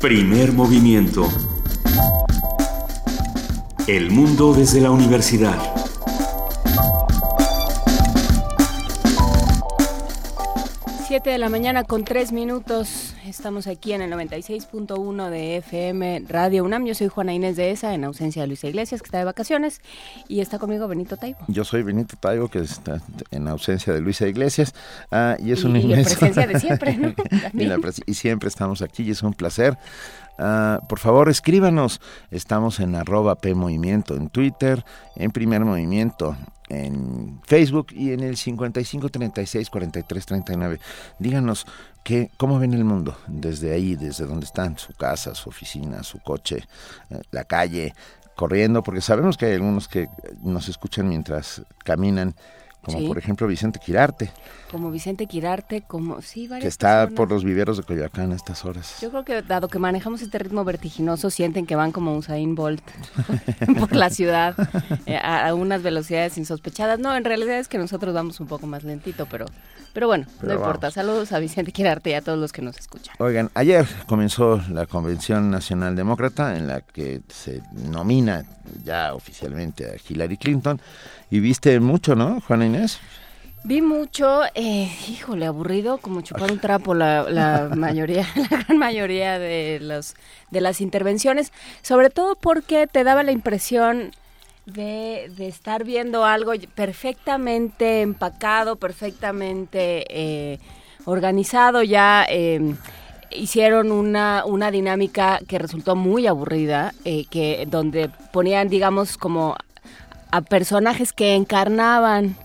Primer movimiento. El mundo desde la universidad. Siete de la mañana con tres minutos. Estamos aquí en el 96.1 de FM Radio UNAM. Yo soy Juana Inés de ESA, en ausencia de Luisa Iglesias, que está de vacaciones. Y está conmigo Benito Taibo. Yo soy Benito Taibo, que está en ausencia de Luisa Iglesias. Ah, y es un y, inmenso... presencia de siempre, ¿no? y, la pres- y siempre estamos aquí y es un placer. Ah, por favor, escríbanos. Estamos en arroba P Movimiento en Twitter, en Primer Movimiento en Facebook y en el 55 36 43 39. Díganos que, cómo ven el mundo desde ahí, desde donde están, su casa, su oficina, su coche, eh, la calle, corriendo, porque sabemos que hay algunos que nos escuchan mientras caminan, como Sí. por ejemplo Vicente Quirarte, Como Vicente Quirarte, como... Sí, varias que está personas. por los viveros de Coyoacán a estas horas. Yo creo que dado que manejamos este ritmo vertiginoso, sienten que van como Usain Bolt por la ciudad eh, a, unas velocidades insospechadas. No, en realidad es que nosotros vamos un poco más lentito, pero, pero bueno, Pero no importa. Saludos a Vicente Quirarte y a todos los que nos escuchan. Oigan, ayer comenzó la Convención Nacional Demócrata en la que se nomina ya oficialmente a Hillary Clinton. Y viste mucho, ¿no, Juana Inés? Vi mucho, eh, híjole, aburrido, como chupar un trapo la, la mayoría, la gran mayoría de los de las intervenciones, sobre todo porque te daba la impresión de, de estar viendo algo perfectamente empacado, perfectamente eh, organizado, ya eh, hicieron una, una dinámica que resultó muy aburrida, eh, que donde ponían, digamos, como a personajes que encarnaban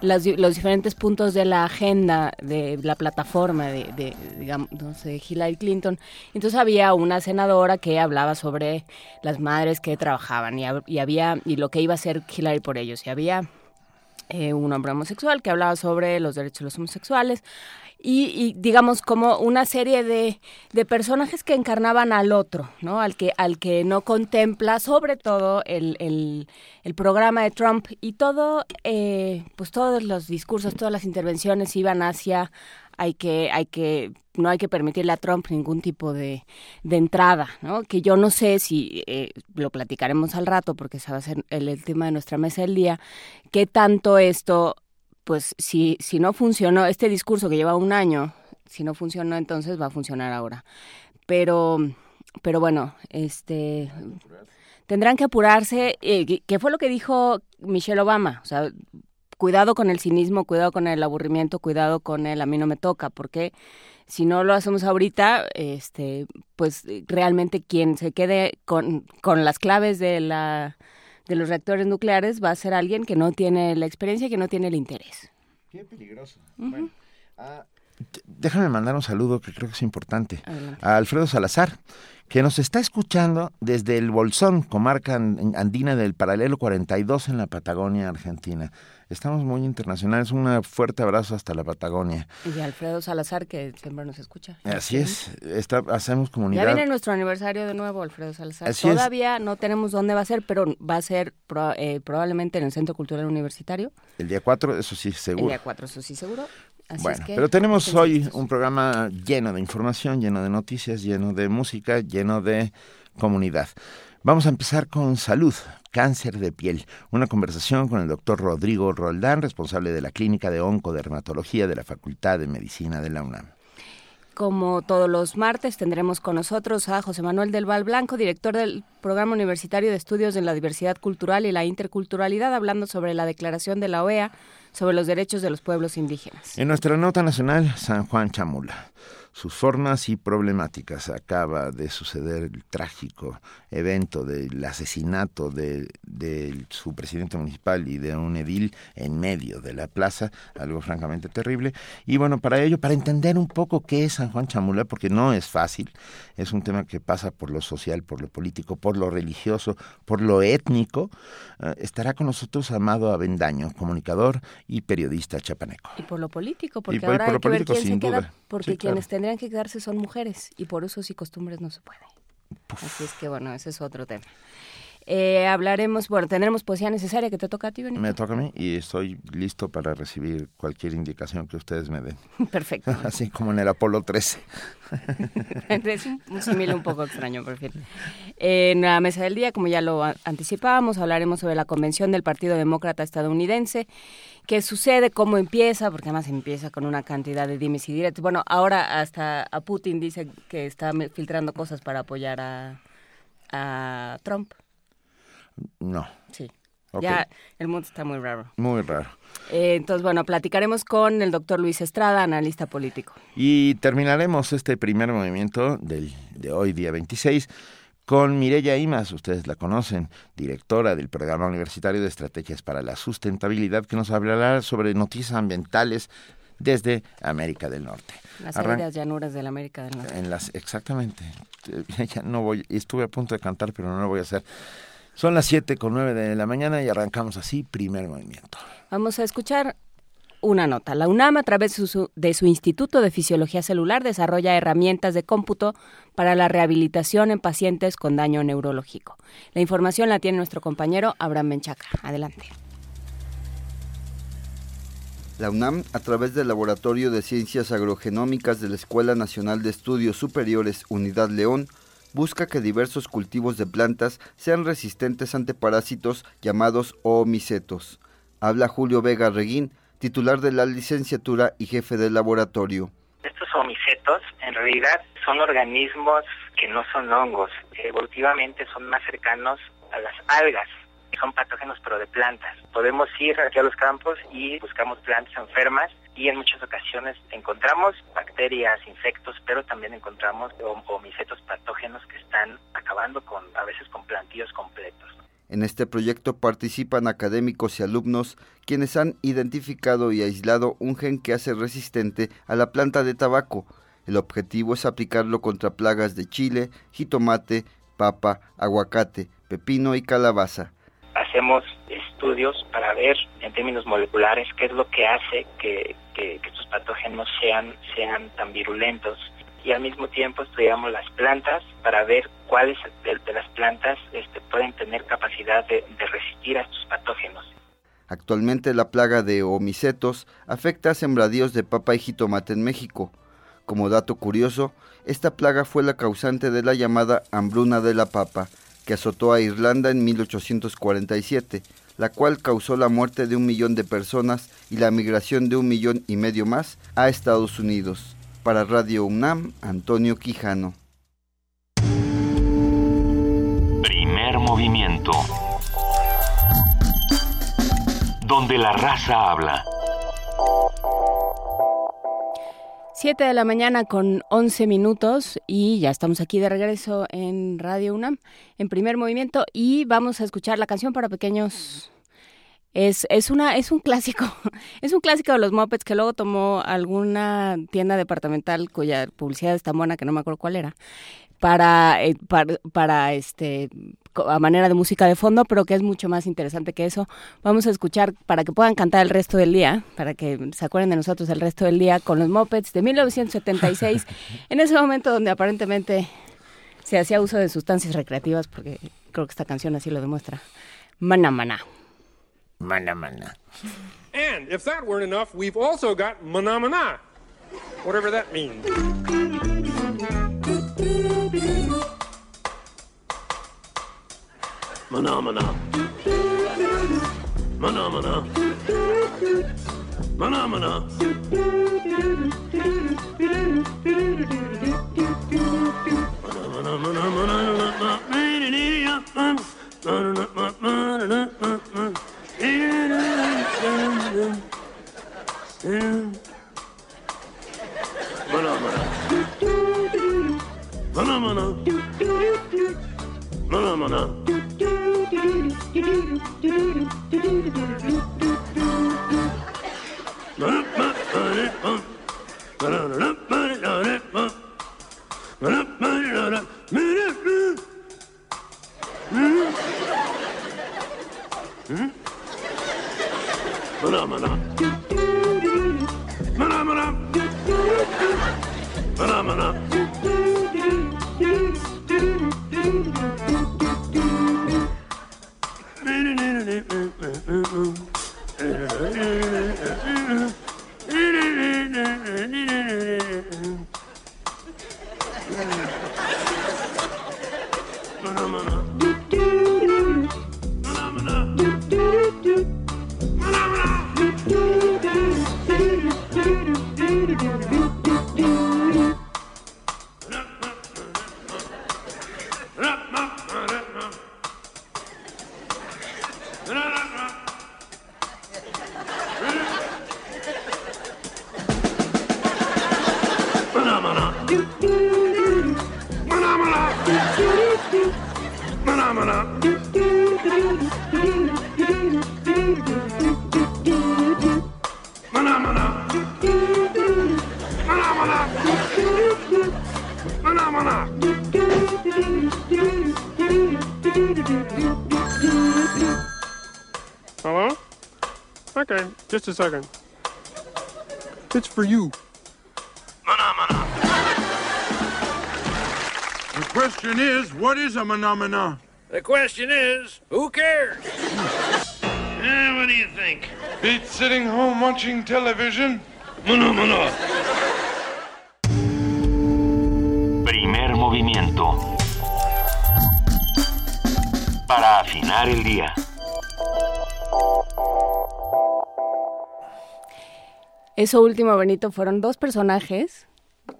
las los diferentes puntos de la agenda de la plataforma de, de, digamos, sé, Hillary Clinton. Entonces había una senadora que hablaba sobre las madres que trabajaban y, y había y lo que iba a hacer Hillary por ellos. Y había eh, un hombre homosexual que hablaba sobre los derechos de los homosexuales y, y, digamos como una serie de, de personajes que encarnaban al otro, ¿no? Al que, al que no contempla sobre todo el, el, el programa de Trump y todo, eh, pues todos los discursos, todas las intervenciones iban hacia hay que, hay que, no hay que permitirle a Trump ningún tipo de, de entrada, ¿no? Que yo no sé si, eh, lo platicaremos al rato, porque ese va a ser el, el tema de nuestra mesa del día, qué tanto esto, pues si, si no funcionó, este discurso que lleva un año, si no funcionó, entonces va a funcionar ahora. Pero, pero bueno, este tendrán que apurarse, eh, que- fue lo que dijo Michelle Obama, o sea, cuidado con el cinismo, cuidado con el aburrimiento, cuidado con el a mí no me toca, porque si no lo hacemos ahorita, este, pues realmente quien se quede con, con las claves de la de los reactores nucleares va a ser alguien que no tiene la experiencia, que no tiene el interés. Qué peligroso. Bueno, ah, déjame mandar un saludo que creo que es importante Adelante. a Alfredo Salazar, que nos está escuchando desde el Bolsón, comarca an- andina del paralelo 42 en la Patagonia, Argentina. Estamos muy internacionales. Un fuerte abrazo hasta la Patagonia. Y Alfredo Salazar, que siempre nos escucha. Así es, está, hacemos Ya comunidad. viene nuestro aniversario de nuevo, Alfredo Salazar. Así es. Todavía no tenemos dónde va a ser, pero va a ser pro- eh, probablemente en el Centro Cultural Universitario. El día 4, eso sí, El seguro. día 4, eso sí, seguro. Así bueno, es que, pero tenemos hoy un programa lleno de información, lleno de noticias, lleno de música, lleno de comunidad. Vamos a empezar con salud, cáncer de piel. Una conversación con el doctor Rodrigo Roldán, responsable de la Clínica de Oncodermatología de la Facultad de Medicina de la UNAM. Como todos los martes, tendremos con nosotros a José Manuel del Val Blanco, director del Programa Universitario de Estudios de la Diversidad Cultural y la Interculturalidad, hablando sobre la declaración de la OEA sobre los derechos de los pueblos indígenas. En nuestra nota nacional, San Juan Chamula. Sus formas y problemáticas. Acaba de suceder el trágico evento del asesinato de, de su presidente municipal y de un edil en medio de la plaza, algo francamente terrible. Y bueno, para ello, para entender un poco qué es San Juan Chamula, porque no es fácil, es un tema que pasa por lo social, por lo político, por lo religioso, por lo étnico, eh, estará con nosotros Amado Avendaño, comunicador y periodista chapaneco. Y por lo político, porque Y ahora por hay lo que ver político, se sin queda, duda. Porque Sí, claro. quienes tendrían que quedarse son mujeres, y por usos y costumbres no se puede. Así es que bueno, ese es otro tema. Eh, hablaremos, bueno, tendremos poesía necesaria que te toca a ti, Benito. Me toca a mí y estoy listo para recibir cualquier indicación que ustedes me den. Perfecto. Así como en el Apolo 13. es un, un un poco extraño, perfil. En la mesa del día, como ya lo anticipábamos, hablaremos sobre la convención del Partido Demócrata estadounidense, qué sucede, cómo empieza, porque además empieza con una cantidad de dimes y diretes. Bueno, ahora hasta a Putin dice que está filtrando cosas para apoyar a, a Trump. No. Sí. Ya el mundo está muy raro. Muy raro. Eh, entonces, bueno, platicaremos con el doctor Luis Estrada, analista político. Y terminaremos este primer movimiento del, de hoy, día 26, con Mireya Imas, ustedes la conocen, directora del Programa Universitario de Estrategias para la Sustentabilidad, que nos hablará sobre noticias ambientales desde América del Norte. Las áridas llanuras de la América del Norte. En las, exactamente. Ya no voy, estuve a punto de cantar, pero no lo voy a hacer. Son las 7 con 9 de la mañana y arrancamos así, primer movimiento. Vamos a escuchar una nota. La UNAM, a través de su, de su, Instituto de Fisiología Celular, desarrolla herramientas de cómputo para la rehabilitación en pacientes con daño neurológico. La información la tiene nuestro compañero Abraham Menchaca. Adelante. La UNAM, a través del Laboratorio de Ciencias Agrogenómicas de la Escuela Nacional de Estudios Superiores Unidad León, busca que diversos cultivos de plantas sean resistentes ante parásitos llamados oomicetos. Habla Julio Vega Reguín, titular de la licenciatura y jefe del laboratorio. Estos omicetos en realidad son organismos que no son hongos, evolutivamente son más cercanos a las algas, son patógenos pero de plantas. Podemos ir aquí a los campos y buscamos plantas enfermas y en muchas ocasiones encontramos bacterias, insectos, pero también encontramos homicetos patógenos que están acabando con a veces con plantillos completos. En este proyecto participan académicos y alumnos quienes han identificado y aislado un gen que hace resistente a la planta de tabaco. El objetivo es aplicarlo contra plagas de chile, jitomate, papa, aguacate, pepino y calabaza hacemos estudios para ver en términos moleculares qué es lo que hace que, estos patógenos sean, sean tan virulentos y al mismo tiempo estudiamos las plantas para ver cuáles de, las plantas este, pueden tener capacidad de, de resistir a estos patógenos. Actualmente la plaga de homicetos afecta a sembradíos de papa y jitomate en México. Como dato curioso, esta plaga fue la causante de la llamada hambruna de la papa, que azotó a Irlanda en 1847, la cual causó la muerte de un millón de personas y la migración de un millón y medio más a Estados Unidos. Para Radio UNAM, Antonio Quijano. Primer movimiento. Donde la raza habla. 7 de la mañana con 11 minutos y ya estamos aquí de regreso en Radio UNAM, en primer movimiento, y vamos a escuchar la canción para pequeños. Es, es, una, es un clásico, es un clásico de los Muppets que luego tomó alguna tienda departamental cuya publicidad es tan buena que no me acuerdo cuál era, para, eh, para, para este a manera de música de fondo, pero que es mucho más interesante que eso. Vamos a escuchar para que puedan cantar el resto del día, para que se acuerden de nosotros el resto del día con los Mopeds de 1976, en ese momento donde aparentemente se hacía uso de sustancias recreativas, porque creo que esta canción así lo demuestra. Mana Mana. Mana Mana. And if that weren't enough, we've also got Mana Mana, whatever that means. Mına mına. Mına mına. Mına mına. Bana bana. Bana bana. Bana bana. Mına mına. Mına mına. Mına mına. mm, mm, mm, mm, mm. Just a second. It's for you. Manamana. The question is, what is a phenomena? The question is, who cares? Eh, what do you think? Beats sitting home watching television? Phenomena. Primer movimiento. Para afinar el día. Eso último, Benito, fueron dos personajes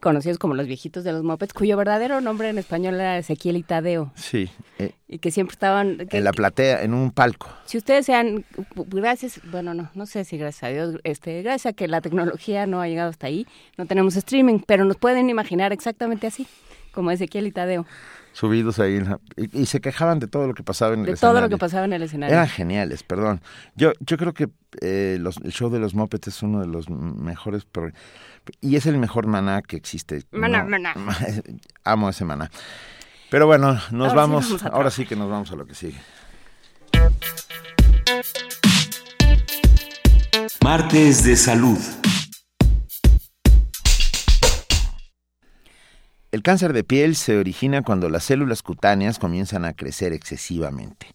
conocidos como los viejitos de los mopeds, cuyo verdadero nombre en español era Ezequiel y Tadeo, Sí, eh, y que siempre estaban... que- en la platea, en un palco. Si ustedes sean, gracias, bueno, no, no sé si gracias a Dios, este, gracias a que la tecnología no ha llegado hasta ahí, no tenemos streaming, pero nos pueden imaginar exactamente así, como Ezequiel y Tadeo, subidos ahí en la- y, y se quejaban de todo lo que pasaba en el de todo lo escenario. que pasaba en el escenario. Eran geniales, perdón. Yo yo creo que eh, los- el show de los Muppets es uno de los mejores y es el mejor maná que existe. Maná, No, maná. Amo ese maná. Pero bueno, nos Ahora sí vamos, ahora sí que nos vamos a lo que sigue. Martes de salud. El cáncer de piel se origina cuando las células cutáneas comienzan a crecer excesivamente.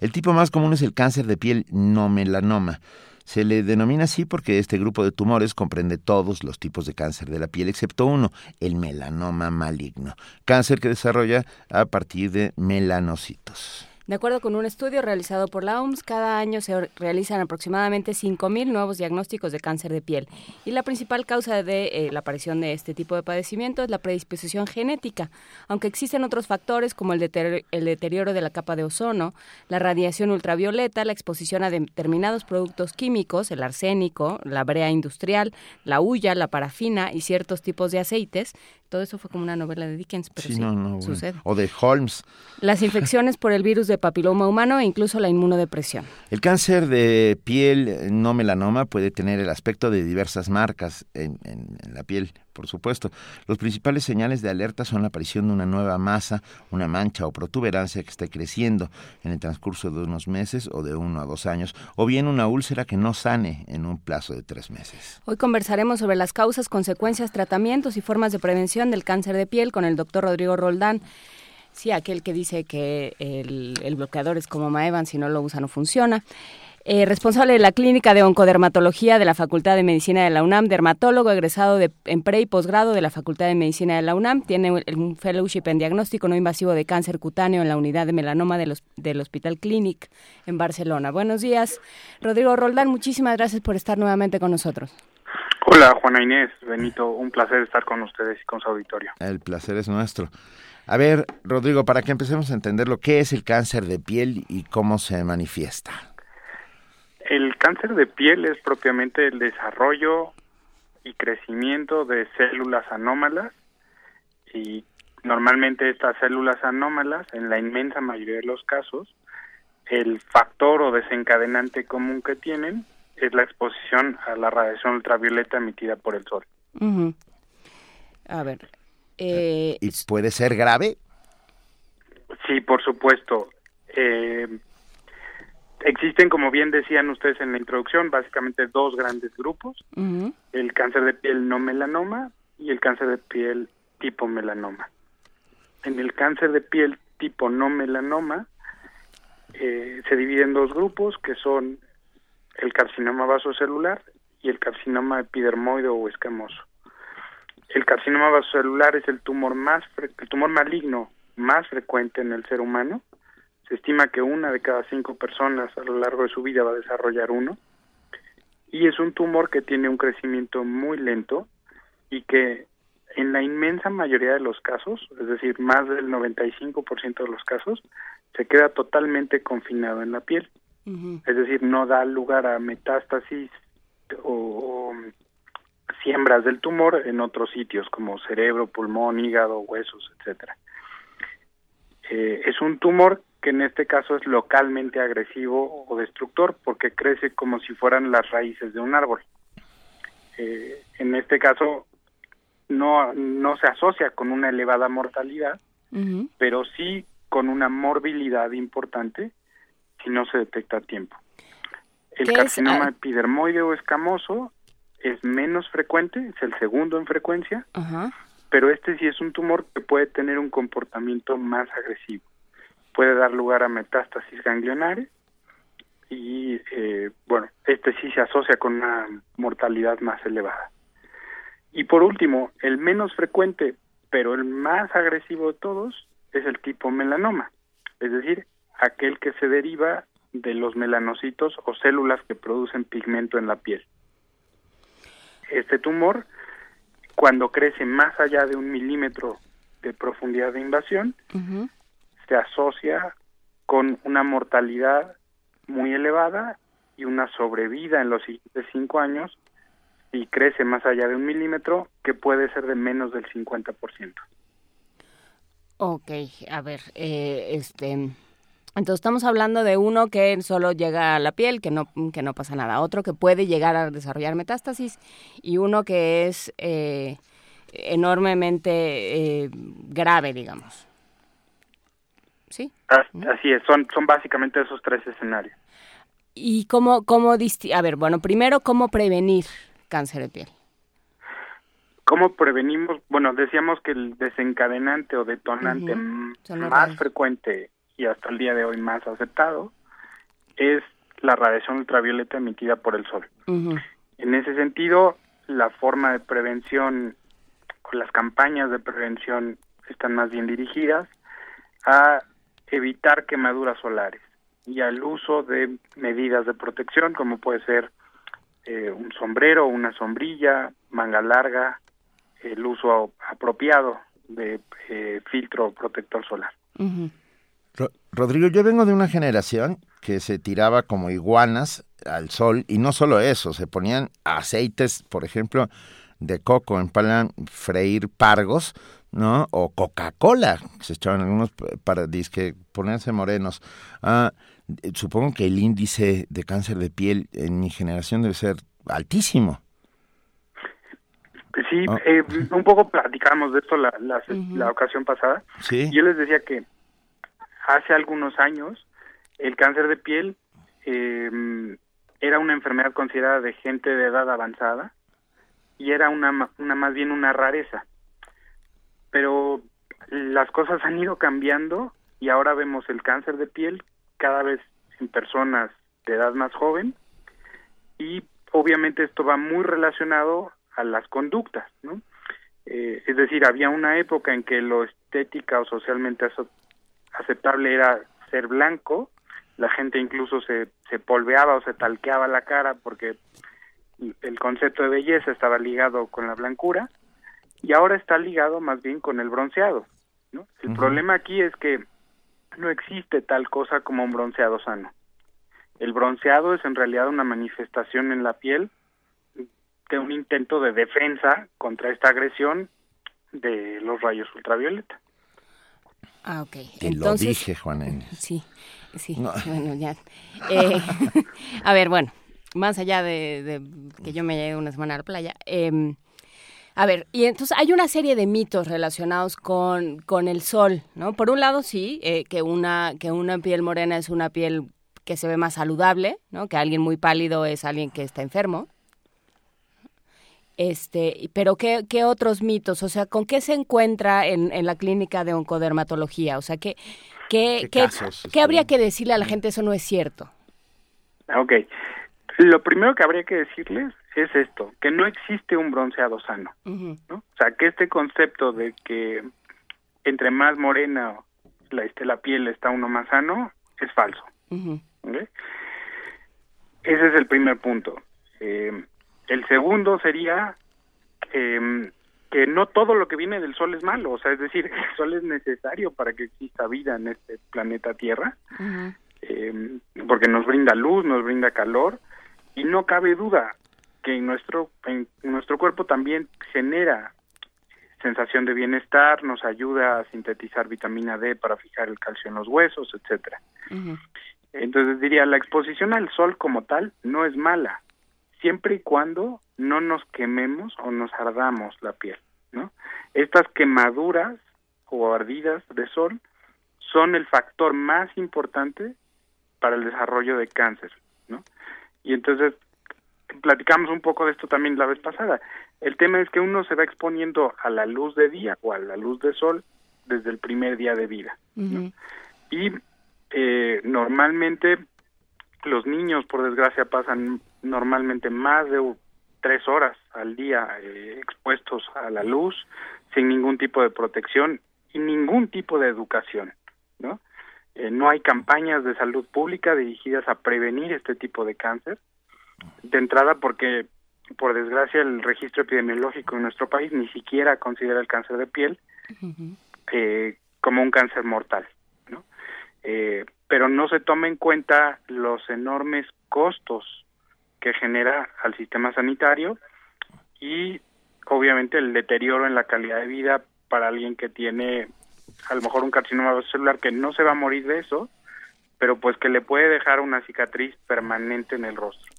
El tipo más común es el cáncer de piel no melanoma. Se le denomina así porque este grupo de tumores comprende todos los tipos de cáncer de la piel excepto uno, el melanoma maligno, cáncer que desarrolla a partir de melanocitos. De acuerdo con un estudio realizado por la OMS, cada año se realizan aproximadamente 5.000 nuevos diagnósticos de cáncer de piel. Y la principal causa de eh, la aparición de este tipo de padecimiento es la predisposición genética, aunque existen otros factores como el, el deterioro de la capa de ozono, la radiación ultravioleta, la exposición a determinados productos químicos, el arsénico, la brea industrial, la hulla, la parafina y ciertos tipos de aceites. Todo eso fue como una novela de Dickens, pero sí, Sí, no, no, bueno. O de Holmes. Las infecciones por el virus de papiloma humano e incluso la inmunodepresión. El cáncer de piel no melanoma puede tener el aspecto de diversas marcas en, en- en la piel, por supuesto. Los principales señales de alerta son la aparición de una nueva masa, una mancha o protuberancia que esté creciendo en el transcurso de unos meses o de uno a dos años, o bien una úlcera que no sane en un plazo de tres meses. Hoy conversaremos sobre las causas, consecuencias, tratamientos y formas de prevención del cáncer de piel con el doctor Rodrigo Roldán. Sí, aquel que dice que el, bloqueador es como Maevan, si no lo usa no funciona. Eh, responsable de la Clínica de Oncodermatología de la Facultad de Medicina de la UNAM, dermatólogo egresado de, en pre y posgrado de la Facultad de Medicina de la UNAM, tiene un- fellowship en diagnóstico no invasivo de cáncer cutáneo en la unidad de melanoma del, hos- del Hospital Clinic en Barcelona. Buenos días, Rodrigo Roldán, muchísimas gracias por estar nuevamente con nosotros. Hola, Juana Inés, Benito, un placer estar con ustedes y con su auditorio. El placer es nuestro. A ver, Rodrigo, para que empecemos a entender lo que es el cáncer de piel y cómo se manifiesta. El cáncer de piel es propiamente el desarrollo y crecimiento de células anómalas y normalmente estas células anómalas, en la inmensa mayoría de los casos, el factor o desencadenante común que tienen es la exposición a la radiación ultravioleta emitida por el sol. A ver. eh, ¿Y puede ser grave? Sí, por supuesto. Eh, existen, como bien decían ustedes en la introducción, básicamente dos grandes grupos, el cáncer de piel no melanoma y el cáncer de piel tipo melanoma. En el cáncer de piel tipo no melanoma eh, se divide en dos grupos que son el carcinoma vasocelular y el carcinoma epidermoide o escamoso. El carcinoma vasocelular es el tumor más fre- el tumor maligno más frecuente en el ser humano. Se estima que una de cada cinco personas a lo largo de su vida va a desarrollar uno. Y es un tumor que tiene un crecimiento muy lento y que en la inmensa mayoría de los casos, es decir, más del 95% de los casos, se queda totalmente confinado en la piel. Es decir, no da lugar a metástasis o, o siembras del tumor en otros sitios como cerebro, pulmón, hígado, huesos, etcétera. Eh, es un tumor que en este caso es localmente agresivo o destructor porque crece como si fueran las raíces de un árbol. Eh, en este caso no, no se asocia con una elevada mortalidad, pero sí con una morbilidad importante si no se detecta a tiempo. El ¿Qué es? carcinoma Ah. epidermoide o escamoso es menos frecuente, es el segundo en frecuencia, pero este sí es un tumor que puede tener un comportamiento más agresivo. Puede dar lugar a metástasis ganglionares y, eh, bueno, este sí se asocia con una mortalidad más elevada. Y por último, el menos frecuente, pero el más agresivo de todos, es el tipo melanoma, es decir, aquel que se deriva de los melanocitos o células que producen pigmento en la piel. Este tumor, cuando crece más allá de un milímetro de profundidad de invasión. Se asocia con una mortalidad muy elevada y una sobrevida en los siguientes cinco años y crece más allá de un milímetro que puede ser de menos del 50%. Ok, a ver, eh, este, entonces estamos hablando de uno que solo llega a la piel, que no, que no pasa nada, otro que puede llegar a desarrollar metástasis y uno que es eh, enormemente eh, grave, digamos. ¿Sí? As- Así es, son, son básicamente esos tres escenarios. ¿Y cómo, cómo disti- a ver, bueno, primero, ¿cómo prevenir cáncer de piel? ¿Cómo prevenimos? Bueno, decíamos que el desencadenante o detonante más frecuente y hasta el día de hoy más aceptado es la radiación ultravioleta emitida por el sol. En ese sentido, la forma de prevención o las campañas de prevención están más bien dirigidas a evitar quemaduras solares y al uso de medidas de protección como puede ser eh, un sombrero, una sombrilla, manga larga, el uso apropiado de eh, filtro protector solar. Ro- Rodrigo, yo vengo de una generación que se tiraba como iguanas al sol y no solo eso, se ponían aceites, por ejemplo, de coco en para freír pargos, ¿no? O Coca-Cola, se echaban algunos para disque ponerse morenos. Ah, supongo que el índice de cáncer de piel en mi generación debe ser altísimo. Sí, Ah. eh, un poco platicamos de esto la, la, la ocasión pasada. Sí. Yo les decía que hace algunos años el cáncer de piel eh, era una enfermedad considerada de gente de edad avanzada y era una, una más bien una rareza. Pero las cosas han ido cambiando y ahora vemos el cáncer de piel cada vez en personas de edad más joven y obviamente esto va muy relacionado a las conductas, ¿no? Eh, es decir, había una época en que lo estética o socialmente aceptable era ser blanco, la gente incluso se, se polveaba o se talqueaba la cara porque el concepto de belleza estaba ligado con la blancura y ahora está ligado más bien con el bronceado. ¿no? El problema aquí es que no existe tal cosa como un bronceado sano. El bronceado es en realidad una manifestación en la piel de un intento de defensa contra esta agresión de los rayos ultravioleta. Ah, ok. Te Entonces, lo dije, Juan N. Sí, sí. No. Bueno, ya. Eh, a ver, bueno, más allá de, de que yo me haya ido una semana a la playa. eh, a ver, y entonces hay una serie de mitos relacionados con, con el sol, ¿no? Por un lado, sí, eh, que, una, que una piel morena es una piel que se ve más saludable, ¿no? Que alguien muy pálido es alguien que está enfermo. Este, pero ¿qué, qué otros mitos? O sea, ¿con qué se encuentra en, en la clínica de oncodermatología? O sea, ¿qué, qué, ¿Qué qué, casos, qué habría que decirle a la gente? Eso no es cierto. Ok. Lo primero que habría que decirles es esto, que no existe un bronceado sano. O sea, que este concepto de que entre más morena la, este, la piel está uno más sano es falso. Ese es el primer punto. Eh, el segundo sería eh, que no todo lo que viene del sol es malo, o sea, es decir, el sol es necesario para que exista vida en este planeta Tierra, eh, porque nos brinda luz, nos brinda calor, y no cabe duda que en nuestro, en nuestro cuerpo también genera sensación de bienestar, nos ayuda a sintetizar vitamina D para fijar el calcio en los huesos, etcétera. Entonces diría, la exposición al sol como tal no es mala, siempre y cuando no nos quememos o nos ardamos la piel, ¿no? Estas quemaduras o ardidas de sol son el factor más importante para el desarrollo de cáncer. Y entonces platicamos un poco de esto también la vez pasada. El tema es que uno se va exponiendo a la luz de día o a la luz de sol desde el primer día de vida. Y eh, normalmente los niños, por desgracia, pasan normalmente más de tres horas al día eh, expuestos a la luz sin ningún tipo de protección y ningún tipo de educación, ¿no? Eh, no hay campañas de salud pública dirigidas a prevenir este tipo de cáncer. De entrada, porque por desgracia el registro epidemiológico en nuestro país ni siquiera considera el cáncer de piel eh, como un cáncer mortal, ¿no? Eh, pero no se toma en cuenta los enormes costos que genera al sistema sanitario y obviamente el deterioro en la calidad de vida para alguien que tiene a lo mejor un carcinoma celular que no se va a morir de eso, pero pues que le puede dejar una cicatriz permanente en el rostro.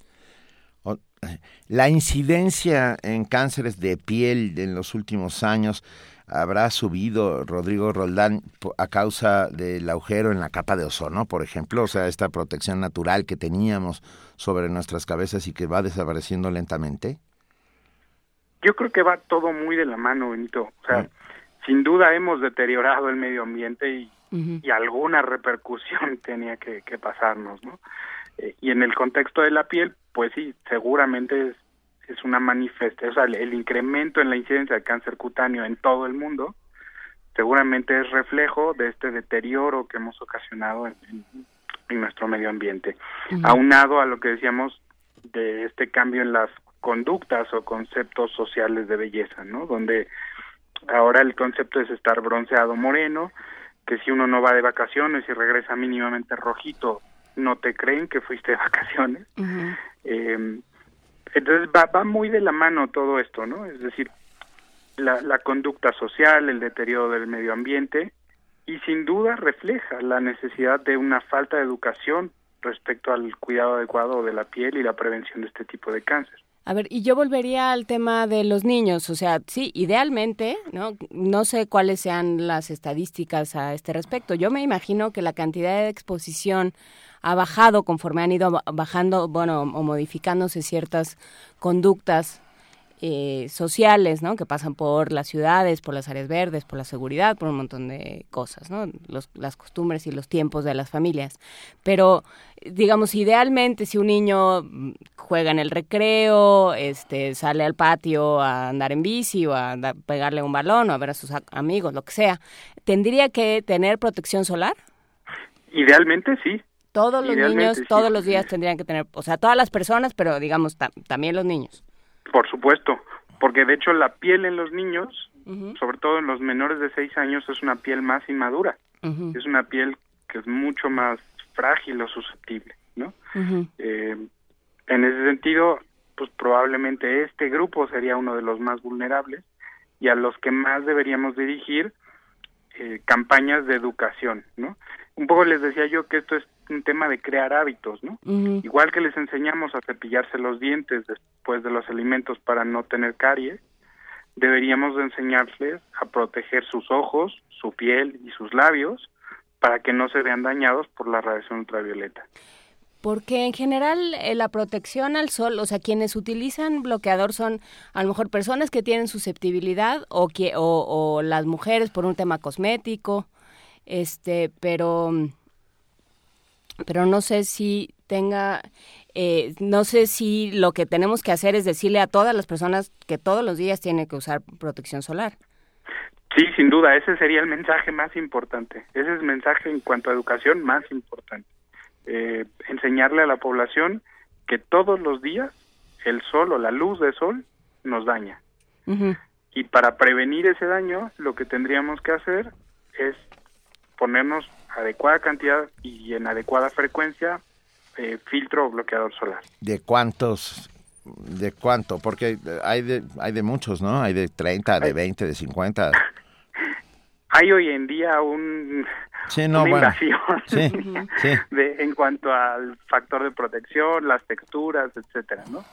La incidencia en cánceres de piel en los últimos años habrá subido, Rodrigo Roldán, a causa del agujero en la capa de ozono, por ejemplo, o sea, esta protección natural que teníamos sobre nuestras cabezas y que va desapareciendo lentamente? Yo creo que va todo muy de la mano, Benito. O sea, mm. Sin duda hemos deteriorado el medio ambiente y, alguna repercusión tenía que, pasarnos, ¿no? Eh, y en el contexto de la piel, pues sí, seguramente es es una manifestación, o sea, el, incremento en la incidencia de cáncer cutáneo en todo el mundo seguramente es reflejo de este deterioro que hemos ocasionado en, nuestro medio ambiente, aunado a lo que decíamos de este cambio en las conductas o conceptos sociales de belleza, ¿no? Donde ahora el concepto es estar bronceado moreno, que si uno no va de vacaciones y regresa mínimamente rojito, no te creen que fuiste de vacaciones. eh, entonces va, va muy de la mano todo esto, ¿no? Es decir, la, la conducta social, el deterioro del medio ambiente y sin duda refleja la necesidad de una falta de educación respecto al cuidado adecuado de la piel y la prevención de este tipo de cáncer. A ver, y yo volvería al tema de los niños, o sea, sí, idealmente, ¿no? No sé cuáles sean las estadísticas a este respecto. Yo me imagino que la cantidad de exposición ha bajado conforme han ido bajando, bueno, o modificándose ciertas conductas eh, sociales, ¿no? Que pasan por las ciudades, por las áreas verdes, por la seguridad, por un montón de cosas, ¿no? las costumbres y los tiempos de las familias. Pero, digamos, idealmente, si un niño mm, juega en el recreo, este, sale al patio a andar en bici o a pegarle un balón o a ver a sus amigos, lo que sea, ¿tendría que tener protección solar? Idealmente sí, todos los niños, todos los días tendrían que tener, o sea, todas las personas, pero digamos también los niños. Por supuesto, porque de hecho la piel en los niños, sobre todo en los menores de 6 años, es una piel más inmadura. Es una piel que es mucho más frágil o susceptible, ¿no? Eh, en ese sentido, pues probablemente este grupo sería uno de los más vulnerables y a los que más deberíamos dirigir eh, campañas de educación, ¿no? Un poco les decía yo que esto es un tema de crear hábitos, ¿no? Igual que les enseñamos a cepillarse los dientes después de los alimentos para no tener caries, deberíamos enseñarles a proteger sus ojos, su piel y sus labios para que no se vean dañados por la radiación ultravioleta. Porque en general eh, la protección al sol, o sea, quienes utilizan bloqueador son a lo mejor personas que tienen susceptibilidad o, que, o, o las mujeres por un tema cosmético, este, pero pero no sé si tenga, eh, no sé si lo que tenemos que hacer es decirle a todas las personas que todos los días tienen que usar protección solar. Sí, sin duda, ese sería el mensaje más importante. Ese es el mensaje en cuanto a educación más importante. Eh, enseñarle a la población que todos los días el sol o la luz de sol nos daña. Y para prevenir ese daño, lo que tendríamos que hacer es ponernos adecuada cantidad y en adecuada frecuencia eh, filtro o bloqueador solar. ¿De cuántos? ¿De cuánto? Porque hay de, hay de muchos, ¿no? Hay de 30, de 20, de 50. hay hoy en día un, una invasión De, en cuanto al factor de protección, las texturas, etcétera, ¿no?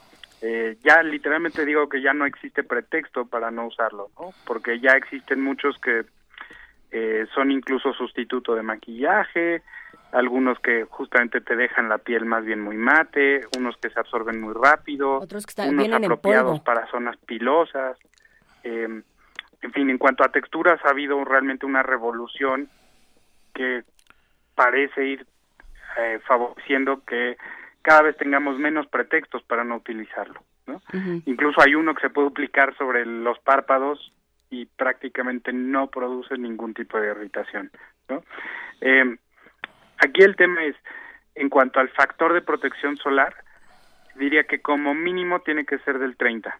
Eh, ya literalmente digo que ya no existe pretexto para no usarlo, ¿no? Porque ya existen muchos que eh, son incluso sustituto de maquillaje, algunos que justamente te dejan la piel más bien muy mate, unos que se absorben muy rápido, Otros que están, unos apropiados para zonas pilosas. eh, en fin, en cuanto a texturas ha habido realmente una revolución que parece ir eh, favoreciendo que cada vez tengamos menos pretextos para no utilizarlo. ¿no? Incluso hay uno que se puede aplicar sobre los párpados y prácticamente no produce ningún tipo de irritación. ¿no? Eh, aquí el tema es, en cuanto al factor de protección solar, diría que como mínimo tiene que ser del 30.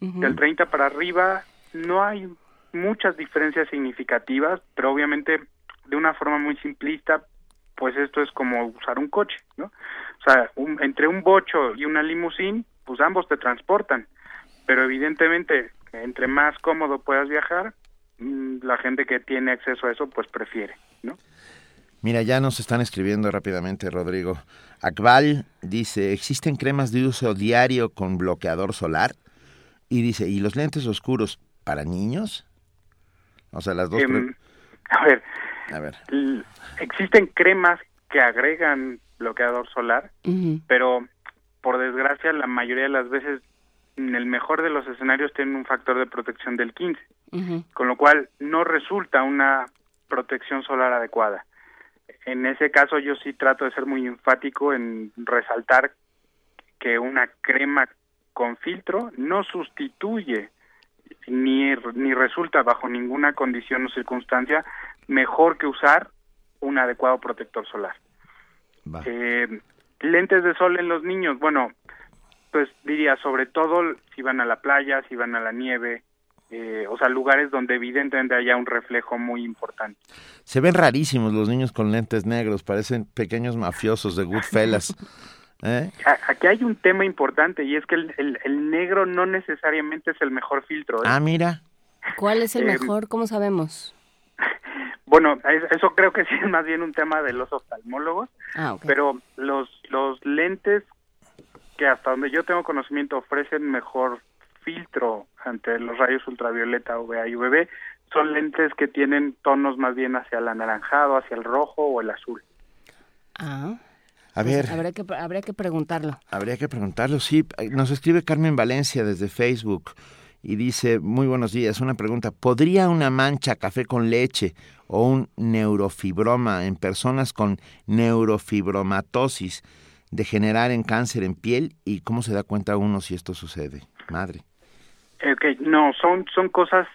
Del 30 para arriba no hay muchas diferencias significativas, pero obviamente de una forma muy simplista, pues esto es como usar un coche, ¿no? O sea, un- entre un bocho y una limusín, pues ambos te transportan, pero evidentemente entre más cómodo puedas viajar, mm, la gente que tiene acceso a eso, pues prefiere, ¿no? Mira, ya nos están escribiendo rápidamente, Rodrigo. Akbal dice, ¿existen cremas de uso diario con bloqueador solar? Y dice, ¿y los lentes oscuros para niños? O sea, las dos... Em, a ver, A ver. existen cremas que agregan bloqueador solar, pero por desgracia la mayoría de las veces en el mejor de los escenarios tienen un factor de protección del 15, con lo cual no resulta una protección solar adecuada. En ese caso yo sí trato de ser muy enfático en resaltar que una crema con filtro no sustituye ni, ni resulta bajo ninguna condición o circunstancia mejor que usar un adecuado protector solar. Eh, lentes de sol en los niños, bueno, pues diría sobre todo si van a la playa, si van a la nieve, eh, o sea, lugares donde evidentemente haya un reflejo muy importante. Se ven rarísimos los niños con lentes negros, parecen pequeños mafiosos de Goodfellas. ¿Eh? Aquí hay un tema importante y es que el, el- el negro no necesariamente es el mejor filtro. ¿eh? Ah, mira. ¿Cuál es el mejor? ¿Cómo sabemos? Bueno, es- eso creo que sí es más bien un tema de los oftalmólogos, Ah, ok. pero los, los lentes que hasta donde yo tengo conocimiento ofrecen mejor filtro ante los rayos ultravioleta, UVA y UVB, son lentes que tienen tonos más bien hacia el anaranjado, hacia el rojo o el azul. Ah. A pues ver. Habría que, habría que preguntarlo. Habría que preguntarlo, sí. Nos escribe Carmen Valencia desde Facebook y dice, muy buenos días, una pregunta, ¿podría una mancha café con leche o un neurofibroma en personas con neurofibromatosis degenerar en cáncer en piel? ¿Y cómo se da cuenta uno si esto sucede? Madre. Eh, Ok, no, son, son cosas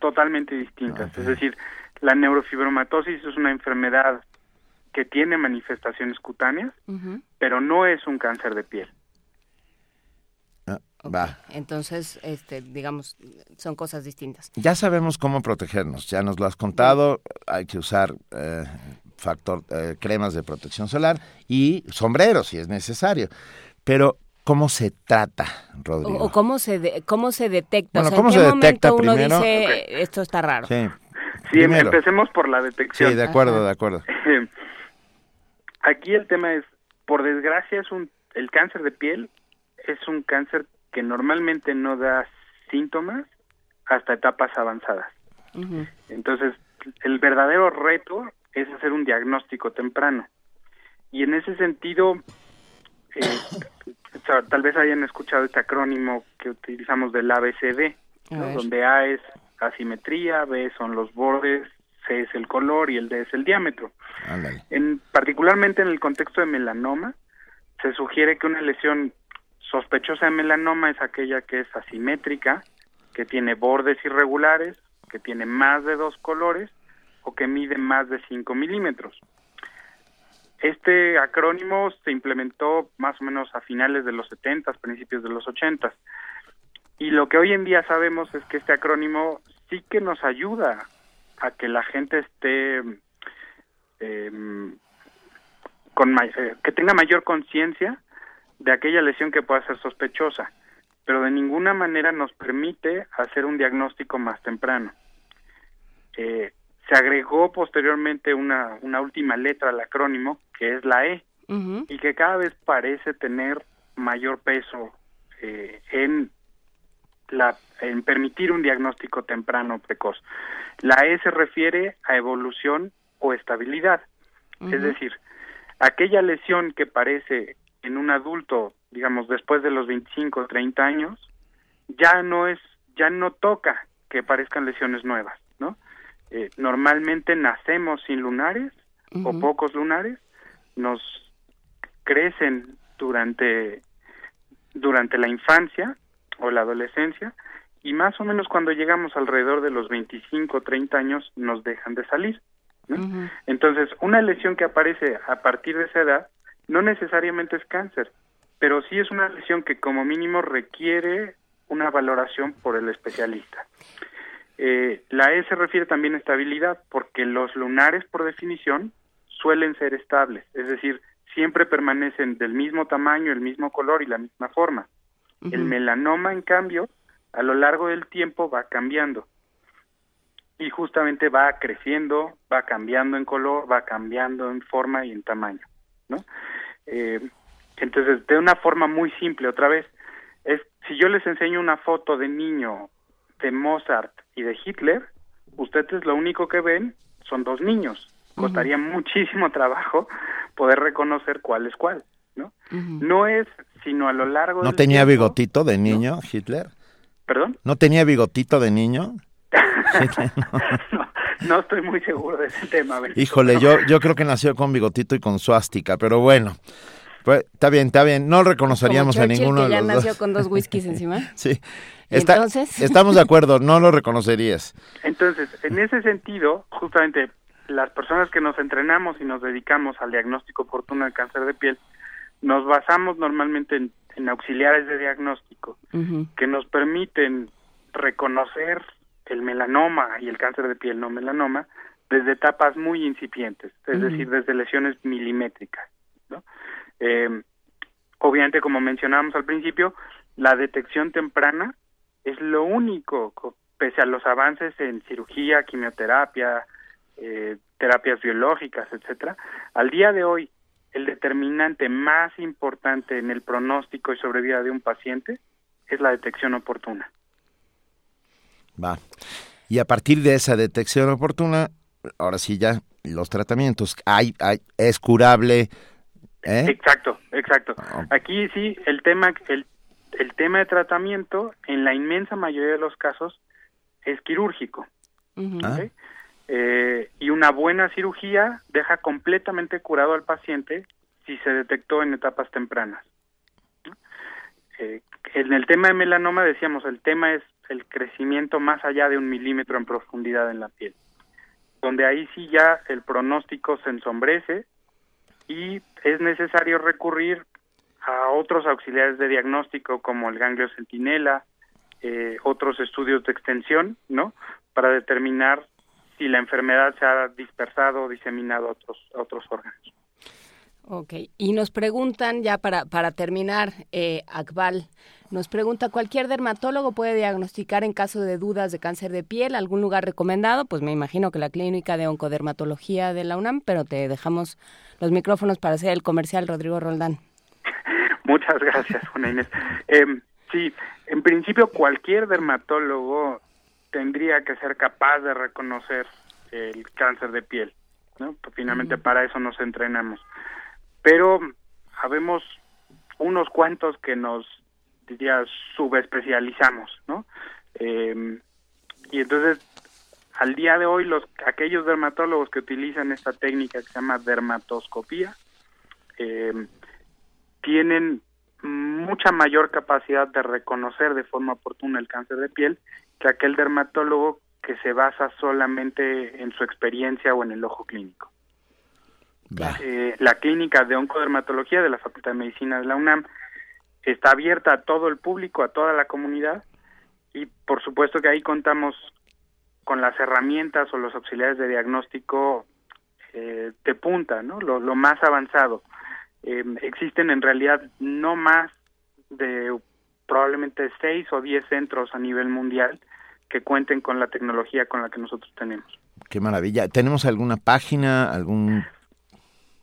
totalmente distintas. Es decir, la neurofibromatosis es una enfermedad que tiene manifestaciones cutáneas, pero no es un cáncer de piel. Ah, Va. Entonces, este, digamos, son cosas distintas. Ya sabemos cómo protegernos, ya nos lo has contado, hay que usar eh, factor, eh, cremas de protección solar y sombreros si es necesario. Pero, ¿cómo se trata, Rodrigo? o cómo se de- cómo se detecta. Bueno, o sea, ¿cómo ¿en qué se detecta momento uno primero? esto está raro? Sí, Sí, em- Primero. empecemos por la detección. sí, de acuerdo, de acuerdo. Aquí el tema es, por desgracia, es un el cáncer de piel es un cáncer que normalmente no da síntomas hasta etapas avanzadas. Entonces, el verdadero reto es hacer un diagnóstico temprano. Y en ese sentido, eh, tal vez hayan escuchado este acrónimo que utilizamos del ABCD, donde A es asimetría, B son los bordes, C es el color y el D es el diámetro. En, particularmente en el contexto de melanoma, se sugiere que una lesión sospechosa de melanoma es aquella que es asimétrica, que tiene bordes irregulares, que tiene más de dos colores que mide más de 5 milímetros. Este acrónimo se implementó más o menos a finales de los 70, principios de los 80. Y lo que hoy en día sabemos es que este acrónimo sí que nos ayuda a que la gente esté eh, con eh, que tenga mayor conciencia de aquella lesión que pueda ser sospechosa, pero de ninguna manera nos permite hacer un diagnóstico más temprano. Eh, se agregó posteriormente una, una última letra al acrónimo, que es la E, y que cada vez parece tener mayor peso eh, en la en permitir un diagnóstico temprano precoz. La E se refiere a evolución o estabilidad. Es decir, aquella lesión que parece en un adulto, digamos, después de los 25 o 30 años, ya no es, ya no toca que parezcan lesiones nuevas. Eh, normalmente nacemos sin lunares o pocos lunares, nos crecen durante durante la infancia o la adolescencia y más o menos cuando llegamos alrededor de los 25 o 30 años nos dejan de salir. ¿no? Entonces, una lesión que aparece a partir de esa edad no necesariamente es cáncer, pero sí es una lesión que como mínimo requiere una valoración por el especialista. Eh, la E se refiere también a estabilidad, porque los lunares, por definición, suelen ser estables, es decir, siempre permanecen del mismo tamaño, el mismo color y la misma forma. El melanoma, en cambio, a lo largo del tiempo va cambiando y justamente va creciendo, va cambiando en color, va cambiando en forma y en tamaño, ¿no? Eh, entonces, de una forma muy simple, otra vez, es si yo les enseño una foto de niño de Mozart y de Hitler, ustedes lo único que ven son dos niños. Costaría muchísimo trabajo poder reconocer cuál es cuál, ¿no? No es sino a lo largo ¿No del tenía tiempo- bigotito de niño, Hitler? ¿Perdón? ¿No tenía bigotito de niño? No estoy muy seguro de ese tema. Híjole, yo, yo creo que nació con bigotito y con suástica, pero bueno. Pues, está bien, está bien. No reconoceríamos Como a ninguno que de ya los nació dos. con dos whiskies encima. Sí. ¿Y Está- entonces? Estamos de acuerdo, no lo reconocerías. Entonces, en ese sentido, justamente las personas que nos entrenamos y nos dedicamos al diagnóstico oportuno del cáncer de piel, nos basamos normalmente en, en auxiliares de diagnóstico que nos permiten reconocer el melanoma y el cáncer de piel no melanoma desde etapas muy incipientes, es decir, desde lesiones milimétricas. ¿no? Eh, obviamente, como mencionábamos al principio, la detección temprana es lo único, co- pese a los avances en cirugía, quimioterapia, eh, terapias biológicas, etcétera, al día de hoy el determinante más importante en el pronóstico y sobrevida de un paciente es la detección oportuna. Va. Y a partir de esa detección oportuna, ahora sí ya los tratamientos. Hay, hay, es curable. ¿Eh? Exacto, exacto. Aquí sí, el tema, el, el tema de tratamiento, en la inmensa mayoría de los casos, es quirúrgico. Ah. Eh, y una buena cirugía deja completamente curado al paciente si se detectó en etapas tempranas. Eh, en el tema de melanoma decíamos, el tema es el crecimiento más allá de un milímetro en profundidad en la piel, donde ahí sí ya el pronóstico se ensombrece y es necesario recurrir a otros auxiliares de diagnóstico como el ganglio centinela, eh, otros estudios de extensión, ¿no? Para determinar si la enfermedad se ha dispersado o diseminado a otros, a otros órganos. Ok, y nos preguntan ya para, para terminar, eh, Akbal, nos pregunta, ¿cualquier dermatólogo puede diagnosticar en caso de dudas de cáncer de piel algún lugar recomendado? Pues me imagino que la clínica de oncodermatología de la UNAM, pero te dejamos los micrófonos para hacer el comercial, Rodrigo Roldán. Muchas gracias, Juana Inés. Eh, sí, en principio cualquier dermatólogo tendría que ser capaz de reconocer el cáncer de piel, ¿no? Pues finalmente para eso nos entrenamos. Pero habemos unos cuantos que nos, diría, subespecializamos, ¿no? Eh, y entonces, al día de hoy, los aquellos dermatólogos que utilizan esta técnica que se llama dermatoscopía, eh, tienen mucha mayor capacidad de reconocer de forma oportuna el cáncer de piel que aquel dermatólogo que se basa solamente en su experiencia o en el ojo clínico. Eh, la clínica de oncodermatología de la Facultad de Medicina de la UNAM está abierta a todo el público, a toda la comunidad y por supuesto que ahí contamos con las herramientas o los auxiliares de diagnóstico eh, de punta, ¿no? Lo, lo más avanzado. Eh, existen en realidad no más de probablemente seis o diez centros a nivel mundial que cuenten con la tecnología con la que nosotros tenemos. Qué maravilla. ¿Tenemos alguna página, algún...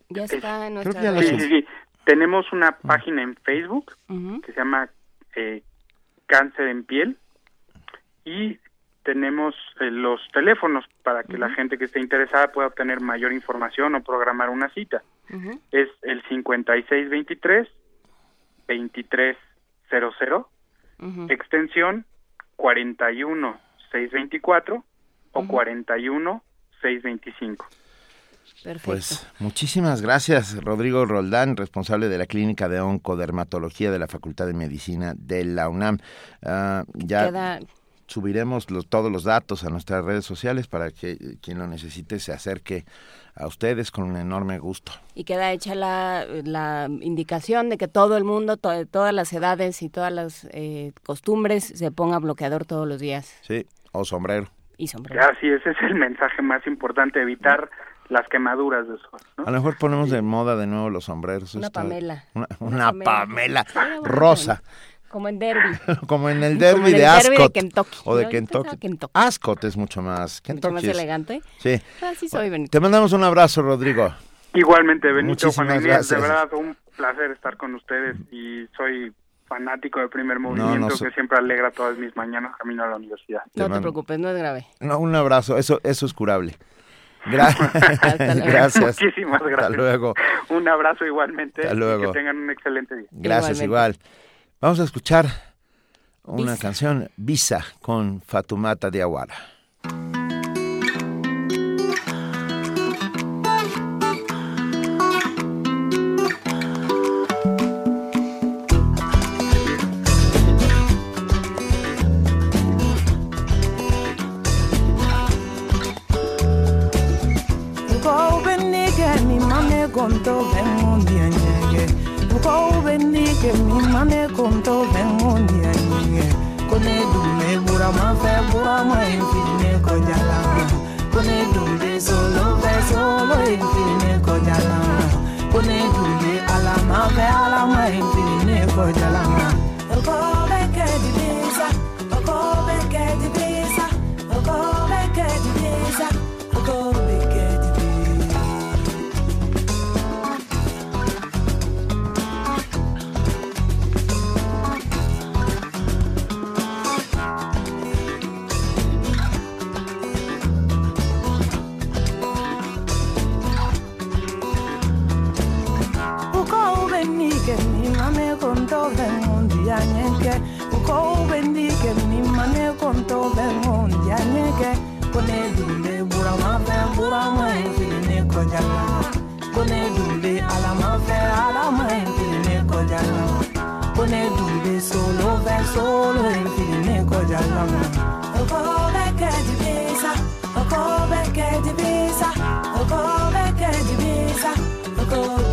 Ya está en Creo nuestra que ya lo Sí, sí, sí. Tenemos una página en Facebook que se llama eh, Cáncer en Piel. Y tenemos eh, los teléfonos para que la gente que esté interesada pueda obtener mayor información o programar una cita. Es el 5623 2300 extensión 41624 o 41625. Perfecto. Pues muchísimas gracias, Rodrigo Roldán, responsable de la Clínica de Oncodermatología de la Facultad de Medicina de la UNAM. Ah, ya Queda- subiremos los- todos los datos a nuestras redes sociales para que quien lo necesite se acerque a ustedes con un enorme gusto. Y queda hecha la, la indicación de que todo el mundo, to- todas las edades y todas las eh, costumbres se ponga bloqueador todos los días Sí, o sombrero. y sombrero. Así es, ese es el mensaje más importante, evitar las quemaduras de sol. ¿no? A lo mejor ponemos de moda de nuevo los sombreros. Una Está- Pamela. Una, Una una Pamela. Pamela, Estaría bueno rosa. Como en Derby. Como en el Como derby en el de derby de Ascot. Kentucky. O de pensaba Kentucky. Kentucky. Ascot es mucho más. Mucho Kentucky más es- elegante. Sí. Así soy, Benito. Te mandamos un abrazo, Rodrigo. Igualmente, Benito, Juan Muchísimas Inés, de gracias. verdad un placer estar con ustedes y soy fanático del primer movimiento no so- que siempre alegra todas mis mañanas camino a la universidad. Te No te mando- preocupes, no es grave. No, un abrazo. Eso, eso es curable. Gracias. Muchísimas gracias. Hasta luego. Un abrazo igualmente Hasta y luego. que tengan un excelente día. Gracias, Igualmente. igual. Vamos a escuchar una Visa. canción, Visa, con Fatumata Diawara. Uko Konto todo un día ñeñe. Buko bendique mi mane con todo un día. Kone dume bura ma fe bura ma infine. Kone dume solo fe solo infine kojala. Kone dume ala ma fe ala ma infine kojala. El mane contove mondi anyeke uko bendike mi mane contove mondi anyeke kone dule bura mafe bura mafe ne kojala kone dule ala mafe ala mafe ne kojala kone dule solo ve solo filine ne kojala uko beke dibisa uko beke dibisa uko beke dibisa uko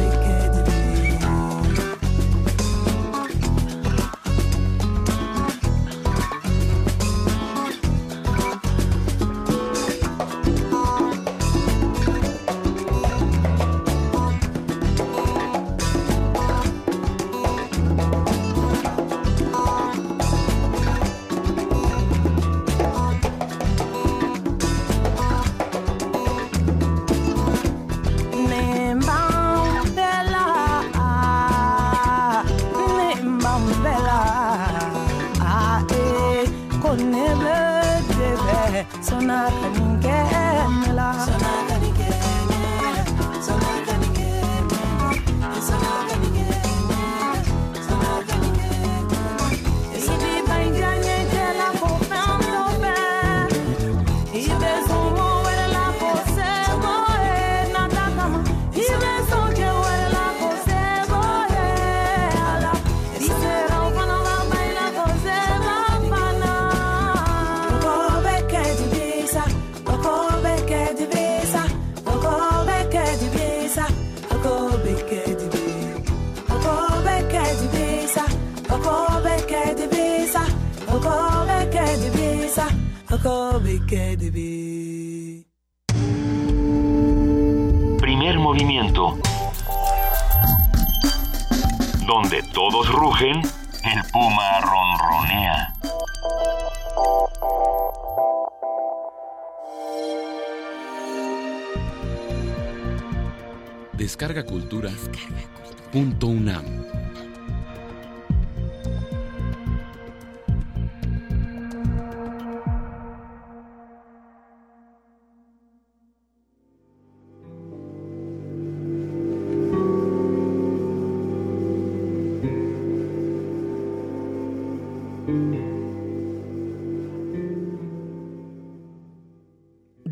.unam.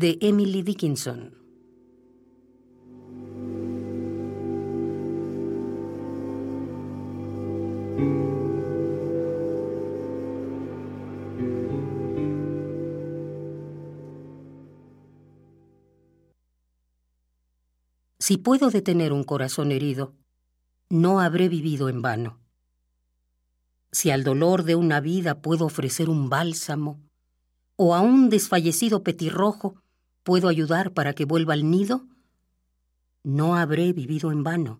de Emily Dickinson Si puedo detener un corazón herido, no habré vivido en vano. Si al dolor de una vida puedo ofrecer un bálsamo, o a un desfallecido petirrojo puedo ayudar para que vuelva al nido, no habré vivido en vano.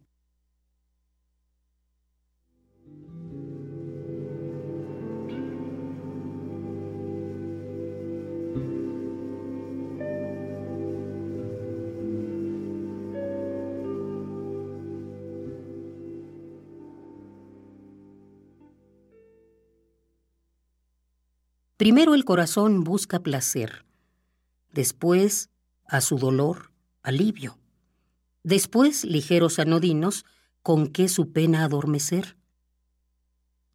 Primero el corazón busca placer, después, a su dolor, alivio, después ligeros anodinos con que su pena adormecer,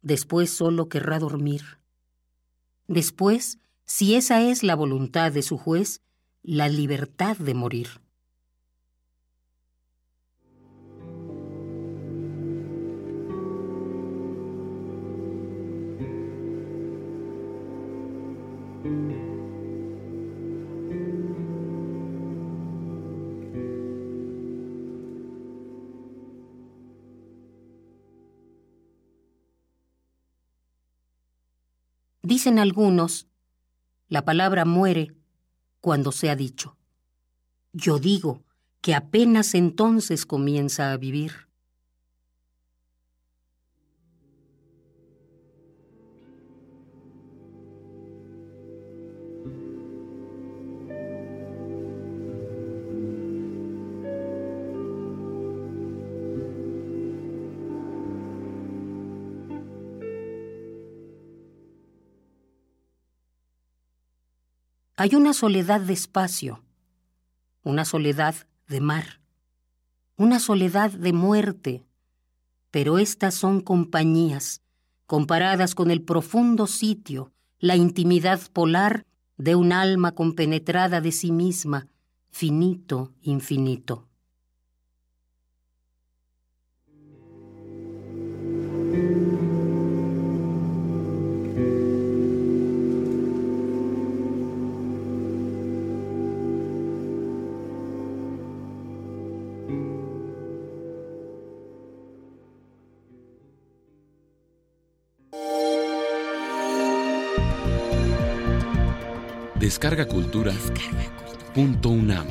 después solo querrá dormir, después, si esa es la voluntad de su juez, la libertad de morir. Dicen algunos, la palabra muere cuando se ha dicho. Yo digo que apenas entonces comienza a vivir. Hay una soledad de espacio, una soledad de mar, una soledad de muerte, pero estas son compañías comparadas con el profundo sitio, la intimidad polar de un alma compenetrada de sí misma, finito, infinito. Descarga Cultura. Punto UNAM.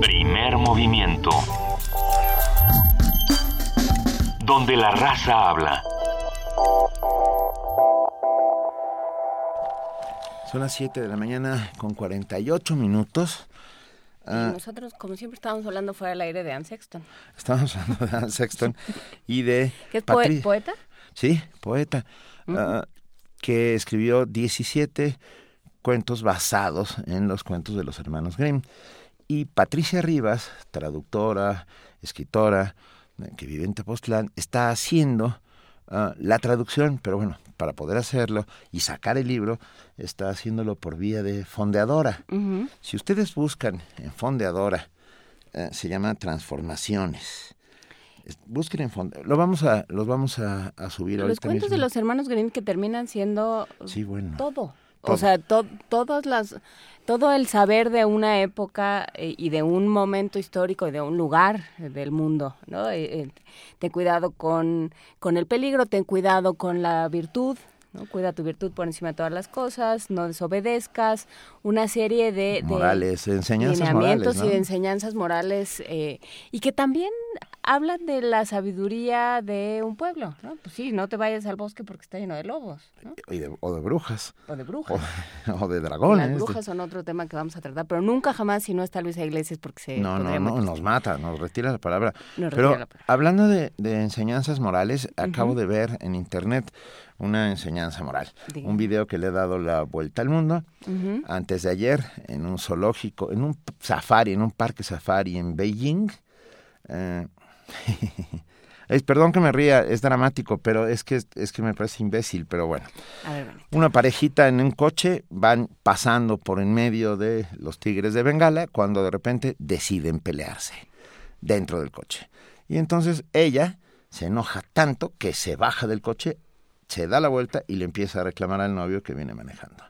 Primer movimiento. Donde la raza habla. Son las 7 de la mañana con 48 minutos. Y nosotros, como siempre, estábamos hablando fuera del aire de Anne Sexton. Estábamos hablando de Anne Sexton y de... ¿Qué es poeta? Sí, poeta. Ah, que escribió 17 cuentos basados en los cuentos de los hermanos Grimm. Y Patricia Rivas, traductora, escritora, eh, que vive en Tepoztlán, está haciendo ah, la traducción, pero bueno, para poder hacerlo y sacar el libro, está haciéndolo por vía de fondeadora. Si ustedes buscan en fondeadora, eh, se llama Transformaciones. Busquen en fondeadora. Lo vamos a, los vamos a, subir Los cuentos de los hermanos Grimm que terminan siendo sí, bueno. todo. O sea, todas las, todo el saber de una época eh, y de un momento histórico y de un lugar del mundo, ¿no? Eh, ten cuidado con, con el peligro, ten cuidado con la virtud, Cuida tu virtud por encima de todas las cosas, no desobedezcas, una serie de, morales, enseñanzas morales, y de enseñanzas morales eh, y que también hablan de la sabiduría de un pueblo, ¿no? Pues sí, no te vayas al bosque porque está lleno de lobos, o de brujas. O de brujas. O de, dragones. Las brujas son otro tema que vamos a tratar, pero nunca jamás si no está Luisa Iglesias porque se... No, no, no, nos mata, nos retira la palabra. pero hablando de, enseñanzas morales, acabo de ver en internet una enseñanza moral. Un video que le he dado la vuelta al mundo. Antes de ayer, en un zoológico, en un safari, en un parque safari en Beijing, eh, Es, perdón que me ría, es dramático, pero es que es que me parece imbécil, pero bueno. A ver, Benito. Una parejita en un coche van pasando por en medio de los tigres de Bengala cuando de repente deciden pelearse dentro del coche. Y entonces ella se enoja tanto que se baja del coche, se da la vuelta y le empieza a reclamar al novio que viene manejando.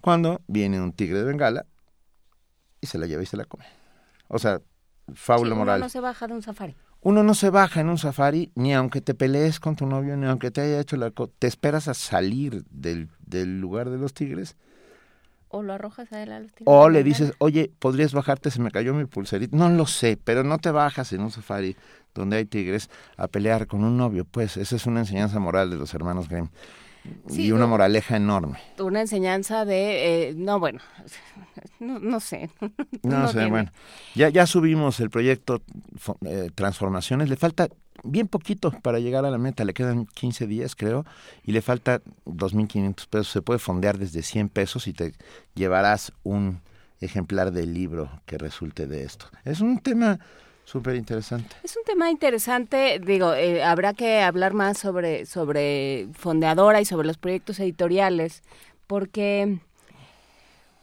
Cuando viene un tigre de Bengala y se la lleva y se la come. O sea, fábula Sí, moral. No se baja de un safari. Uno no se baja en un safari ni aunque te pelees con tu novio, ni aunque te haya hecho la... Te esperas a salir del, del lugar de los tigres O lo arrojas a él a los tigres o le dices, oye, ¿podrías bajarte? Se me cayó mi pulserita. No lo sé, pero no te bajas en un safari donde hay tigres a pelear con un novio. Pues esa es una enseñanza moral de los hermanos Grimm. Sí, y una no. moraleja enorme. Una enseñanza de... eh, no, bueno, no, no sé. No, sé, tiene. bueno. Ya, ya subimos el proyecto eh, Transformaciones. Le falta bien poquito para llegar a la meta. Le quedan 15 días, creo. Y le falta 2.500 pesos. Se puede fondear desde 100 pesos y te llevarás un ejemplar del libro que resulte de esto. Es un tema súper interesante. Es un tema interesante, digo, eh, habrá que hablar más sobre, sobre Fondeadora y sobre los proyectos editoriales, porque,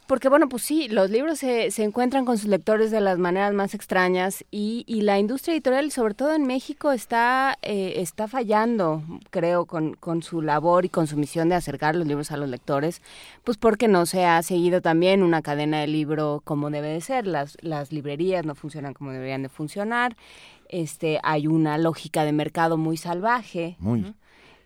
porque bueno, pues sí, los libros se, se encuentran con sus lectores de las maneras más extrañas y, y la industria editorial, sobre todo en México, está, eh, está fallando, creo, con, con su labor y con su misión de acercar los libros a los lectores, pues porque no se ha seguido también una cadena de libro como debe de ser, las, las librerías no funcionan como deberían de funcionar, este, hay una lógica de mercado muy salvaje, Muy.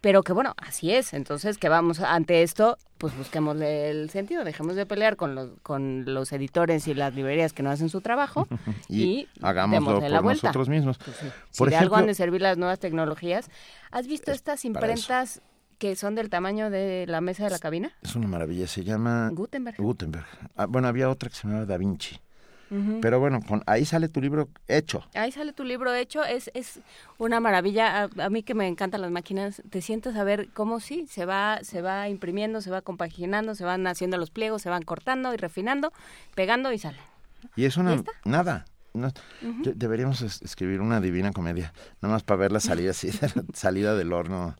Pero que bueno, así es. Entonces, que vamos ante esto, pues busquemos el sentido, dejemos de pelear con los, con los editores y las librerías que no hacen su trabajo Y, y, hagámoslo por la vuelta. nosotros mismos. Pues sí. Por si de algo ejemplo, han de servir las nuevas tecnologías. ¿Has visto estas imprentas que son del tamaño de la mesa de la cabina? es una maravilla. Se llama Gutenberg. Gutenberg. Ah, bueno, había otra que se llamaba Da Vinci. Pero bueno, con, ahí sale tu libro hecho. Ahí sale tu libro hecho, es, es una maravilla. A, a mí que me encantan las máquinas, te sientas a ver cómo sí, se va, se va imprimiendo, se va compaginando, se van haciendo los pliegos, se van cortando y refinando, pegando y sale. Y es una... Nada. No- Ujú. de- deberíamos es- escribir una divina comedia, nada más para ver la salida así, salida del horno.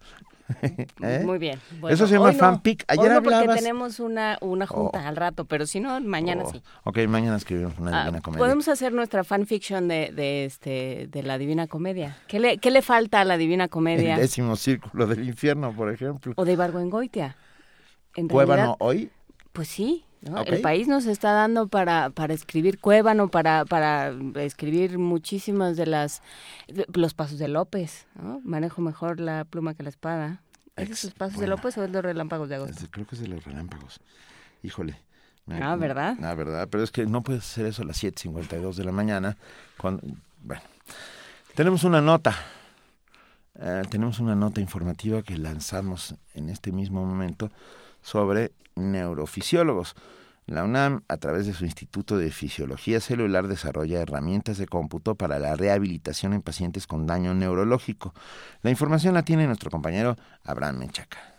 ¿Eh? Muy bien. Eso se llama hoy no. fanpic. Ayer Hoy no porque hablabas... tenemos una, una junta Oh. al rato, pero si no, mañana Oh, sí. Ok, mañana escribimos una Ah, divina comedia. podemos hacer nuestra fanfiction de, de, este, de la Divina Comedia. ¿Qué le, ¿Qué le falta a la Divina Comedia? El décimo círculo del infierno, por ejemplo. O de Ibargüengoitia. En Cuébano realidad, hoy. Pues sí, ¿no? Ok. el país nos está dando para, para escribir Cuébano, para, para escribir muchísimas de las de- los pasos de López, ¿no? Manejo mejor la pluma que la espada. ¿Es los pasos de. López o es los relámpagos de agosto? Creo que es de los relámpagos. Híjole. Me- Ah, ¿verdad? Ah, verdad. Pero es que no puedes hacer eso a las 7.52 de la mañana. Cuando, bueno, tenemos una nota. Eh, tenemos una nota informativa que lanzamos en este mismo momento sobre neurofisiólogos. La UNAM, a través de su Instituto de Fisiología Celular, desarrolla herramientas de cómputo para la rehabilitación en pacientes con daño neurológico. La información la tiene nuestro compañero Abraham Menchaca.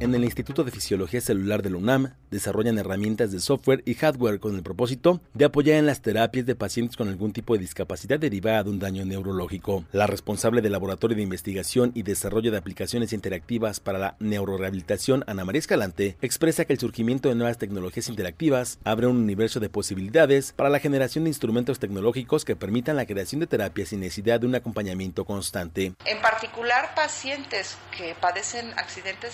En el Instituto de Fisiología Celular de la UNAM desarrollan herramientas de software y hardware con el propósito de apoyar en las terapias de pacientes con algún tipo de discapacidad derivada de un daño neurológico. La responsable del Laboratorio de Investigación y Desarrollo de Aplicaciones Interactivas para la Neurorehabilitación, Ana María Escalante, expresa que el surgimiento de nuevas tecnologías interactivas abre un universo de posibilidades para la generación de instrumentos tecnológicos que permitan la creación de terapias sin necesidad de un acompañamiento constante. En particular, pacientes que padecen accidente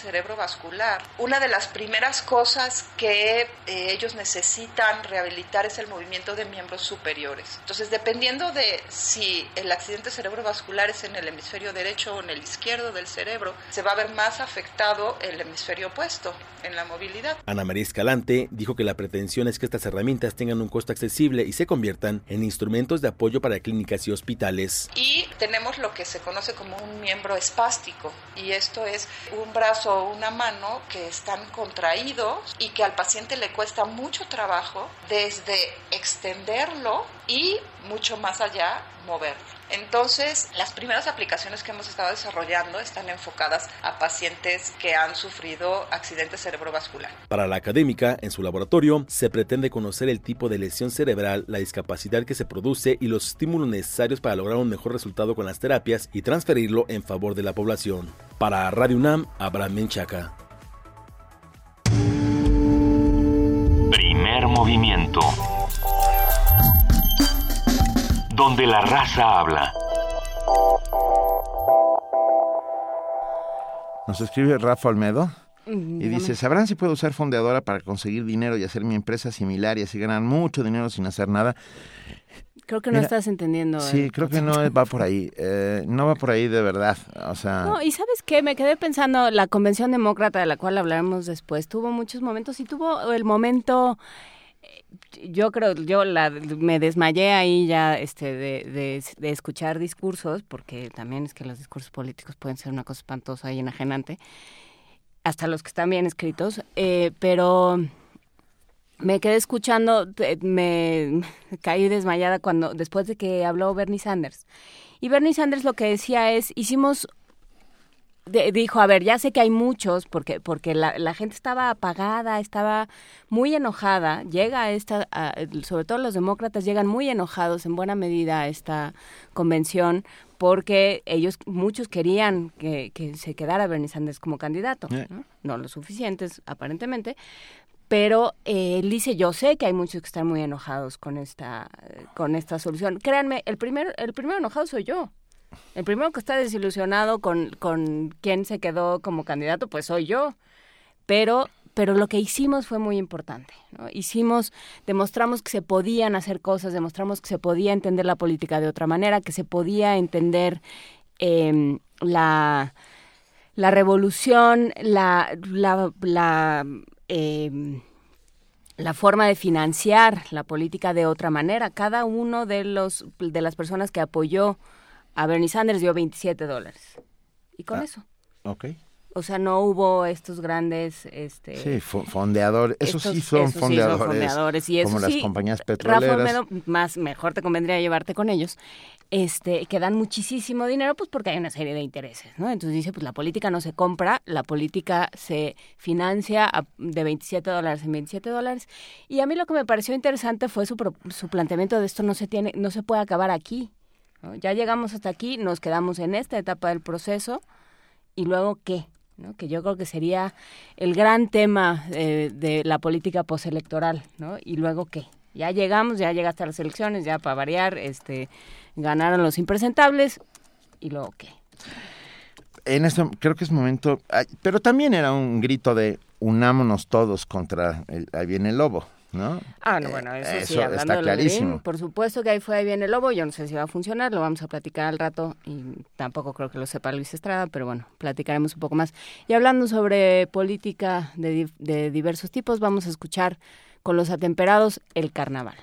cerebrovascular, una de las primeras cosas que eh, ellos necesitan rehabilitar es el movimiento de miembros superiores. Entonces, dependiendo de si el accidente cerebrovascular es en el hemisferio derecho o en el izquierdo del cerebro, se va a ver más afectado el hemisferio opuesto en la movilidad. Ana María Escalante dijo que la pretensión es que estas herramientas tengan un costo accesible y se conviertan en instrumentos de apoyo para clínicas y hospitales. Y tenemos lo que se conoce como un miembro espástico, y esto es un brazo o una mano que están contraídos y que al paciente le cuesta mucho trabajo desde extenderlo y mucho más allá moverlo. Entonces, las primeras aplicaciones que hemos estado desarrollando están enfocadas a pacientes que han sufrido accidente cerebrovascular. Para la académica, en su laboratorio, se pretende conocer el tipo de lesión cerebral, la discapacidad que se produce y los estímulos necesarios para lograr un mejor resultado con las terapias y transferirlo en favor de la población. Para Radio UNAM, Abraham Menchaca. Primer movimiento. Donde la raza habla. Nos escribe Rafa Olmedo y dice, ¿sabrán si puedo usar fondeadora para conseguir dinero y hacer mi empresa similar y así ganar mucho dinero sin hacer nada? Creo que no Mira, estás entendiendo. Sí, el creo que no va por ahí. Eh, no va por ahí de verdad. O sea, No, y sabes qué, me quedé pensando, la convención demócrata de la cual hablaremos después, tuvo muchos momentos y tuvo el momento, yo creo, yo la, me desmayé ahí ya este, de, de, escuchar discursos, porque también es que los discursos políticos pueden ser una cosa espantosa y enajenante, hasta los que están bien escritos, eh, pero me quedé escuchando, me caí desmayada cuando después de que habló Bernie Sanders. Y Bernie Sanders lo que decía es, hicimos de- dijo, a ver, ya sé que hay muchos, porque, porque la, la gente estaba apagada, estaba muy enojada, llega a esta, a- sobre todo los demócratas llegan muy enojados en buena medida a esta convención, porque ellos, muchos querían que, que se quedara Bernie Sanders como candidato. ¿no? no lo suficientes aparentemente, pero eh, él dice, yo sé que hay muchos que están muy enojados con esta, con esta solución. Créanme, el primero, el primero enojado soy yo. El primero que está desilusionado con, con quién se quedó como candidato, pues soy yo. Pero, pero lo que hicimos fue muy importante. ¿no? Hicimos, demostramos que se podían hacer cosas, demostramos que se podía entender la política de otra manera, que se podía entender em, la, la revolución, la, la, la, em, la forma de financiar la política de otra manera. Cada uno de los de las personas que apoyó a Bernie Sanders dio 27 dólares. Y con Ah. eso. ok. O sea, no hubo estos grandes... Este, Sí, fo- fondeadores. Esos estos- sí son esos sí fondeadores. fondeadores, y eso como las compañías Rafa petroleras. Olmedo, más mejor te convendría llevarte con ellos, este, que dan muchísimo dinero, pues porque hay una serie de intereses, ¿no? Entonces dice, pues la política no se compra, la política se financia a- de 27 dólares en 27 dólares. Y a mí lo que me pareció interesante fue su, pro- su planteamiento de esto no se tiene, no se puede acabar aquí. Ya llegamos hasta aquí, nos quedamos en esta etapa del proceso, y luego qué, ¿no? Que yo creo que sería el gran tema eh, de la política postelectoral, ¿no? Y luego qué. Ya llegamos, ya llega hasta las elecciones, ya para variar, este, ganaron los impresentables, y luego qué. En este, creo que es momento, pero también era un grito de unámonos todos contra el, ahí viene el lobo, ¿no? Ah, no, bueno, eso, sí, eso hablando está clarísimo. Green, por supuesto que ahí fue, ahí viene el lobo, yo no sé si va a funcionar, lo vamos a platicar al rato y tampoco creo que lo sepa Luis Estrada, pero bueno, platicaremos un poco más. Y hablando sobre política de diversos tipos, vamos a escuchar con los atemperados el carnaval.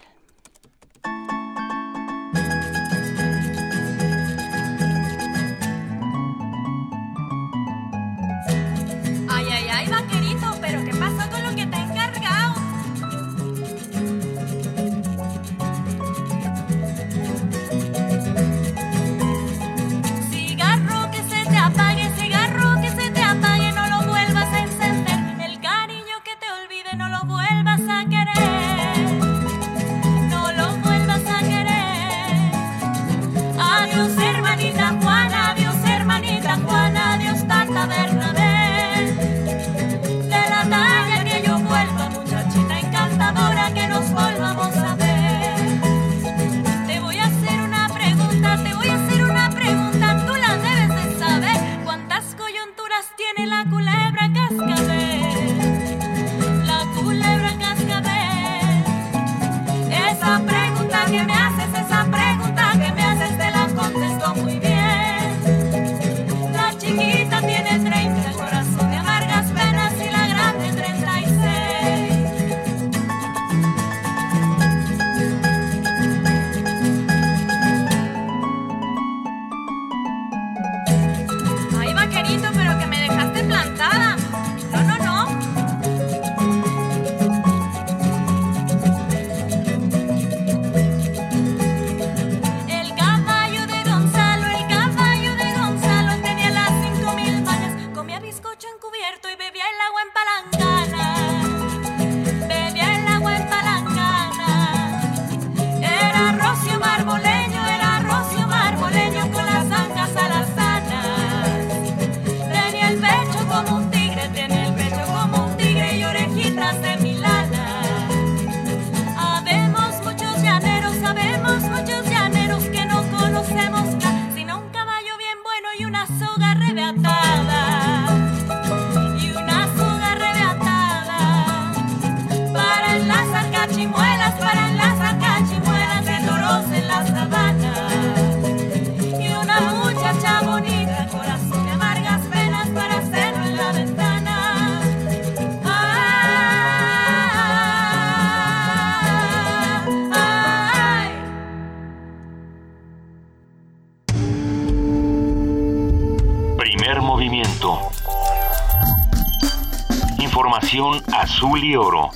Azul y oro.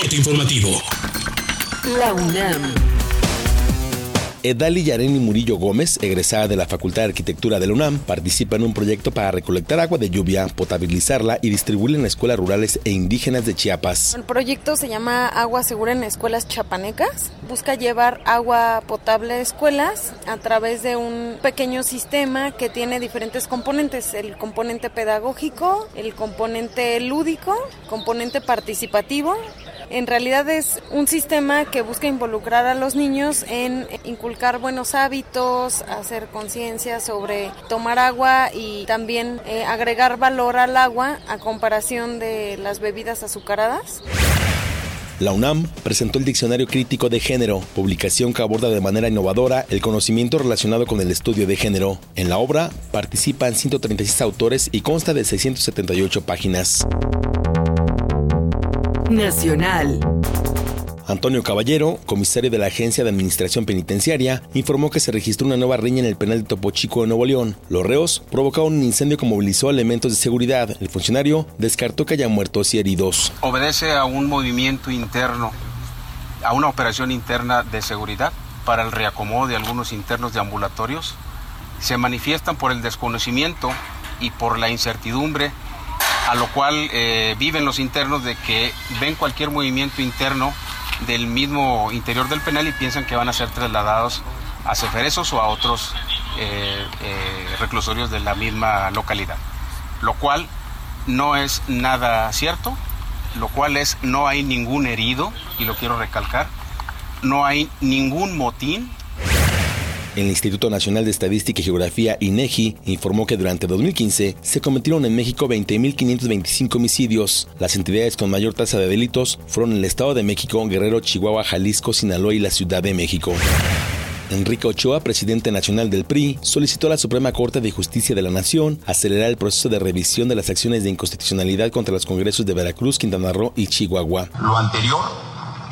Corte informativo. La UNAM. Edali Yareni Murillo Gómez, egresada de la Facultad de Arquitectura de la UNAM, participa en un proyecto para recolectar agua de lluvia, potabilizarla y distribuirla en escuelas rurales e indígenas de Chiapas. El proyecto se llama Agua Segura en Escuelas Chapanecas. Busca llevar agua potable a escuelas a través de un pequeño sistema que tiene diferentes componentes. El componente pedagógico, el componente lúdico, componente participativo en realidad es un sistema que busca involucrar a los niños en inculcar buenos hábitos, hacer conciencia sobre tomar agua y también eh, agregar valor al agua a comparación de las bebidas azucaradas. La UNAM presentó el Diccionario Crítico de Género, publicación que aborda de manera innovadora el conocimiento relacionado con el estudio de género. En la obra participan 136 autores y consta de 678 páginas. Nacional. Antonio Caballero, comisario de la Agencia de Administración Penitenciaria, informó que se registró una nueva riña en el penal de Topo Chico de Nuevo León. Los reos provocaron un incendio que movilizó elementos de seguridad. El funcionario descartó que haya muertos y heridos. Obedece a un movimiento interno, a una operación interna de seguridad para el reacomodo de algunos internos de ambulatorios. Se manifiestan por el desconocimiento y por la incertidumbre a lo cual eh, viven los internos de que ven cualquier movimiento interno del mismo interior del penal y piensan que van a ser trasladados a Ceferesos o a otros eh, eh, reclusorios de la misma localidad. Lo cual no es nada cierto, lo cual es no hay ningún herido, y lo quiero recalcar, no hay ningún motín, el Instituto Nacional de Estadística y Geografía, INEGI, informó que durante 2015 se cometieron en México 20.525 homicidios. Las entidades con mayor tasa de delitos fueron el Estado de México, Guerrero, Chihuahua, Jalisco, Sinaloa y la Ciudad de México. Enrique Ochoa, presidente nacional del PRI, solicitó a la Suprema Corte de Justicia de la Nación acelerar el proceso de revisión de las acciones de inconstitucionalidad contra los congresos de Veracruz, Quintana Roo y Chihuahua. Lo anterior,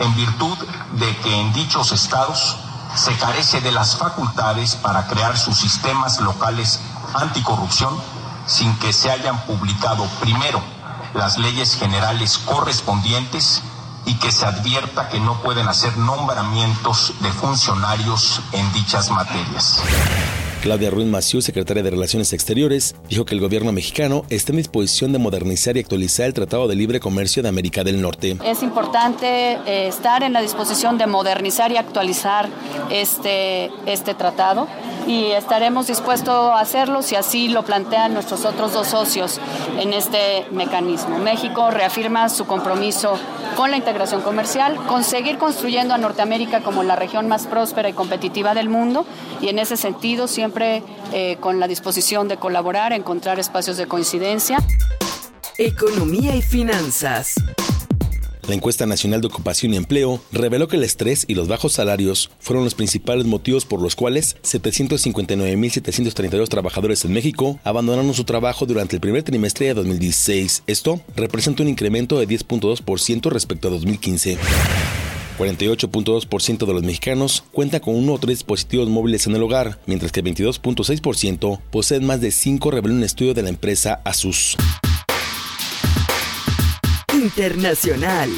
en virtud de que en dichos estados se carece de las facultades para crear sus sistemas locales anticorrupción sin que se hayan publicado primero las leyes generales correspondientes y que se advierta que no pueden hacer nombramientos de funcionarios en dichas materias. Claudia Ruiz Maciú, secretaria de Relaciones Exteriores, dijo que el gobierno mexicano está en disposición de modernizar y actualizar el Tratado de Libre Comercio de América del Norte. Es importante eh, estar en la disposición de modernizar y actualizar este, este tratado y estaremos dispuestos a hacerlo si así lo plantean nuestros otros dos socios en este mecanismo. México reafirma su compromiso con la integración comercial, con seguir construyendo a Norteamérica como la región más próspera y competitiva del mundo y en ese sentido siempre eh, con la disposición de colaborar, encontrar espacios de coincidencia. Economía y finanzas. La encuesta nacional de ocupación y empleo reveló que el estrés y los bajos salarios fueron los principales motivos por los cuales 759.732 trabajadores en México abandonaron su trabajo durante el primer trimestre de 2016. Esto representa un incremento de 10.2% respecto a 2015. 48.2% de los mexicanos cuenta con uno o tres dispositivos móviles en el hogar, mientras que 22.6% poseen más de 5, reveló un estudio de la empresa Asus. Internacional.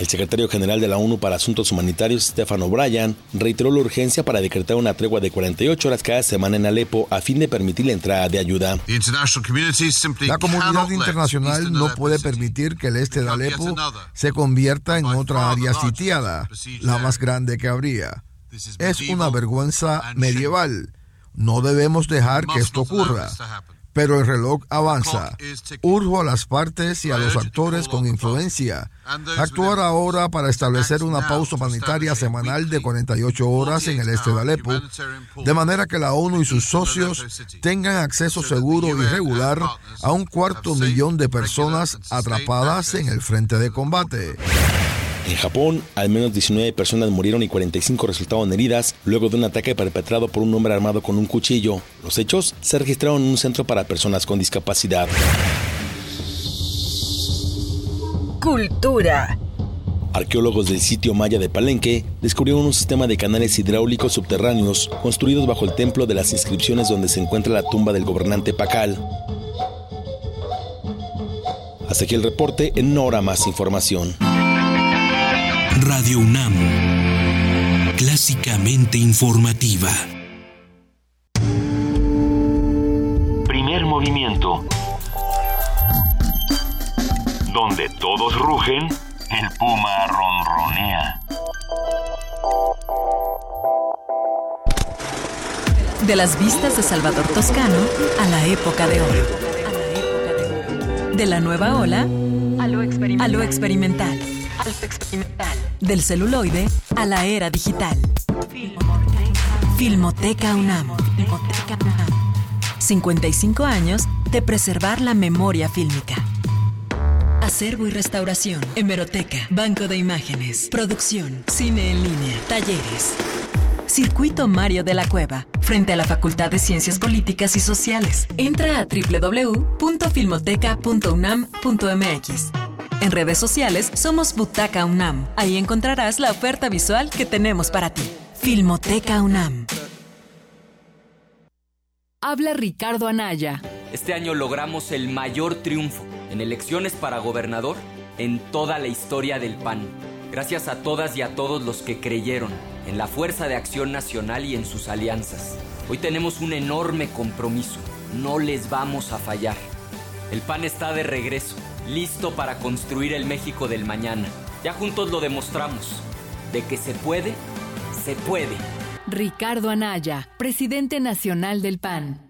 El secretario general de la ONU para Asuntos Humanitarios, Stefan O'Brien, reiteró la urgencia para decretar una tregua de 48 horas cada semana en Alepo a fin de permitir la entrada de ayuda. La comunidad internacional no puede permitir que el este de Alepo se convierta en otra área sitiada, la más grande que habría. Es una vergüenza medieval. No debemos dejar que esto ocurra. Pero el reloj avanza. Urjo a las partes y a los actores con influencia a actuar ahora para establecer una pausa humanitaria semanal de 48 horas en el este de Alepo, de manera que la ONU y sus socios tengan acceso seguro y regular a un cuarto millón de personas atrapadas en el frente de combate. En Japón, al menos 19 personas murieron y 45 resultaron heridas luego de un ataque perpetrado por un hombre armado con un cuchillo. Los hechos se registraron en un centro para personas con discapacidad. Cultura. Arqueólogos del sitio maya de Palenque descubrieron un sistema de canales hidráulicos subterráneos construidos bajo el templo de las inscripciones donde se encuentra la tumba del gobernante Pacal. Hasta aquí el reporte, en hora más información. Radio UNAM, clásicamente informativa. Primer movimiento. Donde todos rugen, el puma ronronea. De las vistas de Salvador Toscano a la época de oro. De la nueva ola a lo experimental. Del celuloide a la era digital. Filmoteca UNAM. 55 años de preservar la memoria fílmica. Acervo y restauración, hemeroteca, banco de imágenes, producción, cine en línea, talleres. Circuito Mario de la Cueva, frente a la Facultad de Ciencias Políticas y Sociales. Entra a www.filmoteca.unam.mx. En redes sociales somos Butaca UNAM. Ahí encontrarás la oferta visual que tenemos para ti. Filmoteca UNAM. Habla Ricardo Anaya. Este año logramos el mayor triunfo en elecciones para gobernador en toda la historia del PAN. Gracias a todas y a todos los que creyeron en la Fuerza de Acción Nacional y en sus alianzas. Hoy tenemos un enorme compromiso. No les vamos a fallar. El PAN está de regreso, listo para construir el México del mañana. Ya juntos lo demostramos. De que se puede, se puede. Ricardo Anaya, presidente nacional del PAN.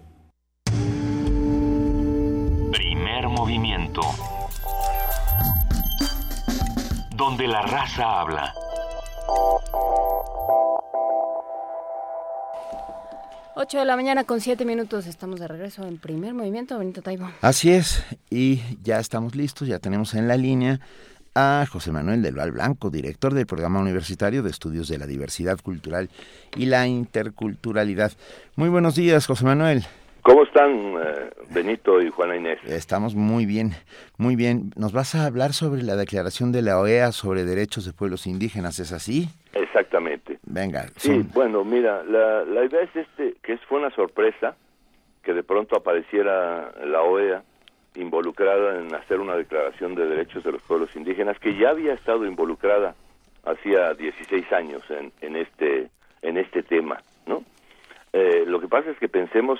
Movimiento. Donde la raza habla. Ocho de la mañana con siete minutos. Estamos de regreso en primer movimiento. Benito Taibo. Así es, y ya estamos listos, ya tenemos en la línea a José Manuel del Val Blanco, director del Programa Universitario de Estudios de la Diversidad Cultural y la Interculturalidad. Muy buenos días, José Manuel. ¿Cómo están eh, Benito y Juana Inés? Estamos muy bien, muy bien. ¿Nos vas a hablar sobre la declaración de la OEA sobre derechos de pueblos indígenas? ¿Es así? Exactamente. Venga. Sí, bueno, mira, la, la idea es este, que fue una sorpresa que de pronto apareciera la OEA involucrada en hacer una declaración de derechos de los pueblos indígenas que ya había estado involucrada hacía 16 años en, en este en este tema, ¿no? Eh, lo que pasa es que pensemos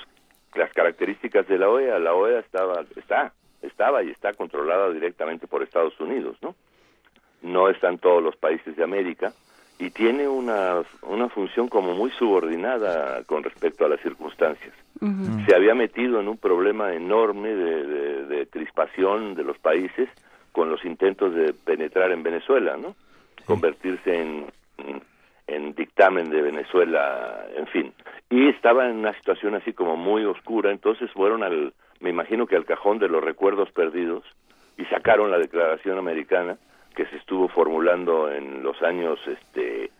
las características de la OEA. La OEA estaba está estaba y está controlada directamente por Estados Unidos, ¿no? No están todos los países de América y tiene una, una función como muy subordinada con respecto a las circunstancias. Se había metido en un problema enorme de, de- de crispación de los países con los intentos de penetrar en Venezuela, ¿no? Convertirse en, en- en dictamen de Venezuela, en fin. Y estaba en una situación así como muy oscura, entonces fueron al, me imagino que al cajón de los recuerdos perdidos y sacaron la declaración americana que se estuvo formulando en los años este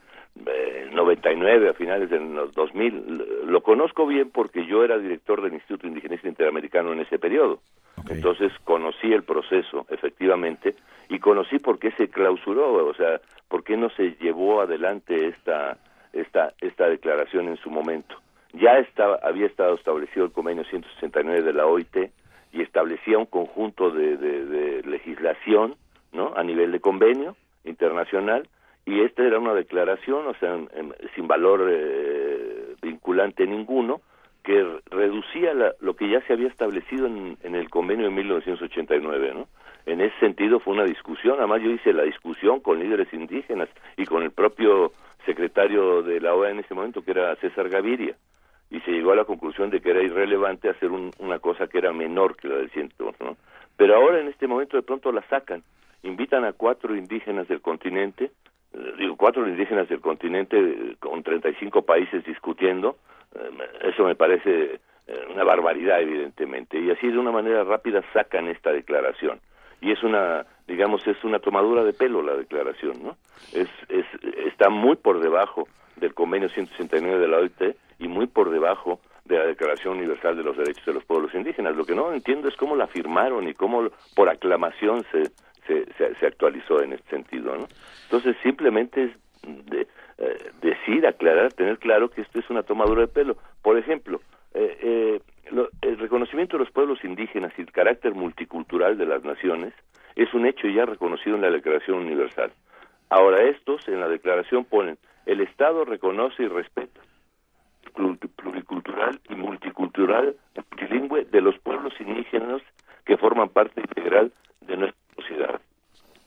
eh, 99 a finales de los 2000 lo conozco bien porque yo era director del Instituto Indigenista Interamericano en ese periodo. Entonces conocí el proceso efectivamente y conocí por qué se clausuró o sea por qué no se llevó adelante esta esta esta declaración en su momento ya estaba había estado establecido el convenio 169 de la OIT y establecía un conjunto de, de- legislación no a nivel de convenio internacional y esta era una declaración o sea sin valor eh, vinculante ninguno que re- reducía la- lo que ya se había establecido en, en el convenio de 1989 no en ese sentido fue una discusión además yo hice la discusión con líderes indígenas y con el propio secretario de la OEA en ese momento que era César Gaviria y se llegó a la conclusión de que era irrelevante hacer un- una cosa que era menor que la del ciento, ¿no? Pero ahora en este momento de pronto la sacan invitan a cuatro indígenas del continente, eh, digo, cuatro indígenas del continente eh, con 35 países discutiendo, eh, eso me parece eh, una barbaridad evidentemente, y así de una manera rápida sacan esta declaración. Y es una, digamos, es una tomadura de pelo la declaración, ¿no? Es, es, está muy por debajo del convenio 169 de la OIT y muy por debajo de la Declaración Universal de los Derechos de los Pueblos Indígenas. Lo que no entiendo es cómo la firmaron y cómo por aclamación se, se, actualizó en este sentido. ¿no? Entonces, simplemente es de, eh, decir, aclarar, tener claro que esto es una tomadura de pelo. Por ejemplo, eh, eh, lo- el reconocimiento de los pueblos indígenas y el carácter multicultural de las naciones es un hecho ya reconocido en la Declaración Universal. Ahora estos en la declaración ponen el Estado reconoce y respeta pluricultural y multicultural multilingüe de los pueblos indígenas que forman parte integral de nuestra sociedad.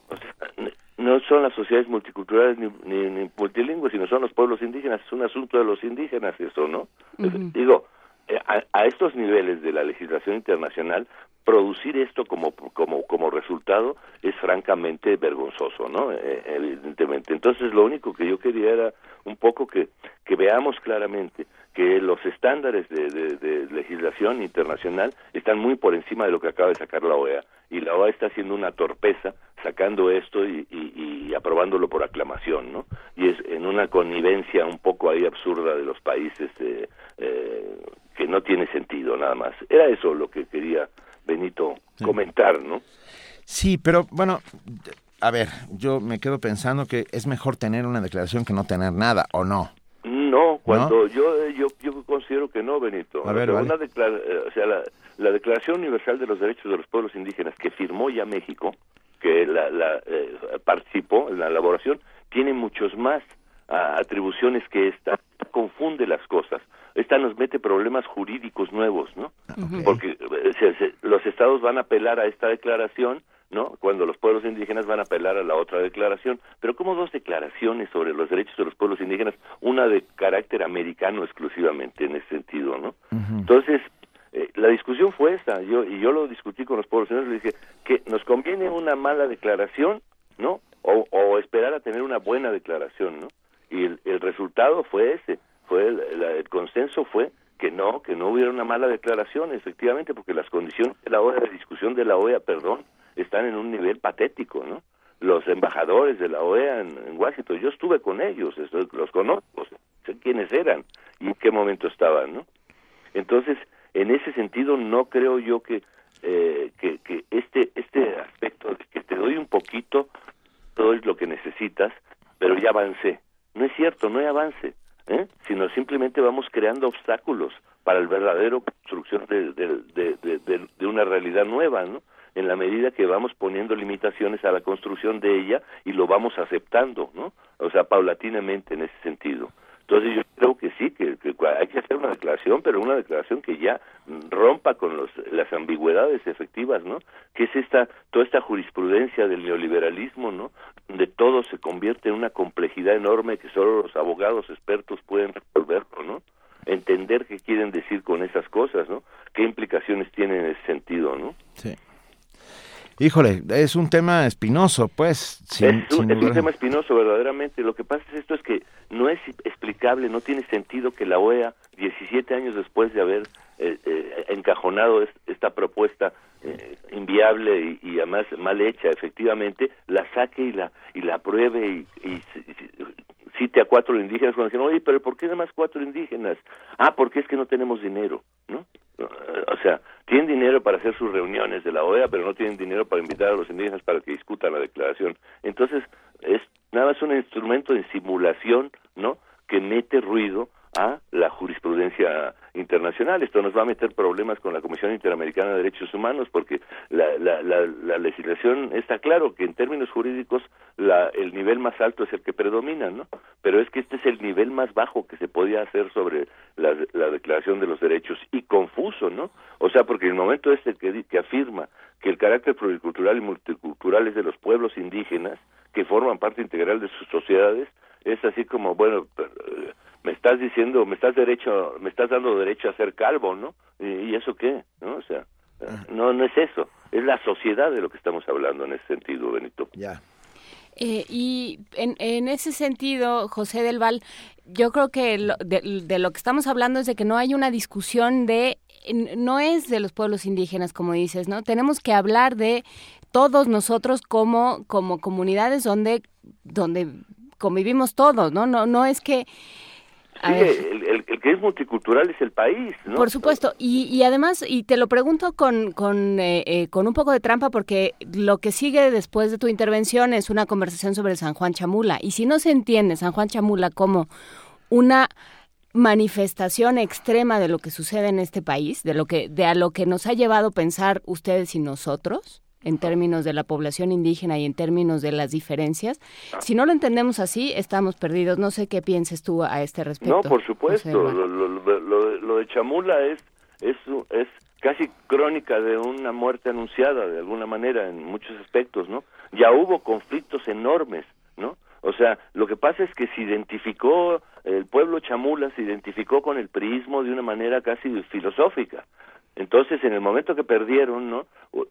O sea, no son las sociedades multiculturales ni, ni, ni multilingües, sino son los pueblos indígenas. Es un asunto de los indígenas eso, ¿no? Digo, eh, a, a estos niveles de la legislación internacional, producir esto como, como, como resultado es francamente vergonzoso, ¿no? Eh, evidentemente. Entonces, lo único que yo quería era un poco que, que veamos claramente que los estándares de, de- legislación internacional están muy por encima de lo que acaba de sacar la OEA. Y la OEA está haciendo una torpeza sacando esto y, y- y aprobándolo por aclamación, ¿no? Y es en una connivencia un poco ahí absurda de los países eh, eh, que no tiene sentido nada más. Era eso lo que quería Benito comentar, ¿no? Sí, pero bueno, a ver, yo me quedo pensando que es mejor tener una declaración que no tener nada, ¿o no? No, cuando yo, yo yo considero que no, Benito. A ver, vale. una eh, o sea, la, la Declaración Universal de los Derechos de los Pueblos Indígenas que firmó ya México, que la, la, eh, participó en la elaboración, tiene muchos más ah, atribuciones que esta. Confunde las cosas. Esta nos mete problemas jurídicos nuevos, ¿no? Porque eh, se- se- los estados van a apelar a esta declaración, ¿no? Cuando los pueblos indígenas van a apelar a la otra declaración. Pero como dos declaraciones sobre los derechos de los pueblos indígenas, una de carácter americano exclusivamente en ese sentido, ¿no? Entonces, eh, la discusión fue esta, yo, y yo lo discutí con los pueblos indígenas, le dije que nos conviene una mala declaración, ¿no? O, o esperar a tener una buena declaración, ¿no? Y el, el resultado fue ese, fue el, el consenso fue que no, que no hubiera una mala declaración, efectivamente, porque las condiciones de la OEA, de discusión de la OEA, perdón, están en un nivel patético, ¿no? Los embajadores de la OEA en, Washington, yo estuve con ellos, los conozco, sé quiénes eran y en qué momento estaban, ¿no? Entonces, en ese sentido, no creo yo que, eh, que, que este, este aspecto de que te doy un poquito, todo es lo que necesitas, pero ya avancé. No es cierto, no hay avance, ¿eh? sino simplemente vamos creando obstáculos para el verdadero construcción de, de, de, de- una realidad nueva, ¿no? En la medida que vamos poniendo limitaciones a la construcción de ella y lo vamos aceptando, ¿no? O sea, paulatinamente en ese sentido. Entonces yo creo que sí, que, hay que hacer una declaración, pero una declaración que ya rompa con los, las ambigüedades efectivas, ¿no? Que es esta, toda esta jurisprudencia del neoliberalismo, ¿no? Donde todo se convierte en una complejidad enorme que solo los abogados expertos pueden resolverlo, ¿no? Entender qué quieren decir con esas cosas, ¿no? Qué implicaciones tienen en ese sentido, ¿no? Sí. Híjole, es un tema espinoso, pues. Sin, es, un, sin es un lugar- tema espinoso, verdaderamente. Lo que pasa es esto es que no es explicable, no tiene sentido que la OEA, 17 años después de haber eh, eh, encajonado es- esta propuesta eh, inviable y, y además mal hecha, efectivamente, la saque y la y la apruebe y, y c- cite a cuatro indígenas cuando dijeron, oye, pero ¿por qué nada más cuatro indígenas? Ah, porque es que no tenemos dinero, ¿no? Eh, O sea, tienen dinero para hacer sus reuniones de la OEA, pero no tienen dinero para invitar a los indígenas para que discutan la declaración. Entonces, es nada más un instrumento de simulación, ¿no? Que mete ruido a la jurisprudencia internacional. Esto nos va a meter problemas con la Comisión Interamericana de Derechos Humanos porque la, la, la, la legislación está claro que en términos jurídicos la, el nivel más alto es el que predomina, ¿no? Pero es que este es el nivel más bajo que se podía hacer sobre la, la Declaración de los Derechos y confuso, ¿no? O sea, porque el momento este que, que afirma que el carácter pluricultural y multicultural es de los pueblos indígenas que forman parte integral de sus sociedades, es así como, bueno, eh, me estás diciendo, me estás derecho, me estás dando derecho a ser calvo, ¿no? ¿Y, y eso qué? ¿No? O sea, eh, no, no es eso. es la sociedad de lo que estamos hablando en ese sentido, Benito. Ya. Eh, y en, en, ese sentido, José del Val, yo creo que lo, de, de, lo que estamos hablando es de que no hay una discusión de, no es de los pueblos indígenas, como dices, ¿no? Tenemos que hablar de todos nosotros como, como comunidades donde, donde convivimos todos, ¿no? No, no es que Sí, el, el, el, que es multicultural es el país, ¿no? Por supuesto, y, y además, y te lo pregunto con, con, eh, eh, con un poco de trampa, porque lo que sigue después de tu intervención es una conversación sobre San Juan Chamula, y si no se entiende San Juan Chamula como una manifestación extrema de lo que sucede en este país, de lo que, de a lo que nos ha llevado a pensar ustedes y nosotros, en términos de la población indígena y en términos de las diferencias. Si no lo entendemos así, estamos perdidos. No sé qué pienses tú a este respecto. No, por supuesto. Lo, lo, lo, lo, de Chamula es, es, es casi crónica de una muerte anunciada, de alguna manera, en muchos aspectos, ¿no? Ya hubo conflictos enormes, ¿no? O sea, lo que pasa es que se identificó, el pueblo chamula se identificó con el priismo de una manera casi filosófica. Entonces, en el momento que perdieron, ¿no?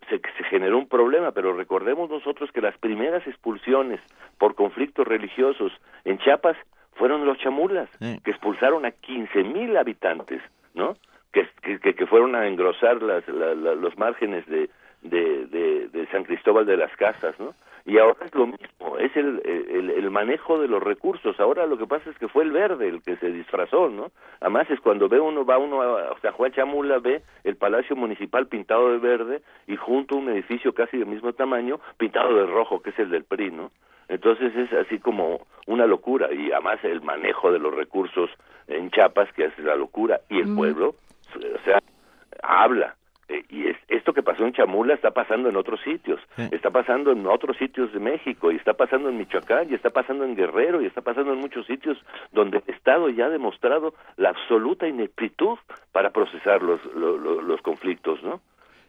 Se, se, generó un problema, pero recordemos nosotros que las primeras expulsiones por conflictos religiosos en Chiapas fueron los chamulas, sí. que expulsaron a 15 mil habitantes, ¿no? Que, que, que, fueron a engrosar las, la, la, los márgenes de, de, de, de San Cristóbal de las Casas, ¿no? Y ahora es lo mismo, es el, el, el, manejo de los recursos. Ahora lo que pasa es que fue el verde el que se disfrazó, ¿no? Además es cuando ve uno, va uno a San Juan Chamula, ve el Palacio Municipal pintado de verde y junto a un edificio casi del mismo tamaño pintado de rojo, que es el del PRI, ¿no? Entonces es así como una locura y además el manejo de los recursos en Chiapas, que es la locura, y el mm. pueblo, o sea, habla eh, y es, esto que pasó en Chamula está pasando en otros sitios, sí. está pasando en otros sitios de México, y está pasando en Michoacán, y está pasando en Guerrero, y está pasando en muchos sitios donde el Estado ya ha demostrado la absoluta ineptitud para procesar los, los, los conflictos, ¿no?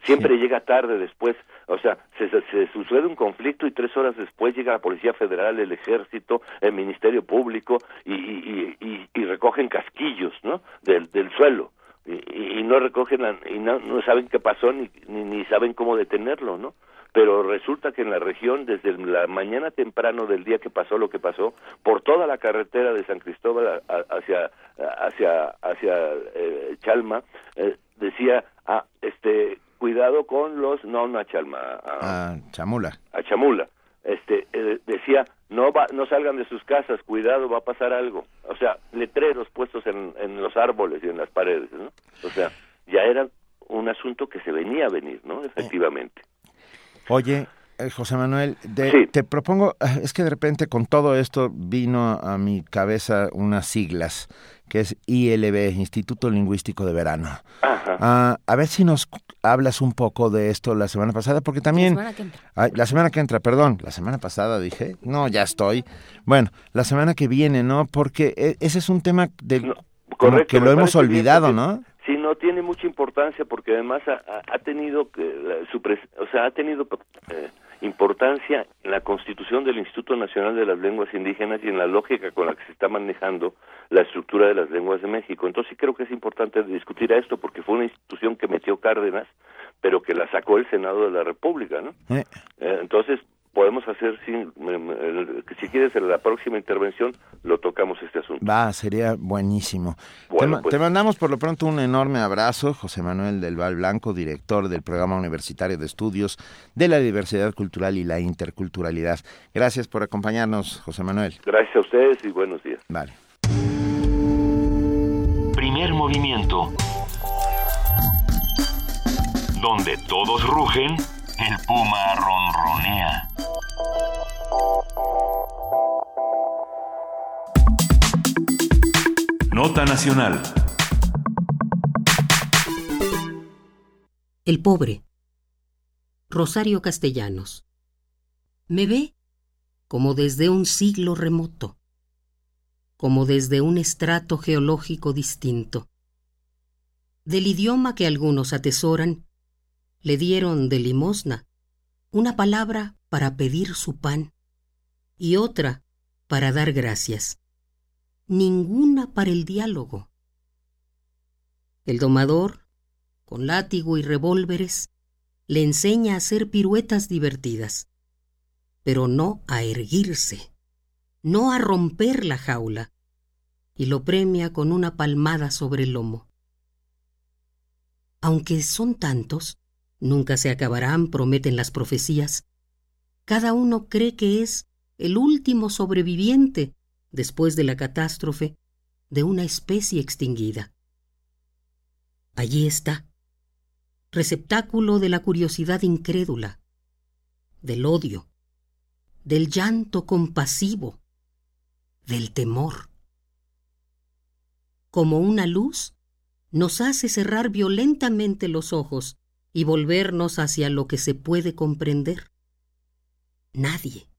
Siempre sí. llega tarde después, o sea, se, se, se, sucede un conflicto y tres horas después llega la Policía Federal, el Ejército, el Ministerio Público y, y, y, y recogen casquillos, ¿no? Del, del suelo y, y no recogen la, y no, no, saben qué pasó ni, ni, ni saben cómo detenerlo, ¿no? Pero resulta que en la región, desde la mañana temprano del día que pasó lo que pasó, por toda la carretera de San Cristóbal hacia hacia hacia eh, Chalma, eh, decía, ah, este, cuidado con los, no, no a Chalma, a, a Chamula. A Chamula. Este, eh, decía, no va, no salgan de sus casas, cuidado, va a pasar algo. O sea, letreros puestos en, en los árboles y en las paredes, ¿no? O sea, ya era un asunto que se venía a venir, ¿no? Efectivamente. Oye, eh, José Manuel, de, sí. te propongo, ah, es que de repente con todo esto vino a mi cabeza unas siglas, que es ILB, Instituto Lingüístico de Verano. Uh, a ver si nos hablas un poco de esto la semana pasada, porque también... La semana que entra. Ay, la semana que entra, perdón, la semana pasada dije, no, ya estoy. Bueno, la semana que viene, ¿no? Porque e, ese es un tema del, no, correcto, que lo hemos olvidado, bien, ¿no? Sí, no tiene mucha importancia porque además ha, ha tenido, eh, su pres o sea, ha tenido... Eh, importancia en la constitución del Instituto Nacional de las Lenguas Indígenas y en la lógica con la que se está manejando la estructura de las lenguas de México. Entonces sí creo que es importante discutir a esto porque fue una institución que metió Cárdenas, pero que la sacó el Senado de la República, ¿no? Eh. Eh, entonces podemos hacer, si, si quieres, en la próxima intervención lo tocamos este asunto. Va, sería buenísimo. Bueno, te, pues. te, mandamos por lo pronto un enorme abrazo, José Manuel del Val Blanco, director del Programa Universitario de Estudios de la Diversidad Cultural y la Interculturalidad. Gracias por acompañarnos, José Manuel. Gracias a ustedes y buenos días. Vale. Primer movimiento. Donde todos rugen, el puma ronronea. Nota Nacional. El pobre. Rosario Castellanos. Me ve como desde un siglo remoto, como desde un estrato geológico distinto. Del idioma que algunos atesoran, le dieron de limosna una palabra para pedir su pan y otra para dar gracias ninguna para el diálogo. El domador, con látigo y revólveres, le enseña a hacer piruetas divertidas, pero no a erguirse, no a romper la jaula, y lo premia con una palmada sobre el lomo. Aunque son tantos, nunca se acabarán, prometen las profecías, cada uno cree que es el último sobreviviente después de la catástrofe de una especie extinguida. Allí está, receptáculo de la curiosidad incrédula, del odio, del llanto compasivo, del temor. Como una luz, nos hace cerrar violentamente los ojos y volvernos hacia lo que se puede comprender. Nadie,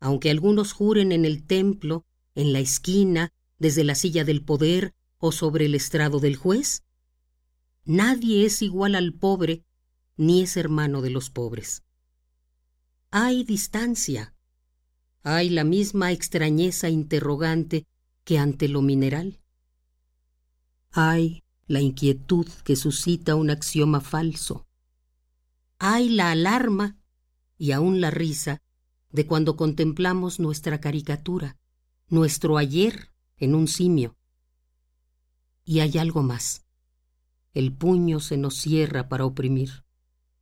aunque algunos juren en el templo, en la esquina, desde la silla del poder o sobre el estrado del juez, nadie es igual al pobre ni es hermano de los pobres. Hay distancia, hay la misma extrañeza interrogante que ante lo mineral. Hay la inquietud que suscita un axioma falso. Hay la alarma y aún la risa de cuando contemplamos nuestra caricatura, nuestro ayer en un simio. Y hay algo más. El puño se nos cierra para oprimir,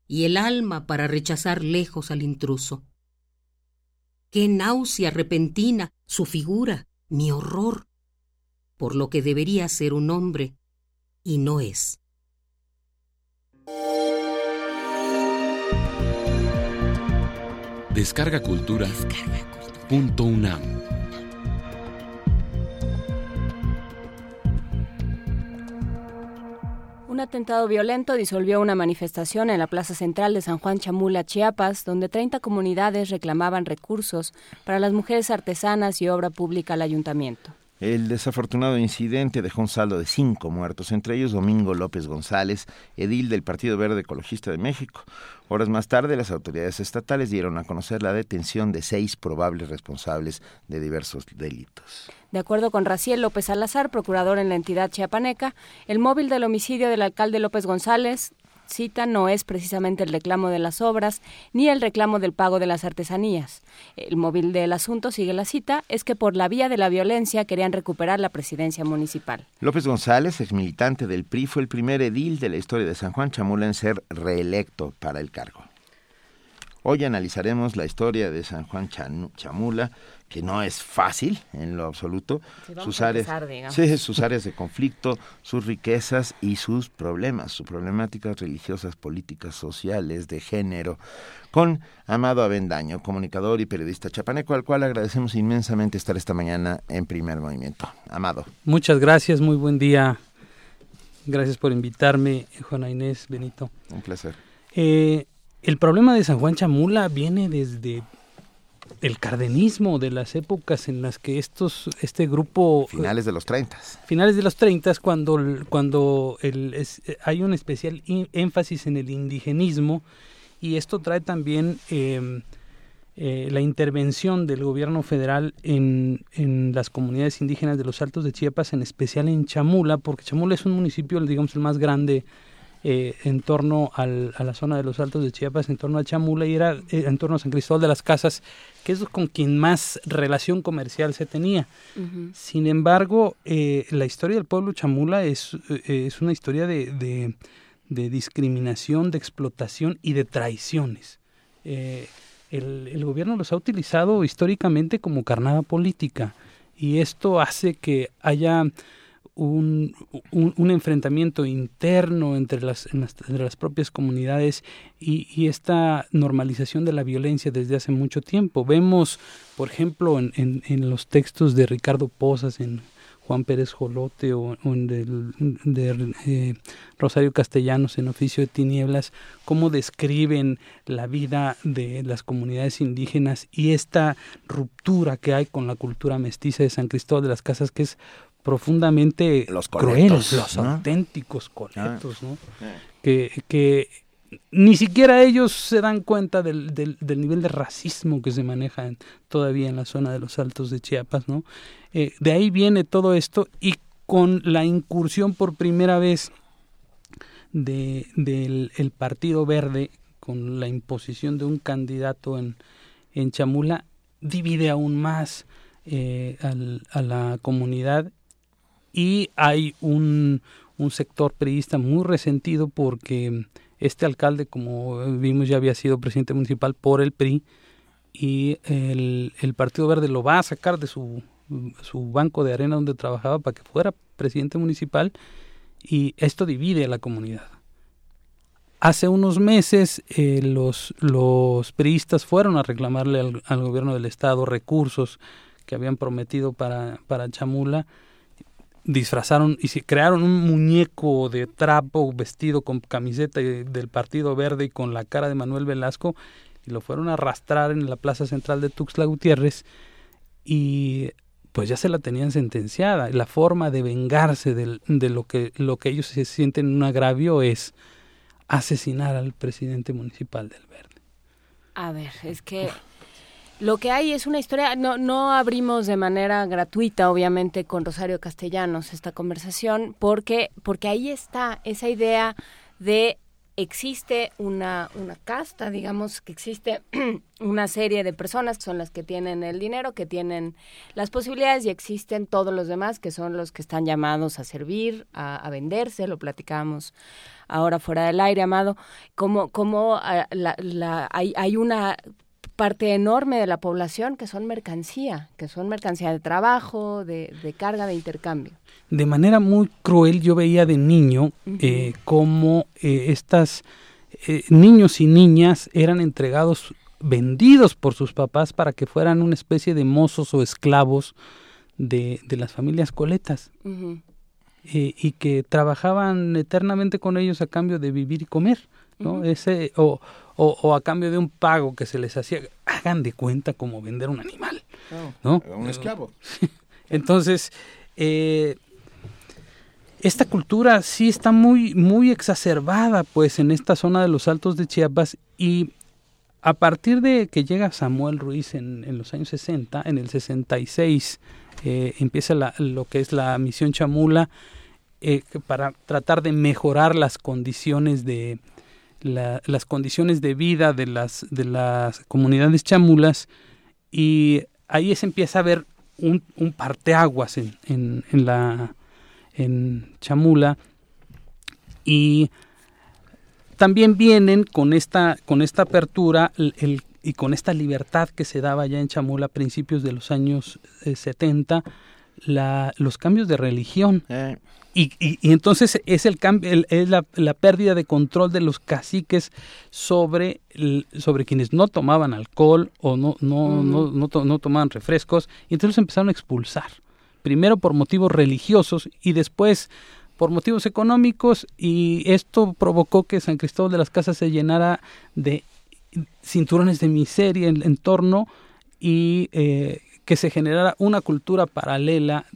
y el alma para rechazar lejos al intruso. Qué náusea repentina su figura, mi horror, por lo que debería ser un hombre y no es. Descarga Cultura. Punto UNAM. Un atentado violento disolvió una manifestación en la Plaza Central de San Juan Chamula, Chiapas, donde 30 comunidades reclamaban recursos para las mujeres artesanas y obra pública al ayuntamiento. El desafortunado incidente dejó un saldo de cinco muertos, entre ellos Domingo López González, edil del Partido Verde Ecologista de México. Horas más tarde, las autoridades estatales dieron a conocer la detención de seis probables responsables de diversos delitos. De acuerdo con Raciel López Salazar, procurador en la entidad chiapaneca, el móvil del homicidio del alcalde López González cita no es precisamente el reclamo de las obras ni el reclamo del pago de las artesanías. El móvil del asunto, sigue la cita, es que por la vía de la violencia querían recuperar la presidencia municipal. López González, ex militante del PRI, fue el primer edil de la historia de San Juan Chamula en ser reelecto para el cargo. Hoy analizaremos la historia de San Juan Chamula, que no es fácil en lo absoluto, sus áreas, sus áreas de conflicto, sus riquezas y sus problemas, sus problemáticas religiosas, políticas, sociales, de género, con Amado Avendaño, comunicador y periodista chapaneco, al cual agradecemos inmensamente estar esta mañana en Primer Movimiento. Amado. Muchas gracias, muy buen día. Gracias por invitarme, Juana Inés, Benito. Un placer. Eh, el problema de San Juan Chamula viene desde el cardenismo de las épocas en las que estos este grupo finales de los 30 finales de los 30 cuando cuando el, hay un especial énfasis en el indigenismo y esto trae también em, eh, la intervención del gobierno federal en, en las comunidades indígenas de los Altos de Chiapas en especial en Chamula porque Chamula es un municipio digamos el más grande eh, en torno al, a la zona de los Altos de Chiapas, en torno a Chamula y era eh, en torno a San Cristóbal de las Casas, que es con quien más relación comercial se tenía. Sin embargo, eh, la historia del pueblo Chamula es, es una historia de, de, de, discriminación, de explotación y de traiciones. El, el, gobierno los ha utilizado históricamente como carnada política y esto hace que haya un, un, enfrentamiento interno entre las, entre las propias comunidades y, esta normalización de la violencia desde hace mucho tiempo. Vemos, por ejemplo, en, en, en los textos de Ricardo Posas, en Juan Pérez Jolote o, en de eh, Rosario Castellanos en Oficio de Tinieblas, cómo describen la vida de las comunidades indígenas y esta ruptura que hay con la cultura mestiza de San Cristóbal de las Casas, que es profundamente los crueles, los auténticos coletos, ¿no? Que, que ni siquiera ellos se dan cuenta del, del, del, nivel de racismo que se maneja todavía en la zona de los Altos de Chiapas, ¿no? Eh, de ahí viene todo esto y con la incursión por primera vez de, del el Partido Verde con la imposición de un candidato en, en Chamula divide aún más eh, al, a la comunidad y hay un, un sector periodista muy resentido porque este alcalde, como vimos, ya había sido presidente municipal por el PRI y el, el Partido Verde lo va a sacar de su, su banco de arena donde trabajaba para que fuera presidente municipal y esto divide a la comunidad. Hace unos meses eh, los, los priistas fueron a reclamarle al, al, gobierno del estado recursos que habían prometido para, para Chamula disfrazaron y se crearon un muñeco de trapo vestido con camiseta del Partido Verde y con la cara de Manuel Velasco y lo fueron a arrastrar en la plaza central de Tuxtla Gutiérrez y pues ya se la tenían sentenciada. La forma de vengarse de, de lo, que, lo que ellos se sienten un agravio es asesinar al presidente municipal del Verde. A ver, es que lo que hay es una historia, no, no abrimos de manera gratuita, obviamente, con Rosario Castellanos esta conversación, porque, porque ahí está esa idea de existe una, una casta, digamos que existe una serie de personas que son las que tienen el dinero, que tienen las posibilidades y existen todos los demás que son los que están llamados a servir, a, venderse, lo platicamos ahora fuera del aire, Amado, como, como uh, la, la, hay, hay una parte enorme de la población que son mercancía, que son mercancía de trabajo, de, de carga, de intercambio. De manera muy cruel yo veía de niño uh -huh. eh, cómo eh, estas eh, niños y niñas eran entregados, vendidos por sus papás para que fueran una especie de mozos o esclavos de, de las familias coletas. Uh -huh. y que trabajaban eternamente con ellos a cambio de vivir y comer. ¿no? Uh -huh. Ese, o, o, o, a cambio de un pago que se les hacía, hagan de cuenta como vender un animal, ¿no? Un esclavo. Entonces, eh, esta cultura sí está muy, muy exacerbada, pues, en esta zona de los Altos de Chiapas y a partir de que llega Samuel Ruiz en, en los años 60, en el 66, eh, empieza la, lo que es la misión Chamula eh, para tratar de mejorar las condiciones de, la, las condiciones de vida de las, de las comunidades chamulas y ahí se empieza a ver un, un parteaguas en, en, en, la, en Chamula y también vienen con esta, con esta apertura el, y con esta libertad que se daba ya en Chamula a principios de los años eh, 70, la, los cambios de religión. Eh. Y, y, y, entonces es el cambio, el, es la, la, pérdida de control de los caciques sobre, el, sobre quienes no tomaban alcohol o no, no, mm. no, no, to, no, tomaban refrescos, y entonces empezaron a expulsar. Primero por motivos religiosos y después por motivos económicos, y esto provocó que San Cristóbal de las Casas se llenara de cinturones de miseria en el entorno y eh, que se generara una cultura paralela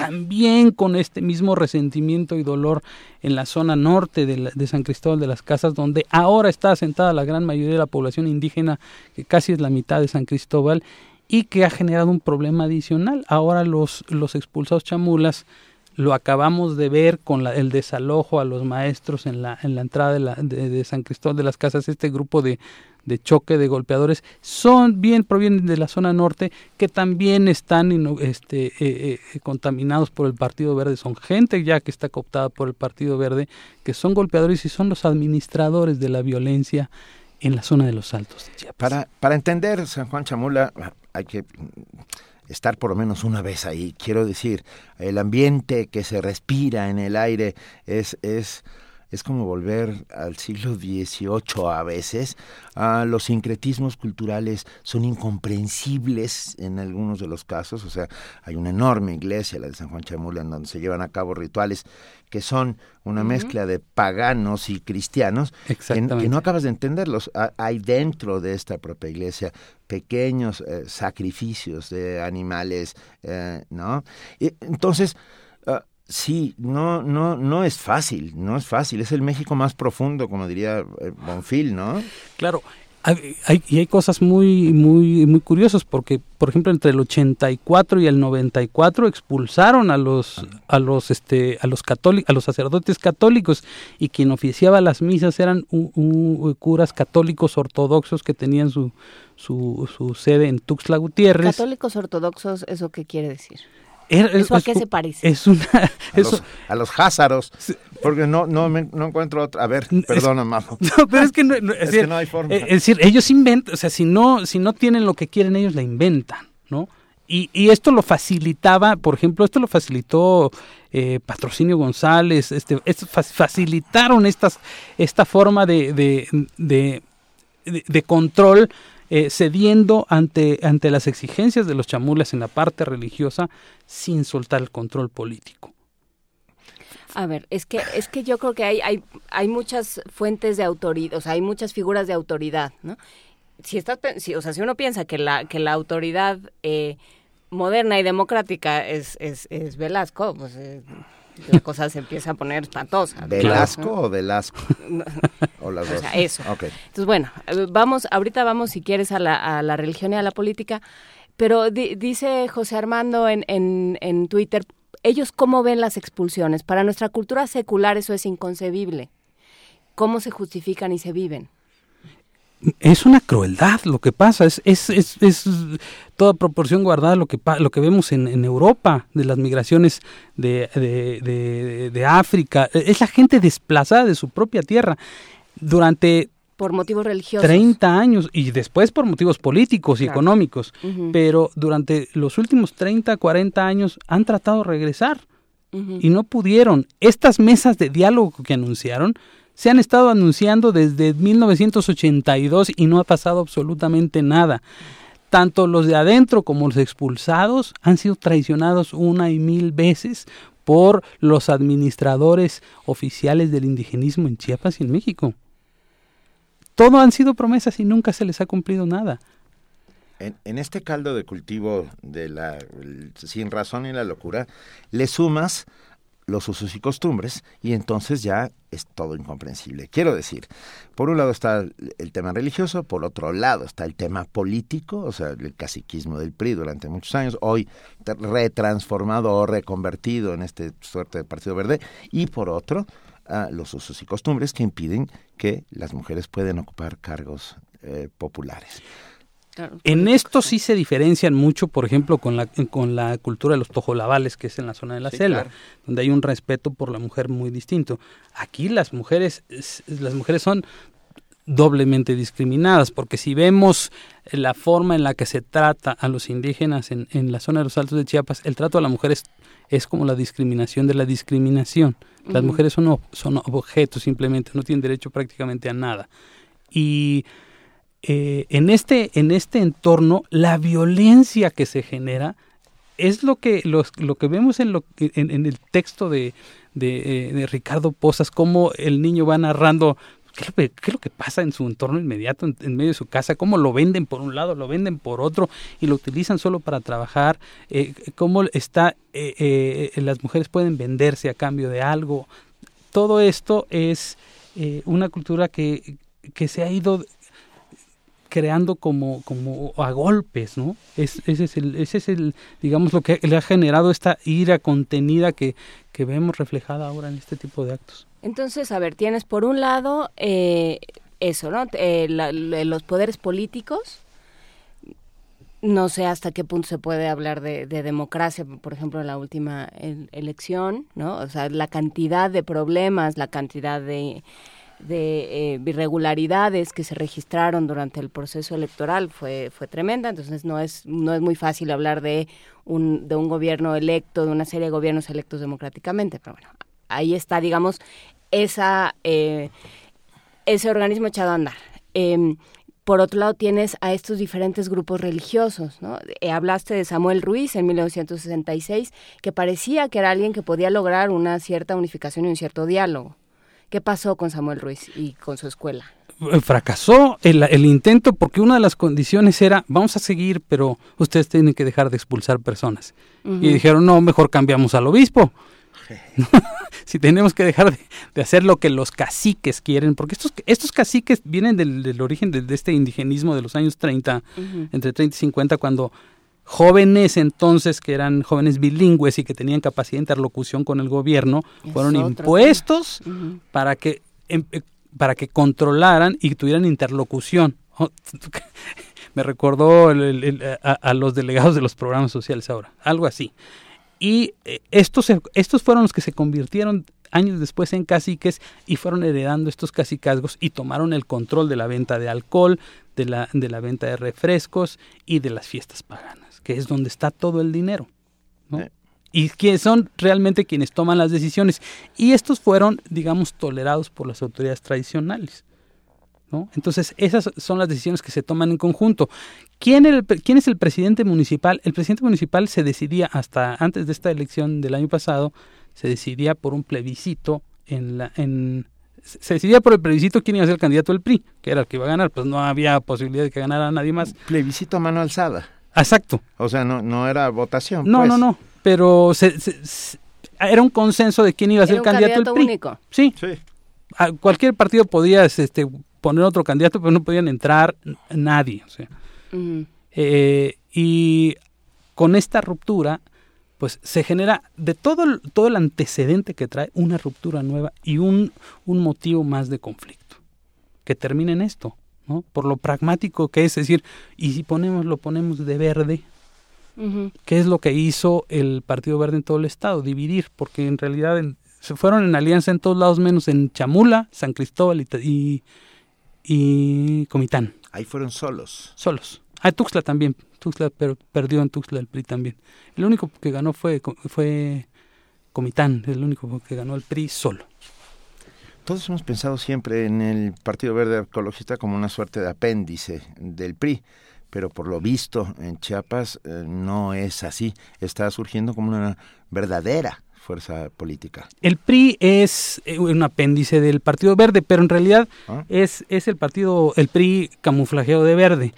también con este mismo resentimiento y dolor en la zona norte de, la, de, San Cristóbal de las Casas, donde ahora está asentada la gran mayoría de la población indígena, que casi es la mitad de San Cristóbal, y que ha generado un problema adicional. Ahora los, los expulsados chamulas lo acabamos de ver con la, el desalojo a los maestros en la, en la entrada de, la, de, San Cristóbal de las Casas, este grupo de, de choque de golpeadores son bien provienen de la zona norte que también están este, eh, eh, contaminados por el Partido Verde son gente ya que está cooptada por el Partido Verde que son golpeadores y son los administradores de la violencia en la zona de los Altos de Chiapas. Para, para entender San Juan Chamula hay que estar por lo menos una vez ahí. Quiero decir, el ambiente que se respira en el aire es, es es como volver al siglo XVIII a veces. Uh, los sincretismos culturales son incomprensibles en algunos de los casos. O sea, hay una enorme iglesia, la de San Juan Chamula, en donde se llevan a cabo rituales que son una uh -huh. mezcla de paganos y cristianos que, que, no acabas de entenderlos. Hay dentro de esta propia iglesia pequeños eh, sacrificios de animales, eh, ¿no? Y, entonces, uh, Sí, no, no, no es fácil, no es fácil. Es el México más profundo, como diría Bonfil, ¿no? Claro, hay, y hay cosas muy, muy, muy curiosas porque, por ejemplo, entre el 84 y el 94 expulsaron a los, a los, este, a los católicos, a los sacerdotes católicos y quien oficiaba las misas eran curas católicos ortodoxos que tenían su, su, su sede en Tuxtla Gutiérrez. Católicos ortodoxos, ¿eso qué quiere decir? ¿Eso a qué se parece? Es una, a, los, házaros, porque no, no, no encuentro otra. A ver, perdona, Majo. No, pero es que no, es, que no hay forma. Eh, es decir, ellos inventan, o sea, si no, si no tienen lo que quieren, ellos la inventan, ¿no? Y, y esto lo facilitaba, por ejemplo, esto lo facilitó eh, Patrocinio González, este, facilitaron estas, esta forma de, de, de, de control eh, cediendo ante, ante las exigencias de los chamulas en la parte religiosa sin soltar el control político. A ver, es que es que yo creo que hay hay, hay muchas fuentes de autoridad, o sea, hay muchas figuras de autoridad, ¿no? Si estás, si, o sea, si uno piensa que la que la autoridad eh, moderna y democrática es, es, es Velasco, pues eh, la cosa se empieza a poner espantosa. ¿Velasco o Velasco? o las dos. eso. Entonces, bueno, vamos, ahorita vamos, si quieres, a la, a la religión y a la política, pero dice José Armando en, en, en Twitter, ellos cómo ven las expulsiones. Para nuestra cultura secular eso es inconcebible. ¿Cómo se justifican y se viven? Es una crueldad lo que pasa, es, es, es, es toda proporción guardada lo que, lo que vemos en, en Europa, de las migraciones de, de, de, África, es la gente desplazada de su propia tierra durante por motivos religiosos. 30 años y después por motivos políticos y económicos, pero durante los últimos 30, 40 años han tratado de regresar y no pudieron. Estas mesas de diálogo que anunciaron se han estado anunciando desde 1982 y no ha pasado absolutamente nada. Tanto los de adentro como los expulsados han sido traicionados una y mil veces por los administradores oficiales del indigenismo en Chiapas y en México. Todo han sido promesas y nunca se les ha cumplido nada. En, este caldo de cultivo de la sin razón y la locura, le sumas los usos y costumbres y entonces ya es todo incomprensible. Quiero decir, por un lado está el tema religioso, por otro lado está el tema político, o sea, el caciquismo del PRI durante muchos años, hoy retransformado o reconvertido en este suerte de Partido Verde, y por otro, los usos y costumbres que impiden que las mujeres puedan ocupar cargos eh, populares en esto sí se diferencian mucho, por ejemplo, con la, con la cultura de los tojolabales, que es en la zona de la selva, donde hay un respeto por la mujer muy distinto. Aquí las mujeres, las mujeres son doblemente discriminadas, porque si vemos la forma en la que se trata a los indígenas en, en la zona de los Altos de Chiapas, el trato a la mujer es, es como la discriminación de la discriminación. Las mujeres son, son objetos simplemente, no tienen derecho prácticamente a nada. Y eh, en, este, en este entorno la violencia que se genera es lo que, lo que vemos en, lo, en, el texto de, de, eh, Ricardo Posas, cómo el niño va narrando qué es lo que, pasa en su entorno inmediato, en, medio de su casa, cómo lo venden por un lado, lo venden por otro y lo utilizan solo para trabajar, eh, cómo está, las mujeres pueden venderse a cambio de algo. Todo esto es una cultura que, que se ha ido creando como, como a golpes, ¿no? Es, ese, es el, ese es el, digamos, lo que le ha generado esta ira contenida que, que vemos reflejada ahora en este tipo de actos. Entonces, a ver, tienes por un lado eh, eso, ¿no? Eh, los poderes políticos. No sé hasta qué punto se puede hablar de, de democracia, por ejemplo, en la última elección, ¿no? O sea, la cantidad de problemas, la cantidad de de eh, irregularidades que se registraron durante el proceso electoral fue fue tremenda entonces no es no es muy fácil hablar de un de un gobierno electo de una serie de gobiernos electos democráticamente pero bueno ahí está digamos esa eh, ese organismo echado a andar em, por otro lado tienes a estos diferentes grupos religiosos, ¿no? Eh, hablaste de Samuel Ruiz en 1966, que parecía que era alguien que podía lograr una cierta unificación y un cierto diálogo. ¿Qué pasó con Samuel Ruiz y con su escuela? Eh, fracasó el, el, intento porque una de las condiciones era vamos a seguir, pero ustedes tienen que dejar de expulsar personas. Y dijeron, no, mejor cambiamos al obispo. si tenemos que dejar de, hacer lo que los caciques quieren, porque estos, estos caciques vienen del, origen de, este indigenismo de los años 30, entre 30 y 50, cuando jóvenes entonces que eran jóvenes bilingües y que tenían capacidad de interlocución con el gobierno, fueron impuestos para que em, eh, para que controlaran y tuvieran interlocución. Me recordó a, los delegados de los programas sociales ahora, algo así. Y eh, estos, estos fueron los que se convirtieron años después en caciques y fueron heredando estos cacicazgos y tomaron el control de la venta de alcohol, de la, de la venta de refrescos y de las fiestas paganas, que es donde está todo el dinero. Y que son realmente quienes toman las decisiones. Y estos fueron, digamos, tolerados por las autoridades tradicionales. Entonces, esas son las decisiones que se toman en conjunto. ¿Quién, ¿Quién, es el presidente municipal? El presidente municipal se decidía hasta antes de esta elección del año pasado, se decidía por un plebiscito en la en se decidía por el plebiscito quién iba a ser el candidato del PRI, que era el que iba a ganar, pues no había posibilidad de que ganara nadie más. Plebiscito a mano alzada. Exacto. O sea, no no era votación. No, pues. no, no, pero se, era un consenso de quién iba a ser el candidato del PRI. Único. Sí. sí. cualquier partido podía este, poner otro candidato, pero no podían entrar nadie. O sea. Eh, y con esta ruptura, pues se genera de todo el, todo el antecedente que trae una ruptura nueva y un, un motivo más de conflicto. Que termine en esto, ¿no? Por lo pragmático que es, decir, y si ponemos, lo ponemos de verde, ¿qué es lo que hizo el Partido Verde en todo el estado? Dividir, porque en realidad se fueron en alianza en todos lados, menos en Chamula, San Cristóbal y y Comitán. Ahí fueron solos. Solos. Ah, Tuxtla también. Tuxtla pero perdió en Tuxtla el PRI también. El único que ganó fue, fue Comitán, el único que ganó el PRI solo. Todos hemos pensado siempre en el Partido Verde Ecologista como una suerte de apéndice del PRI, pero por lo visto en Chiapas eh, no es así. Está surgiendo como una verdadera fuerza política. El PRI es eh, un apéndice del Partido Verde, pero en realidad ah. es, es el partido, el PRI camuflajeado de verde.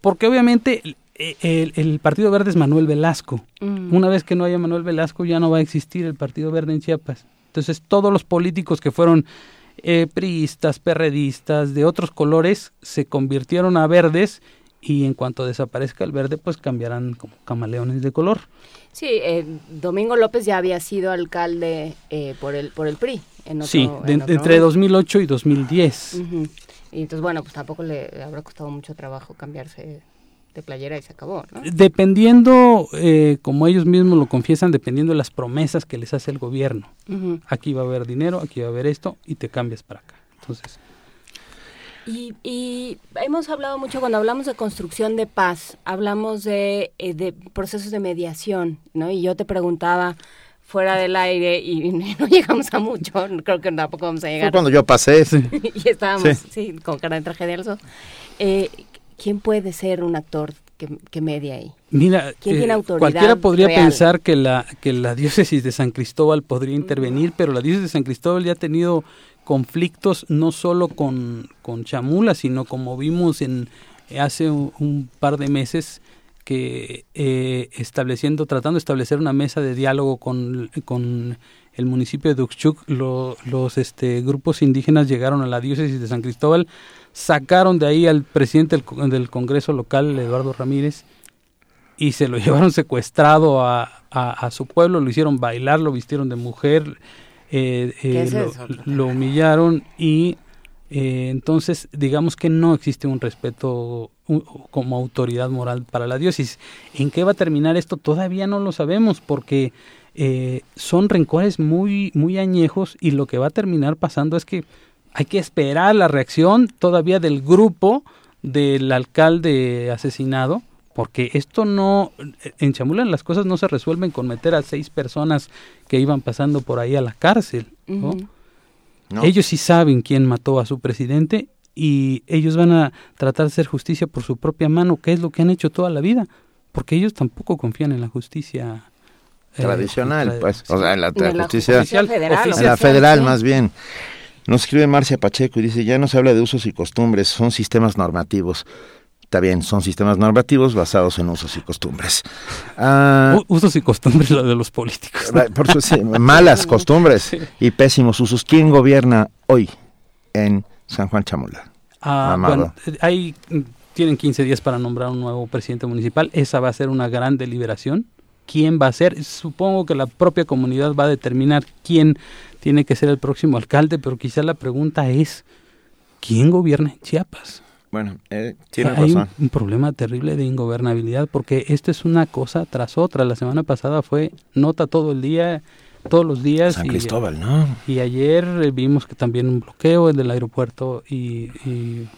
Porque obviamente el, el, Partido Verde es Manuel Velasco. Mm. Una vez que no haya Manuel Velasco ya no va a existir el Partido Verde en Chiapas. Entonces todos los políticos que fueron eh, priistas, perredistas, de otros colores, se convirtieron a verdes y en cuanto desaparezca el verde, pues cambiarán como camaleones de color. Sí, eh, Domingo López ya había sido alcalde eh, por el por el PRI. En otro, sí, entre 2008 y 2010. Y entonces, bueno, pues tampoco le habrá costado mucho trabajo cambiarse de playera y se acabó, ¿no? Dependiendo, eh, como ellos mismos lo confiesan, dependiendo de las promesas que les hace el gobierno. Aquí va a haber dinero, aquí va a haber esto, y te cambias para acá. Entonces, y, hemos hablado mucho cuando hablamos de construcción de paz, hablamos de, eh, de procesos de mediación, ¿no? Y yo te preguntaba fuera del aire y no llegamos a mucho, creo que tampoco vamos a llegar. Fue cuando yo pasé. y estábamos, sí. con cara de tragedia eh, ¿Quién puede ser un actor que, media ahí? Mira, ¿Quién tiene eh, autoridad cualquiera podría pensar que la, que la diócesis de San Cristóbal podría intervenir, pero la diócesis de San Cristóbal ya ha tenido conflictos no solo con, con Chamula, sino como vimos en hace un, par de meses que eh, estableciendo, tratando de establecer una mesa de diálogo con, con el municipio de Duxchuk, los este, grupos indígenas llegaron a la diócesis de San Cristóbal, sacaron de ahí al presidente del, del Congreso local, Eduardo Ramírez, y se lo llevaron secuestrado a, a, su pueblo, lo hicieron bailar, lo vistieron de mujer, eh, eh, lo, humillaron y eh, entonces digamos que no existe un respeto como autoridad moral para la diócesis. ¿En qué va a terminar esto? Todavía no lo sabemos porque son rencores muy, muy añejos y lo que va a terminar pasando es que hay que esperar la reacción todavía del grupo del alcalde asesinado porque esto no, en Chamula las cosas no se resuelven con meter a seis personas que iban pasando por ahí a la cárcel, ¿no? Ellos sí saben quién mató a su presidente y ellos van a tratar de hacer justicia por su propia mano, que es lo que han hecho toda la vida, porque ellos tampoco confían en la justicia eh, tradicional, pues, o sea, en la, justicia, federal, la federal más bien. Nos escribe Marcia Pacheco y dice, ya no se habla de usos y costumbres, son sistemas normativos Está bien, son sistemas normativos basados en usos y costumbres. Ah, usos y costumbres lo de los políticos. Por su, sí, malas costumbres y pésimos usos. ¿Quién gobierna hoy en San Juan Chamula? Ah, bueno, hay, tienen 15 días para nombrar un nuevo presidente municipal. Esa va a ser una gran deliberación. ¿Quién va a ser? Supongo que la propia comunidad va a determinar quién tiene que ser el próximo alcalde, pero quizá la pregunta es, ¿quién gobierna en Chiapas? Bueno, eh, tiene Hay razón. Un, un, problema terrible de ingobernabilidad porque esto es una cosa tras otra. La semana pasada fue nota todo el día, todos los días. San y, Cristóbal, ¿no? Y ayer eh, vimos que también un bloqueo el del aeropuerto y, y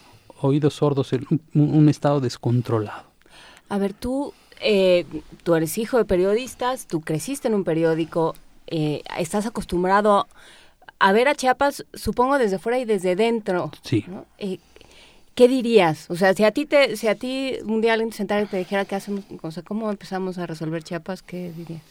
oídos sordos, un, un, estado descontrolado. A ver, tú, eh, tú eres hijo de periodistas, tú creciste en un periódico, eh, estás acostumbrado a ver a Chiapas, supongo desde fuera y desde dentro. Sí. ¿no? Eh, ¿Qué dirías? O sea, si a ti te, si a ti un día alguien te sentara y te dijera qué hacemos, o sea, cómo empezamos a resolver Chiapas, ¿qué dirías?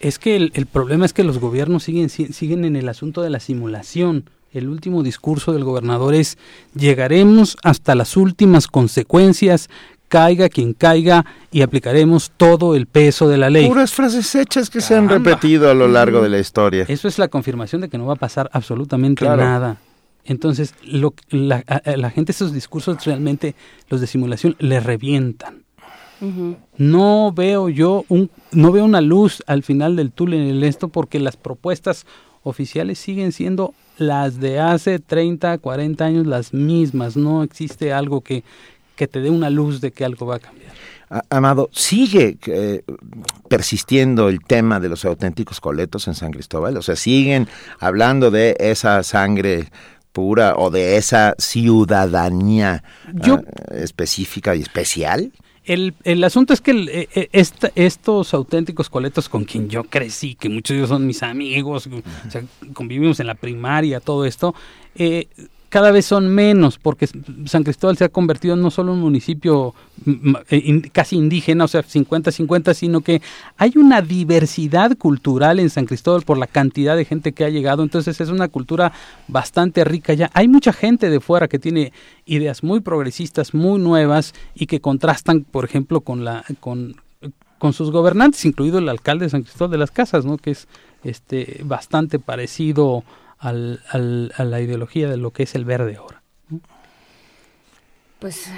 Es que el, el problema es que los gobiernos siguen, siguen en el asunto de la simulación. El último discurso del gobernador es llegaremos hasta las últimas consecuencias, caiga quien caiga y aplicaremos todo el peso de la ley. Puras frases hechas que Caramba. se han repetido a lo largo de la historia. Eso es la confirmación de que no va a pasar absolutamente claro. nada. Entonces, lo, la, a, la gente esos discursos realmente, los de simulación, le revientan. Uh -huh. No veo yo un, no veo una luz al final del túnel en esto porque las propuestas oficiales siguen siendo las de hace 30, 40 años las mismas. No existe algo que, que te dé una luz de que algo va a cambiar. Amado, ¿sigue eh, persistiendo el tema de los auténticos coletos en San Cristóbal? O sea, ¿siguen hablando de esa sangre pura o de esa ciudadanía Yo, uh, específica y especial? El, el asunto es que el, eh, esta, estos auténticos coletos con quien yo crecí, que muchos de ellos son mis amigos, o sea, convivimos en la primaria, todo esto, eh, cada vez son menos, porque San Cristóbal se ha convertido no solo en un municipio casi indígena, o sea, 50-50, sino que hay una diversidad cultural en San Cristóbal por la cantidad de gente que ha llegado, entonces es una cultura bastante rica ya. Hay mucha gente de fuera que tiene ideas muy progresistas, muy nuevas y que contrastan, por ejemplo, con la con con sus gobernantes, incluido el alcalde de San Cristóbal de las Casas, ¿no? que es este bastante parecido al, al, a la ideología de lo que es el verde ahora. Pues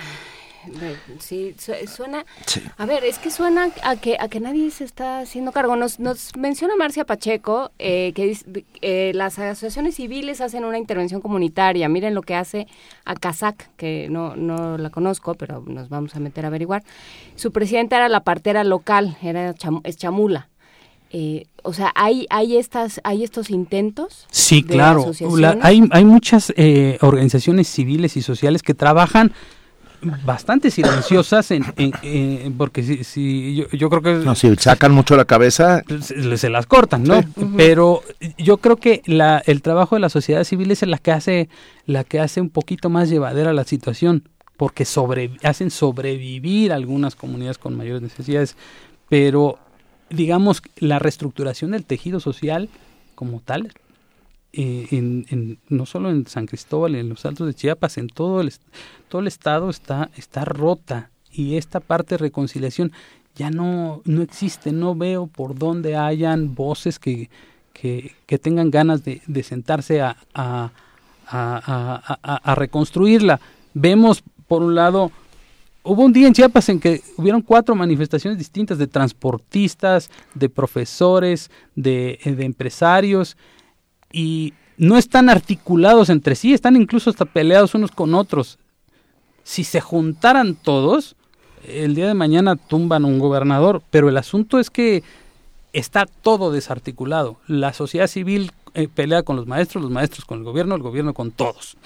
sí, suena... Sí. A ver, es que suena a que, a que nadie se está haciendo cargo. Nos, nos menciona Marcia Pacheco eh, que eh, las asociaciones civiles hacen una intervención comunitaria. Miren lo que hace a Kazak, que no, no la conozco, pero nos vamos a meter a averiguar. Su presidenta era la partera local, era cham, es Chamula. Eh, o sea, hay hay estas hay estos intentos. Sí, claro. La, hay hay muchas eh, organizaciones civiles y sociales que trabajan bastante silenciosas en, en, en porque si, si yo, yo, creo que no, si sacan mucho la cabeza se, se las cortan no sí. uh -huh. pero yo creo que la, el trabajo de la sociedad civil es la que hace la que hace un poquito más llevadera la situación porque sobre hacen sobrevivir algunas comunidades con mayores necesidades pero digamos, la reestructuración del tejido social como tal, eh, en, no solo en San Cristóbal, en los Altos de Chiapas, en todo el, todo el estado está, está rota y esta parte de reconciliación ya no, no existe, no veo por dónde hayan voces que, que, que tengan ganas de, de sentarse a, a, a, a reconstruirla. Vemos, por un lado, Hubo un día en Chiapas en que hubieron cuatro manifestaciones distintas de transportistas, de profesores, de, de, empresarios, y no están articulados entre sí, están incluso hasta peleados unos con otros. Si se juntaran todos, el día de mañana tumban un gobernador, pero el asunto es que está todo desarticulado. La sociedad civil eh, pelea con los maestros, los maestros con el gobierno, el gobierno con todos.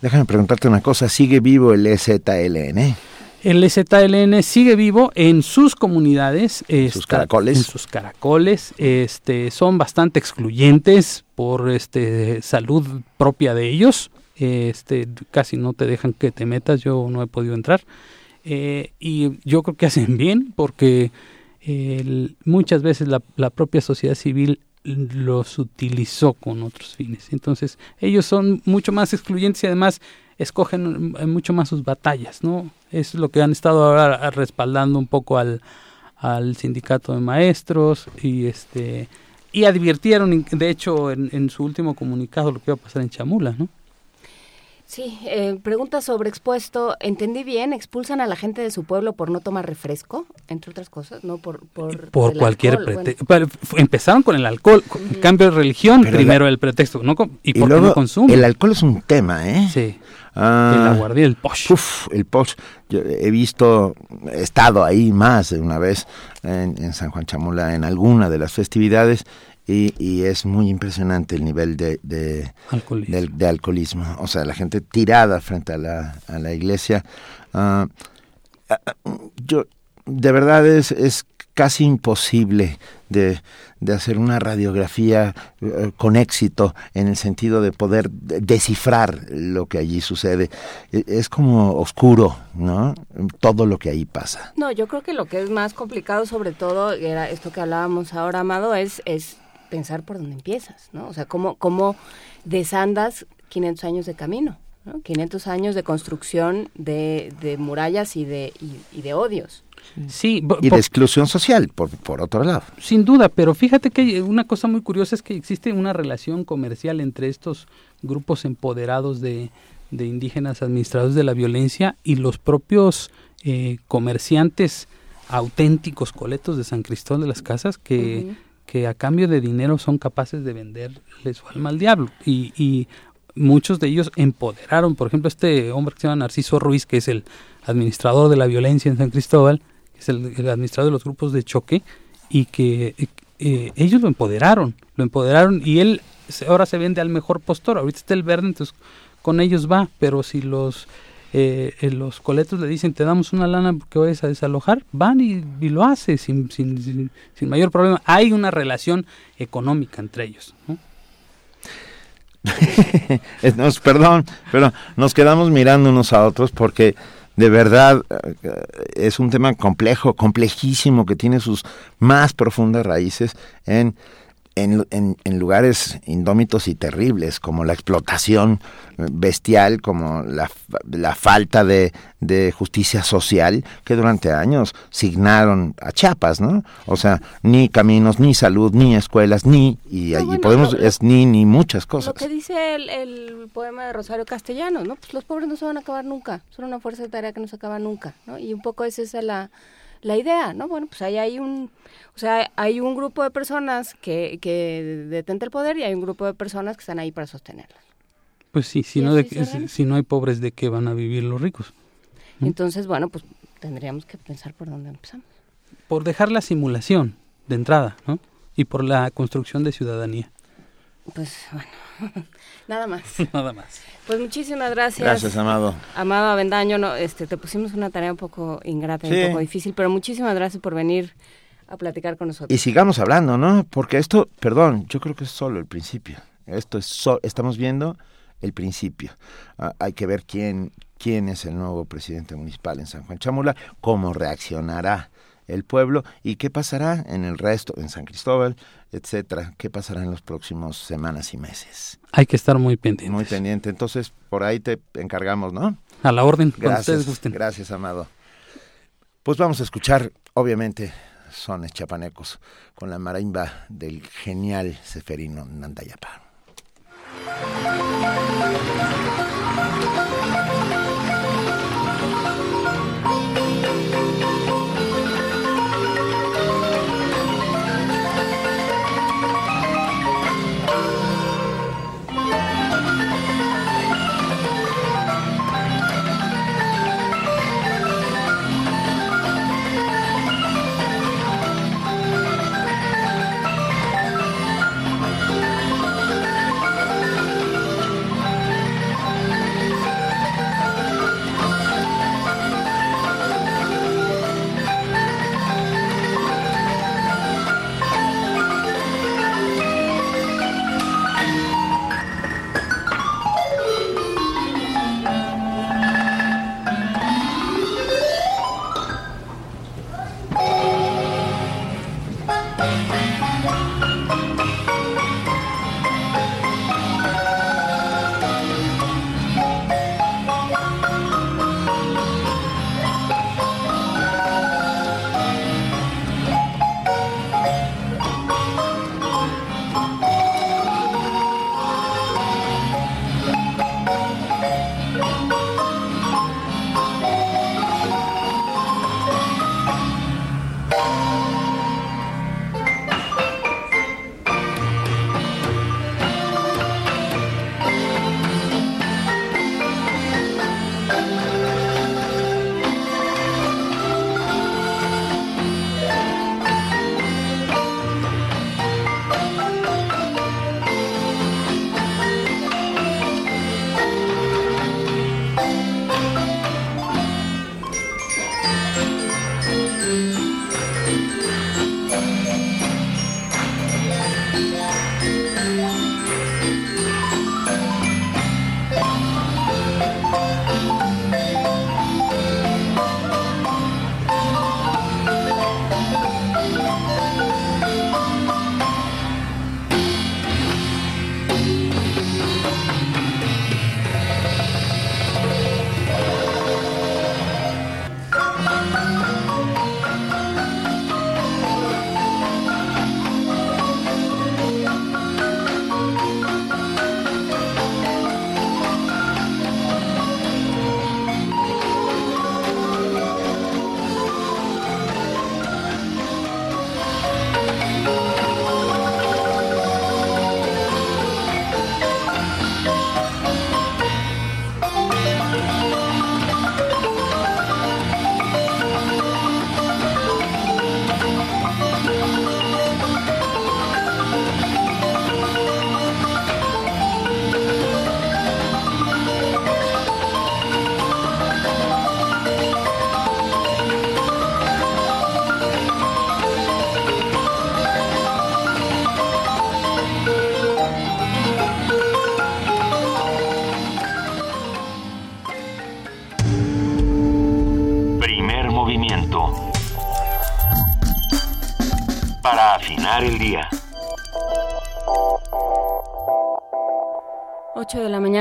Déjame preguntarte una cosa, ¿sigue vivo el EZLN? El ZLN sigue vivo en sus comunidades, en sus caracoles, en sus caracoles, este, son bastante excluyentes por este salud propia de ellos, este, casi no te dejan que te metas, yo no he podido entrar. Eh, y yo creo que hacen bien porque muchas veces la, la propia sociedad civil los utilizó con otros fines, entonces ellos son mucho más excluyentes y además escogen mucho más sus batallas, ¿no? Es lo que han estado ahora respaldando un poco al, al sindicato de maestros y este y advirtieron de hecho en, en su último comunicado lo que iba a pasar en Chamula, ¿no? Sí, eh, pregunta sobre expuesto. ¿Entendí bien? ¿Expulsan a la gente de su pueblo por no tomar refresco? Entre otras cosas, ¿no? Por, por, por cualquier pretexto. Empezaron con el alcohol, cambio de religión, primero el pretexto. ¿no? ¿Y, por luego, no consumen? El alcohol es un tema, ¿eh? Sí. Ah, el aguardiente, el posh. Uf, el posh. Yo he visto, he estado ahí más de una vez en, en San Juan Chamula en alguna de las festividades y, y, es muy impresionante el nivel de, de, alcoholismo. De, de, alcoholismo. O sea, la gente tirada frente a la, a la iglesia. Uh, yo, de verdad es, es casi imposible de, de hacer una radiografía uh, con éxito en el sentido de poder descifrar lo que allí sucede. Es como oscuro, ¿no? Todo lo que ahí pasa. No, yo creo que lo que es más complicado, sobre todo, era esto que hablábamos ahora, Amado, es, es pensar por dónde empiezas, ¿no? O sea, cómo, cómo desandas 500 años de camino, ¿no? 500 años de construcción de, de murallas y de, y de odios. Sí, y de exclusión social, por, por otro lado. Sin duda, pero fíjate que una cosa muy curiosa es que existe una relación comercial entre estos grupos empoderados de, de indígenas administradores de la violencia y los propios eh, comerciantes auténticos coletos de San Cristóbal de las Casas que... Uh -huh que a cambio de dinero son capaces de venderle su alma al diablo. Y, y, muchos de ellos empoderaron, por ejemplo, este hombre que se llama Narciso Ruiz, que es el administrador de la violencia en San Cristóbal, es el, el administrador de los grupos de choque, y que eh, ellos lo empoderaron, lo empoderaron y él ahora se vende al mejor postor, ahorita está el verde, entonces con ellos va, pero si los eh, eh, los coletos le dicen te damos una lana porque vayas a desalojar, van y, lo hace sin, sin, sin, sin, mayor problema. Hay una relación económica entre ellos. ¿no? nos, perdón, pero nos quedamos mirando unos a otros porque de verdad es un tema complejo, complejísimo, que tiene sus más profundas raíces en en, en, en, lugares indómitos y terribles, como la explotación bestial, como la, la falta de, de, justicia social, que durante años signaron a Chiapas, ¿no? O sea, ni caminos, ni salud, ni escuelas, ni, y, no, y bueno, podemos, lo, es ni, ni muchas cosas. Lo que dice el, el, poema de Rosario Castellanos, ¿no? Pues los pobres no se van a acabar nunca, son una fuerza de tarea que no se acaba nunca, ¿no? Y un poco es esa la la idea, ¿no? Bueno, pues ahí hay un, o sea, hay un grupo de personas que, que detenta el poder y hay un grupo de personas que están ahí para sostenerlas. Pues sí, si, no, de, si, si no hay pobres, ¿de qué van a vivir los ricos? ¿Mm? Entonces, bueno, pues tendríamos que pensar por dónde empezamos. Por dejar la simulación de entrada, ¿no? Y por la construcción de ciudadanía. Pues bueno, nada más. nada más. Pues muchísimas gracias. Gracias, Amado. Amado Avendaño, no, este, te pusimos una tarea un poco ingrata, sí. un poco difícil, pero muchísimas gracias por venir a platicar con nosotros. Y sigamos hablando, ¿no? Porque esto, perdón, yo creo que es solo el principio. Esto es so, estamos viendo el principio. Uh, hay que ver quién quién es el nuevo presidente municipal en San Juan Chamula, cómo reaccionará el pueblo y qué pasará en el resto, en San Cristóbal, etcétera, qué pasará en los próximos semanas y meses. Hay que estar muy pendiente. Muy pendiente. Entonces, por ahí te encargamos, ¿no? A la orden, gracias, Gracias, Amado. Pues vamos a escuchar, obviamente, sones chapanecos con la marimba del genial Seferino Nandayapa.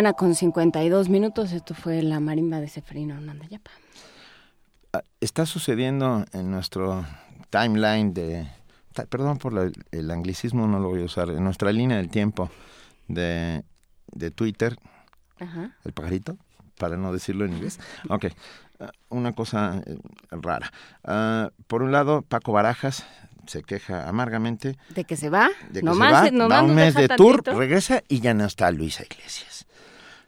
Mañana con 52 minutos. Esto fue la marimba de Sefrino Nandayapa. Ah, Está sucediendo en nuestro timeline de... Perdón por la- el anglicismo, no lo voy a usar. En nuestra línea del tiempo de, de Twitter, Ajá. el pajarito, para no decirlo en inglés. Ok, ah, una cosa eh, rara. Ah, por un lado, Paco Barajas se queja amargamente ¿De que se va? de que nomás, se va, nomás da un mes de tour, tantito. regresa y ya no está Luisa Iglesias.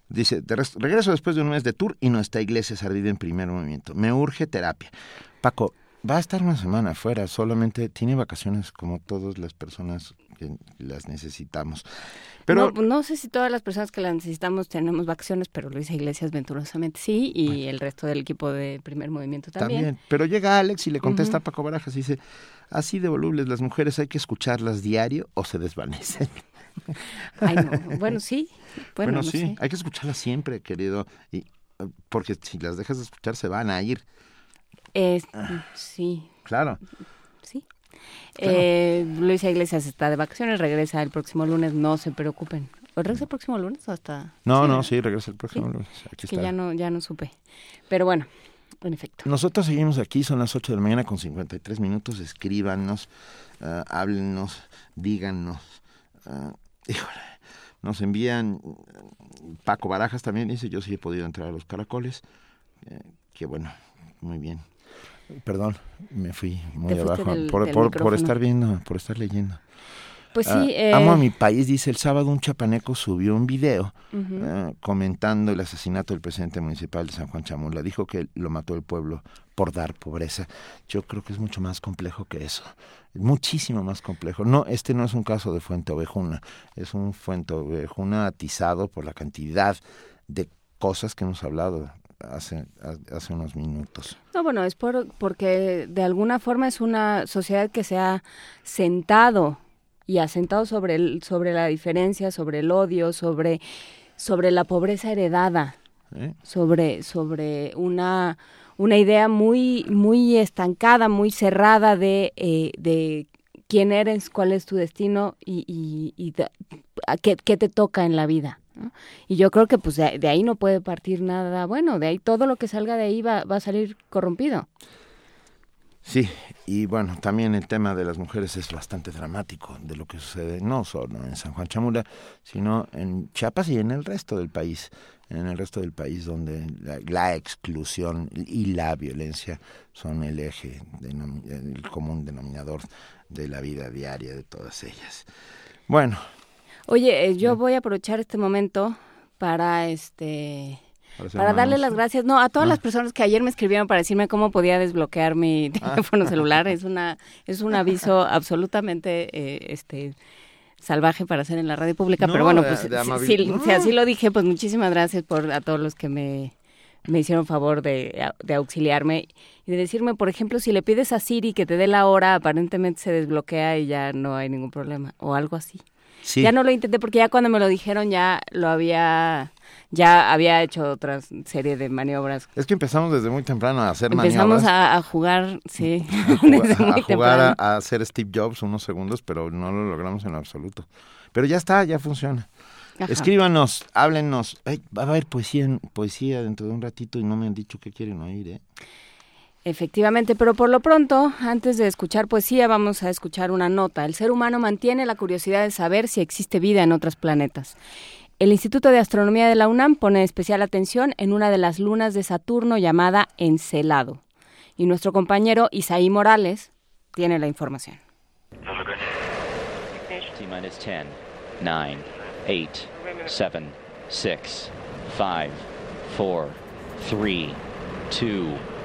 Dice, "De res- regreso después de un mes de tour y no está Iglesias ardida en primer movimiento. Me urge terapia. Paco, va a estar una semana afuera, solamente tiene vacaciones como todas las personas que las necesitamos. Pero no, no sé si todas las personas que la necesitamos tenemos vacaciones, pero Luisa Iglesias venturosamente sí, y el resto del equipo de primer movimiento también. también. Pero llega Alex y le contesta a Paco Barajas y dice, así de volubles las mujeres hay que escucharlas diario o se desvanecen. Ay, no. Bueno, sí. Bueno, no sí, sé. hay que escucharlas siempre, querido, y porque si las dejas de escuchar se van a ir. Es- Ah. sí. Claro. Sí. Claro. Eh, Luisa Iglesias está de vacaciones, regresa el próximo lunes, no se preocupen. ¿O regresa el próximo lunes o hasta...? No, Sí, no, sí, regresa el próximo Sí. lunes. Aquí que está. ya no, ya no supe. Pero bueno, en efecto. Nosotros seguimos aquí, son las 8 de la mañana con 53 minutos. Escríbanos, ah, háblenos, díganos. ah, híjole, nos envían. Paco Barajas también dice: Yo sí he podido entrar a los caracoles. Eh, que bueno, muy bien. Perdón, me fui muy abajo del- por, del por- por estar viendo, por estar leyendo. Pues Ah, sí, eh, Amo a mi país, dice el sábado un chapaneco subió un video eh, comentando el asesinato del presidente municipal de San Juan Chamula. Dijo que lo mató el pueblo por dar pobreza. Yo creo que es mucho más complejo que eso. Muchísimo más complejo. No, este no es un caso de Fuente Ovejuna. Es un Fuente Ovejuna atizado por la cantidad de cosas que hemos hablado hace, hace unos minutos. No, bueno, es por, porque de alguna forma es una sociedad que se ha sentado y asentado sobre, el, sobre la diferencia, sobre el odio, sobre, sobre la pobreza heredada, ¿eh? sobre, sobre una, una idea muy, muy estancada, muy cerrada de, eh, de quién eres, cuál es tu destino y, y, y de- a qué, qué te toca en la vida. ¿no? Y yo creo que pues de, de ahí no puede partir nada bueno, de ahí todo lo que salga de ahí va, va a salir corrompido. Sí, y bueno, también el tema de las mujeres es bastante dramático de lo que sucede no solo en San Juan Chamula, sino en Chiapas y en el resto del país, en el resto del país donde la, la exclusión y la violencia son el eje, el común denominador de la vida diaria de todas ellas. Bueno, Oye, eh, yo voy a aprovechar este momento para este Para darle las gracias, no, a todas Ah. las personas que ayer me escribieron para decirme cómo podía desbloquear mi teléfono celular, es una es un aviso absolutamente eh, este salvaje para hacer en la radio pública, No, pero bueno, pues si- amabil- si, no. si así lo dije, pues muchísimas gracias por a todos los que me me hicieron favor de, de auxiliarme y de decirme, por ejemplo, si le pides a Siri que te dé la hora, aparentemente se desbloquea y ya no hay ningún problema, o algo así. Sí. Ya no lo intenté porque ya cuando me lo dijeron ya lo había, ya había hecho otra serie de maniobras. es que empezamos desde muy temprano a hacer Empezamos maniobras. a, a jugar, sí, a jugar, desde muy a, jugar a, hacer Steve Jobs unos segundos, pero no lo logramos en absoluto. Pero ya está, ya funciona. Ajá. Escríbanos, háblenos. Ay, va a haber poesía, poesía dentro de un ratito y no me han dicho qué quieren oír, ¿eh? Efectivamente, pero por lo pronto, antes de escuchar poesía, vamos a escuchar una nota. El ser humano mantiene la curiosidad de saber si existe vida en otros planetas. El Instituto de Astronomía de la UNAM pone especial atención en una de las lunas de Saturno llamada Encelado. Y nuestro compañero Isaí Morales tiene la información. T minus 10, 9, 8, 7, 6, 5, 4, 3, 2, 1. And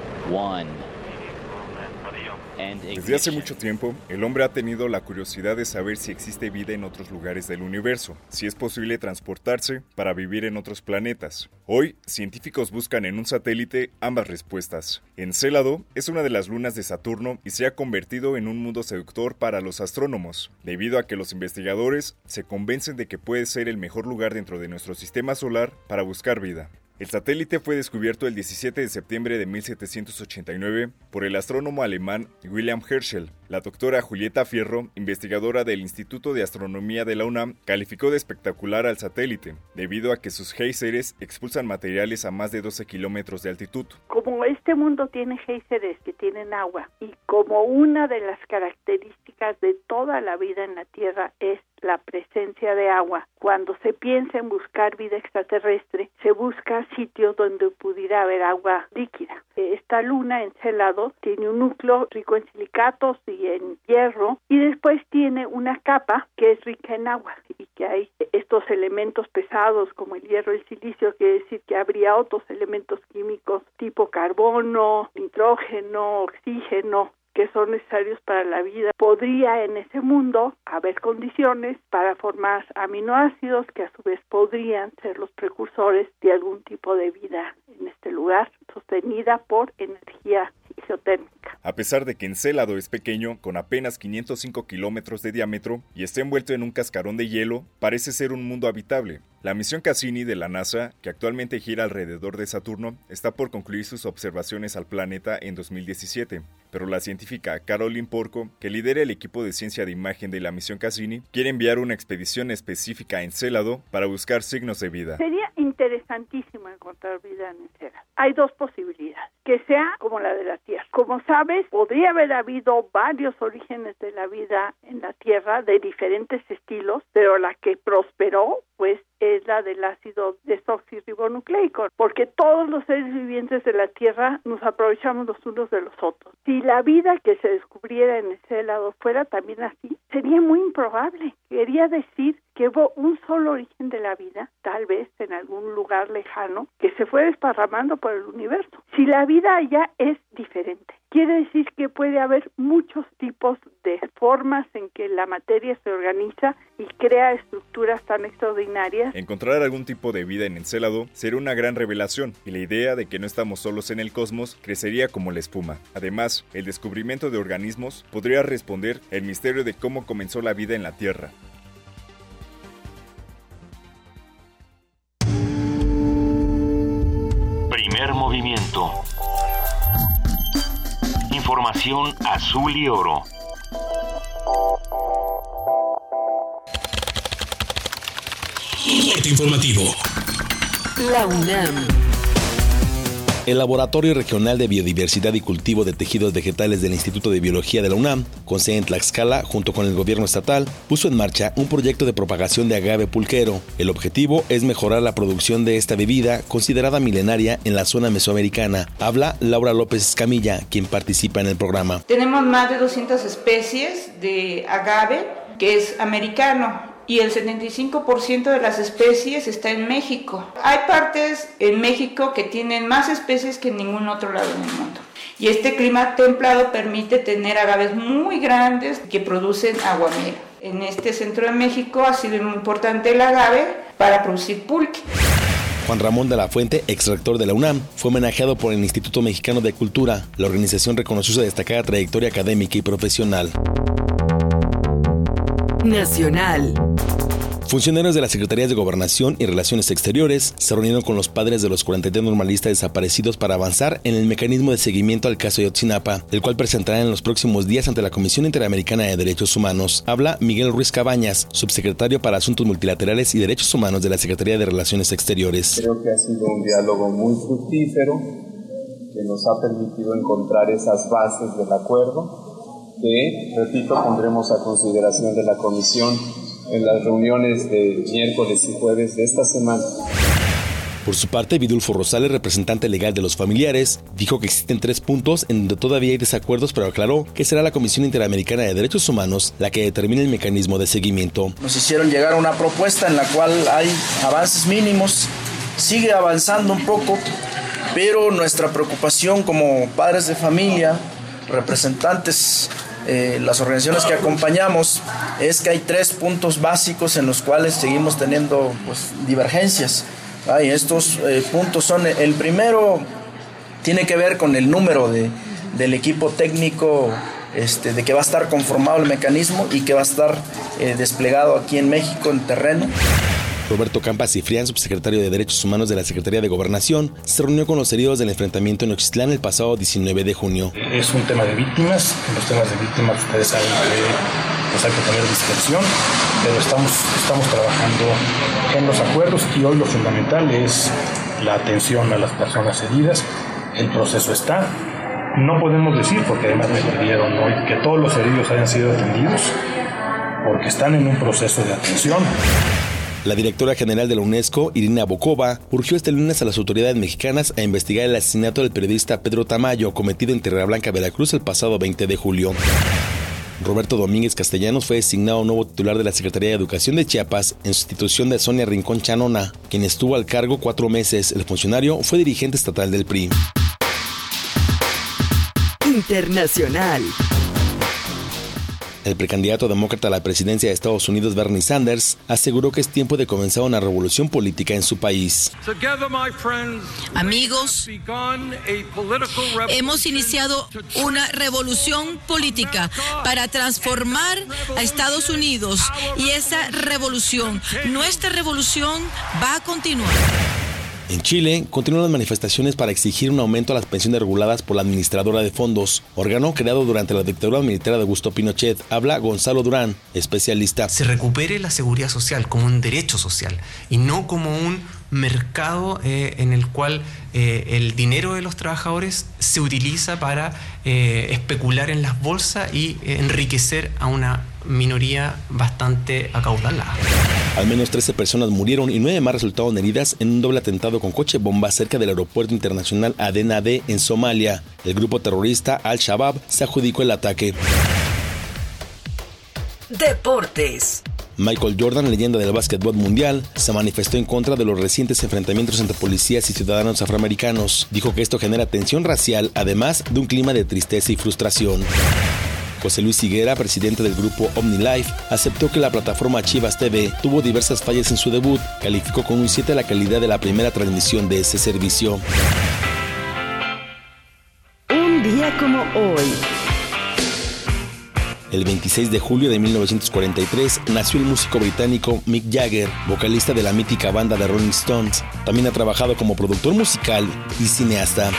Desde hace mucho tiempo, el hombre ha tenido la curiosidad de saber si existe vida en otros lugares del universo, si es posible transportarse para vivir en otros planetas. Hoy, científicos buscan en un satélite ambas respuestas. Encélado es una de las lunas de Saturno y se ha convertido en un mundo seductor para los astrónomos, debido a que los investigadores se convencen de que puede ser el mejor lugar dentro de nuestro sistema solar para buscar vida. El satélite fue descubierto el 17 de septiembre de 1789 por el astrónomo alemán William Herschel. La doctora Julieta Fierro, investigadora del Instituto de Astronomía de la UNAM, calificó de espectacular al satélite, debido a que sus géiseres expulsan materiales a más de 12 kilómetros de altitud. Como este mundo tiene géiseres que tienen agua y como una de las características de toda la vida en la Tierra es la presencia de agua. Cuando se piensa en buscar vida extraterrestre, se busca sitios donde pudiera haber agua líquida. Esta luna, Encelado, tiene un núcleo rico en silicatos y en hierro y después tiene una capa que es rica en agua y que hay estos elementos pesados como el hierro y el silicio, quiere decir que habría otros elementos químicos tipo carbono, nitrógeno, oxígeno, que son necesarios para la vida. Podría en ese mundo haber condiciones para formar aminoácidos que a su vez podrían ser los precursores de algún tipo de vida en este lugar, sostenida por energía geotérmica. A pesar de que Encélado es pequeño, con apenas 505 kilómetros de diámetro, y está envuelto en un cascarón de hielo, parece ser un mundo habitable. La misión Cassini de la NASA, que actualmente gira alrededor de Saturno, está por concluir sus observaciones al planeta en 2017, pero la científica Caroline Porco, que lidera el equipo de ciencia de imagen de la misión Cassini, quiere enviar una expedición específica a Encélado para buscar signos de vida. Sería interesantísimo encontrar vida en Encélado. Hay dos posibilidades, que sea como la de la Tierra. Como sabes, podría haber habido varios orígenes de la vida en la Tierra de diferentes estilos, pero la que prosperó, pues es la del ácido desoxirribonucleico, porque todos los seres vivientes de la Tierra nos aprovechamos los unos de los otros. Si la vida que se descubriera en ese lado fuera también así, sería muy improbable. Quería decir que hubo un solo origen de la vida, tal vez en algún lugar lejano, que se fue desparramando por el universo. Si la vida allá es diferente, quiere decir que puede haber muchos tipos de formas en que la materia se organiza y crea estructuras tan extraordinarias. Encontrar algún tipo de vida en Encélado sería una gran revelación y la idea de que no estamos solos en el cosmos crecería como la espuma. Además, el descubrimiento de organismos podría responder el misterio de cómo comenzó la vida en la Tierra. Primer movimiento. Información azul y oro. Corte informativo. La UNAM. El Laboratorio Regional de Biodiversidad y Cultivo de Tejidos Vegetales del Instituto de Biología de la UNAM, con sede en Tlaxcala, junto con el gobierno estatal, puso en marcha un proyecto de propagación de agave pulquero. El objetivo es mejorar la producción de esta bebida, considerada milenaria en la zona mesoamericana. Habla Laura López Escamilla, quien participa en el programa. Tenemos más de 200 especies de agave, que es americano y el 75% de las especies está en México. Hay partes en México que tienen más especies que en ningún otro lado del mundo. Y este clima templado permite tener agaves muy grandes que producen aguamera. En este centro de México ha sido muy importante el agave para producir pulque. Juan Ramón de la Fuente, extractor de la UNAM, fue homenajeado por el Instituto Mexicano de Cultura. La organización reconoció su destacada trayectoria académica y profesional. Nacional. Funcionarios de las Secretarías de Gobernación y Relaciones Exteriores se reunieron con los padres de los 43 normalistas desaparecidos para avanzar en el mecanismo de seguimiento al caso de Otsinapa, el cual presentarán en los próximos días ante la Comisión Interamericana de Derechos Humanos. Habla Miguel Ruiz Cabañas, subsecretario para Asuntos Multilaterales y Derechos Humanos de la Secretaría de Relaciones Exteriores. Creo que ha sido un diálogo muy fructífero que nos ha permitido encontrar esas bases del acuerdo que, repito, pondremos a consideración de la Comisión en las reuniones de miércoles y jueves de esta semana. Por su parte, Vidulfo Rosales, representante legal de los familiares, dijo que existen tres puntos en donde todavía hay desacuerdos, pero aclaró que será la Comisión Interamericana de Derechos Humanos la que determine el mecanismo de seguimiento. Nos hicieron llegar a una propuesta en la cual hay avances mínimos, sigue avanzando un poco, pero nuestra preocupación como padres de familia, representantes eh, las organizaciones que acompañamos es que hay tres puntos básicos en los cuales seguimos teniendo pues, divergencias. Estos eh, puntos son, el primero tiene que ver con el número de, del equipo técnico este, de que va a estar conformado el mecanismo y que va a estar eh, desplegado aquí en México en terreno. Roberto Campa Cifrián, subsecretario de Derechos Humanos de la Secretaría de Gobernación, se reunió con los heridos del enfrentamiento en Oxtlán el pasado 19 de junio. Es un tema de víctimas, en los temas de víctimas ustedes saben que pues hay que tener discreción, pero estamos, trabajando en los acuerdos y hoy lo fundamental es la atención a las personas heridas, el proceso está, no podemos decir, porque además me pidieron hoy, que todos los heridos hayan sido atendidos, porque están en un proceso de atención. La directora general de la UNESCO, Irina Bokova, urgió este lunes a las autoridades mexicanas a investigar el asesinato del periodista Pedro Tamayo cometido en Tierra Blanca, Veracruz, el pasado 20 de julio. Roberto Domínguez Castellanos fue designado nuevo titular de la Secretaría de Educación de Chiapas en sustitución de Sonia Rincón Chanona, quien estuvo al cargo cuatro meses. El funcionario fue dirigente estatal del PRI. Internacional. El precandidato demócrata a la presidencia de Estados Unidos, Bernie Sanders, aseguró que es tiempo de comenzar una revolución política en su país. Amigos, hemos iniciado una revolución política para transformar a Estados Unidos y esa revolución, nuestra revolución, va a continuar. En Chile, continúan las manifestaciones para exigir un aumento a las pensiones reguladas por la administradora de fondos, órgano creado durante la dictadura militar de Augusto Pinochet. Habla Gonzalo Durán, especialista. Se recupere la seguridad social como un derecho social y no como un mercado eh, en el cual eh, el dinero de los trabajadores se utiliza para eh, especular en las bolsas y enriquecer a una minoría bastante acaudalada. Al menos 13 personas murieron y 9 más resultaron heridas en un doble atentado con coche bomba cerca del aeropuerto internacional Adena D en Somalia. El grupo terrorista Al-Shabaab se adjudicó el ataque. Deportes. Michael Jordan, leyenda del básquetbol mundial, se manifestó en contra de los recientes enfrentamientos entre policías y ciudadanos afroamericanos. Dijo que esto genera tensión racial, además de un clima de tristeza y frustración. José Luis Higuera, presidente del grupo OmniLife, aceptó que la plataforma Chivas TV tuvo diversas fallas en su debut, calificó con un 7 la calidad de la primera transmisión de ese servicio. Un día como hoy. El 26 de julio de 1943 nació el músico británico Mick Jagger, vocalista de la mítica banda de Rolling Stones. También ha trabajado como productor musical y cineasta.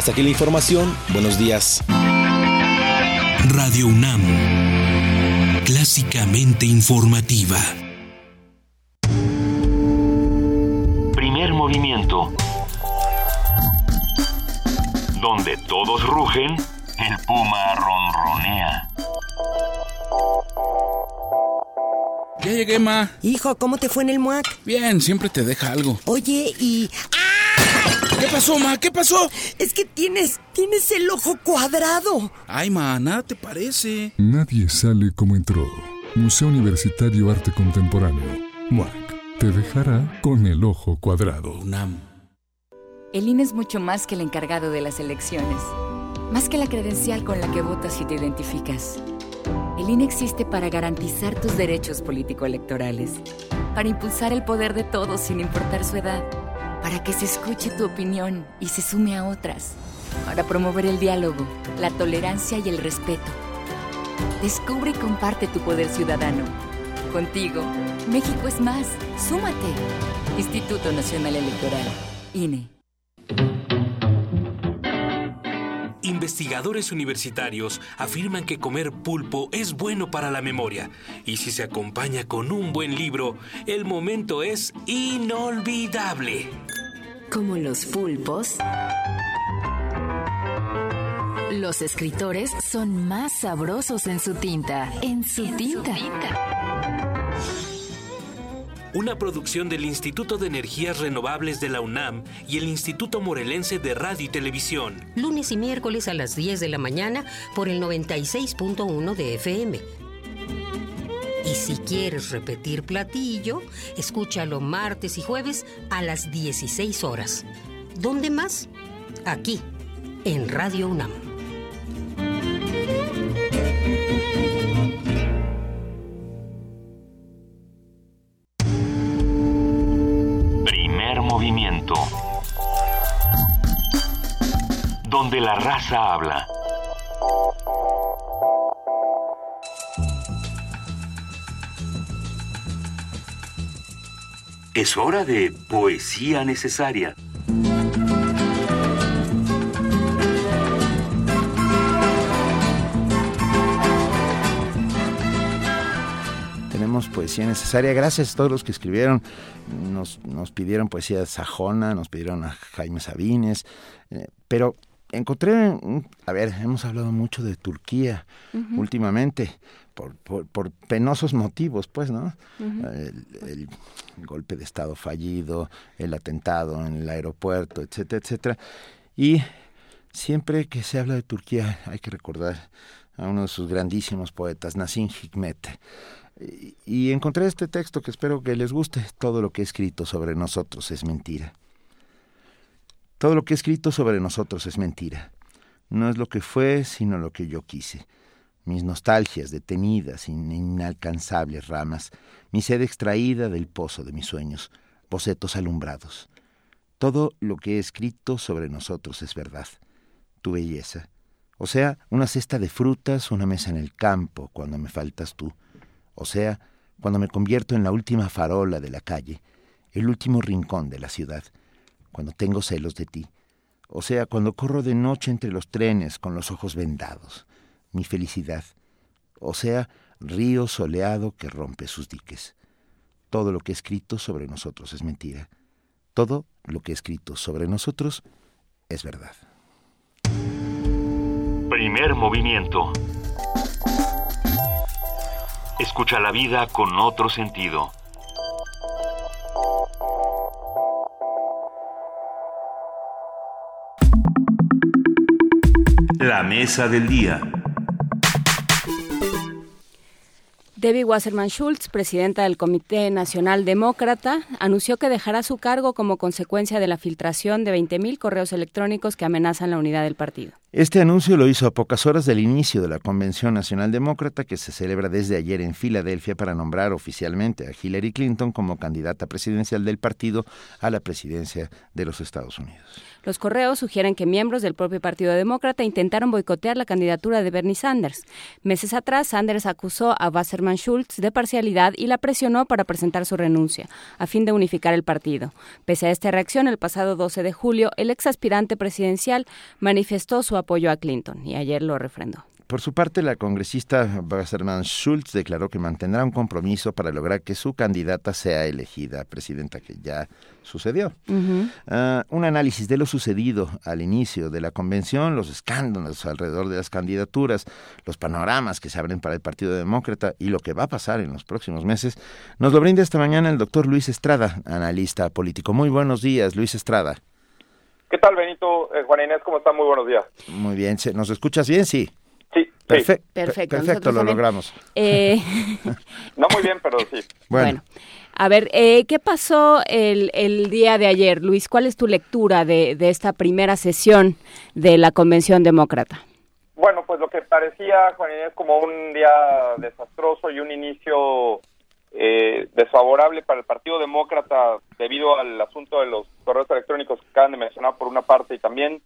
Hasta aquí la información. Buenos días. Radio UNAM. Clásicamente informativa. Primer movimiento. Donde todos rugen, el puma ronronea. Ya llegué, ma. Hijo, ¿cómo te fue en el MUAC? Bien, siempre te deja algo. Oye, y... ¿Qué pasó, ma? ¿Qué pasó? Es que tienes, tienes el ojo cuadrado. Ay, ma, nada te parece. Nadie sale como entró. Museo Universitario Arte Contemporáneo. MUAC. Te dejará con el ojo cuadrado. UNAM. El INE es mucho más que el encargado de las elecciones. Más que la credencial con la que votas y te identificas. El INE existe para garantizar tus derechos político-electorales. Para impulsar el poder de todos sin importar su edad para que se escuche tu opinión y se sume a otras, para promover el diálogo, la tolerancia y el respeto. Descubre y comparte tu poder ciudadano. Contigo, México es más. Súmate. Instituto Nacional Electoral, INE. Investigadores universitarios afirman que comer pulpo es bueno para la memoria y si se acompaña con un buen libro, el momento es inolvidable. Como los pulpos, Los escritores son más sabrosos en su tinta. En su tinta. Una producción del Instituto de Energías Renovables de la UNAM y el Instituto Morelense de Radio y Televisión. Lunes y miércoles a las 10 de la mañana por el 96.1 de FM. Y si quieres repetir platillo, escúchalo martes y jueves a las 16 horas. ¿Dónde más? Aquí, en Radio UNAM. Primer movimiento. Donde la raza habla. Es hora de poesía necesaria. Tenemos poesía necesaria. Gracias a todos los que escribieron. Nos, nos pidieron poesía sajona, nos pidieron a Jaime Sabines. eh, pero encontré, a ver, hemos hablado mucho de Turquía últimamente. Por, por, por penosos motivos, pues, ¿no? El golpe de Estado fallido, el atentado en el aeropuerto, etcétera, etcétera. Y siempre que se habla de Turquía hay que recordar a uno de sus grandísimos poetas, Nassim Hikmet. Y, y encontré este texto que espero que les guste. Todo lo que he escrito sobre nosotros es mentira. Todo lo que he escrito sobre nosotros es mentira. No es lo que fue, sino lo que yo quise. Mis nostalgias detenidas en inalcanzables ramas, mi sed extraída del pozo de mis sueños, bocetos alumbrados. Todo lo que he escrito sobre nosotros es verdad. Tu belleza. O sea, una cesta de frutas, una mesa en el campo, cuando me faltas tú. O sea, cuando me convierto en la última farola de la calle, el último rincón de la ciudad, cuando tengo celos de ti. O sea, cuando corro de noche entre los trenes con los ojos vendados, mi felicidad. O sea, río soleado que rompe sus diques. Todo lo que he escrito sobre nosotros es mentira. Todo lo que he escrito sobre nosotros es verdad. Primer movimiento. Escucha la vida con otro sentido. La mesa del día. Debbie Wasserman Schultz, presidenta del Comité Nacional Demócrata, anunció que dejará su cargo como consecuencia de la filtración de 20.000 correos electrónicos que amenazan la unidad del partido. Este anuncio lo hizo a pocas horas del inicio de la Convención Nacional Demócrata que se celebra desde ayer en Filadelfia para nombrar oficialmente a Hillary Clinton como candidata presidencial del partido a la presidencia de los Estados Unidos. Los correos sugieren que miembros del propio Partido Demócrata intentaron boicotear la candidatura de Bernie Sanders. Meses atrás, Sanders acusó a Wasserman Schultz de parcialidad y la presionó para presentar su renuncia, a fin de unificar el partido. Pese a esta reacción, el pasado 12 de julio, el ex aspirante presidencial manifestó su apoyo a Clinton y ayer lo refrendó. Por su parte, la congresista Wasserman Schultz declaró que mantendrá un compromiso para lograr que su candidata sea elegida presidenta, que ya sucedió. Ah, un análisis de lo sucedido al inicio de la convención, los escándalos alrededor de las candidaturas, los panoramas que se abren para el Partido Demócrata y lo que va a pasar en los próximos meses, nos lo brinda esta mañana el doctor Luis Estrada, analista político. Muy buenos días, Luis Estrada. ¿Qué tal, Benito? Eh, Juan Inés, ¿cómo están? Muy buenos días. Muy bien, ¿se- ¿nos escuchas bien? Sí. Sí, Perfe- Perfecto, Perfecto, lo logramos. Eh, No muy bien, pero sí. Bueno, a ver, eh, ¿qué pasó el, el día de ayer, Luis? ¿Cuál es tu lectura de, de esta primera sesión de la Convención Demócrata? Bueno, pues lo que parecía, Juan Inés, como un día desastroso y un inicio eh, desfavorable para el Partido Demócrata debido al asunto de los correos electrónicos que acaban de mencionar por una parte y también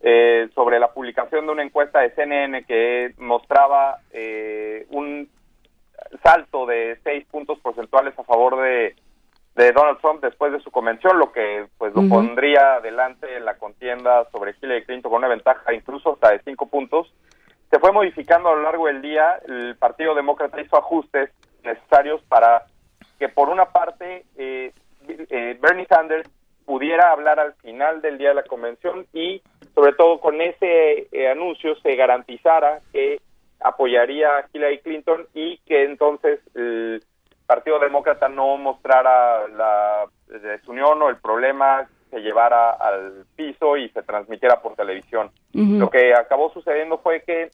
eh, sobre la publicación de una encuesta de CNN que mostraba eh, un salto de seis puntos porcentuales a favor de, de Donald Trump después de su convención, lo que pues lo pondría adelante en la contienda sobre Hillary Clinton con una ventaja incluso hasta de cinco puntos. Se fue modificando a lo largo del día, el Partido Demócrata hizo ajustes necesarios para que por una parte eh, eh, Bernie Sanders pudiera hablar al final del día de la convención y sobre todo con ese eh, anuncio se garantizara que apoyaría a Hillary Clinton y que entonces el Partido Demócrata no mostrara la desunión o el problema se llevara al piso y se transmitiera por televisión. Lo que acabó sucediendo fue que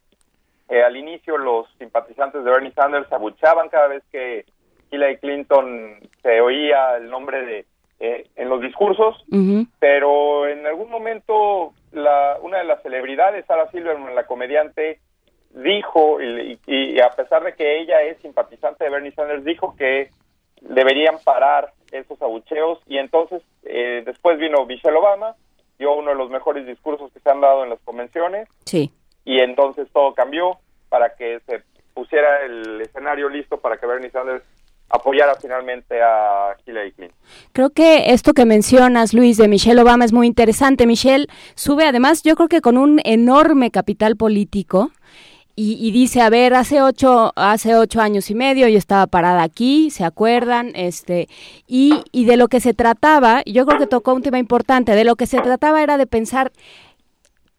eh, al inicio los simpatizantes de Bernie Sanders abuchaban cada vez que Hillary Clinton se oía el nombre de eh, en los discursos, pero en algún momento la, una de las celebridades, Sarah Silverman, la comediante, dijo, y, y- y a pesar de que ella es simpatizante de Bernie Sanders, dijo que deberían parar esos abucheos y entonces eh, después vino Michelle Obama, dio uno de los mejores discursos que se han dado en las convenciones Sí. y entonces todo cambió para que se pusiera el escenario listo para que Bernie Sanders apoyara finalmente a Hillary Clinton. Creo que esto que mencionas, Luis, de Michelle Obama es muy interesante. Michelle sube además, yo creo que con un enorme capital político. Y, dice, a ver, hace ocho, hace ocho años y medio yo estaba parada aquí, ¿se acuerdan? Este, y, y de lo que se trataba, yo creo que tocó un tema importante, de lo que se trataba era de pensar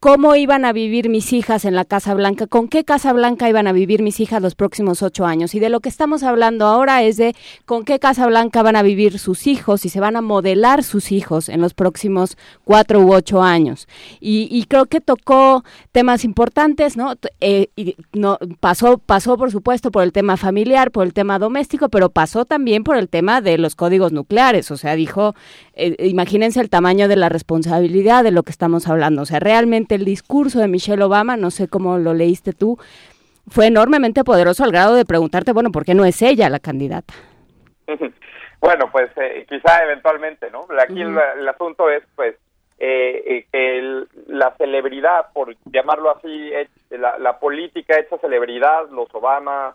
cómo iban a vivir mis hijas en la Casa Blanca, con qué Casa Blanca iban a vivir mis hijas los próximos ocho años. Y de lo que estamos hablando ahora es de con qué Casa Blanca van a vivir sus hijos y se van a modelar sus hijos en los próximos cuatro u ocho años. Y, creo que tocó temas importantes, ¿no? Eh, y no pasó, pasó, por supuesto, por el tema familiar, por el tema doméstico, pero pasó también por el tema de los códigos nucleares. O sea, dijo, eh, imagínense el tamaño de la responsabilidad de lo que estamos hablando. O sea, realmente el discurso de Michelle Obama, no sé cómo lo leíste tú, fue enormemente poderoso al grado de preguntarte, bueno, ¿por qué no es ella la candidata? Bueno, pues eh, quizá eventualmente, ¿no? Aquí el, asunto es, pues, eh, eh, que la celebridad, por llamarlo así, la, la, política hecha celebridad, los Obama,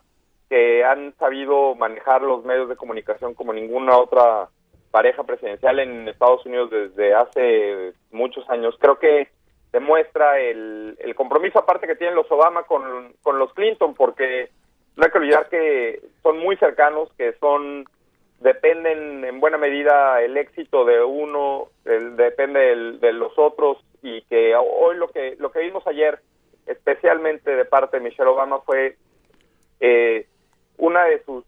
que han sabido manejar los medios de comunicación como ninguna otra pareja presidencial en Estados Unidos desde hace muchos años, creo que demuestra el, compromiso aparte que tienen los Obama con, con los Clinton, porque no hay que olvidar que son muy cercanos, que son dependen en buena medida el éxito de uno, el, depende de los otros y que hoy lo que lo que vimos ayer, especialmente de parte de Michelle Obama, fue eh, una de sus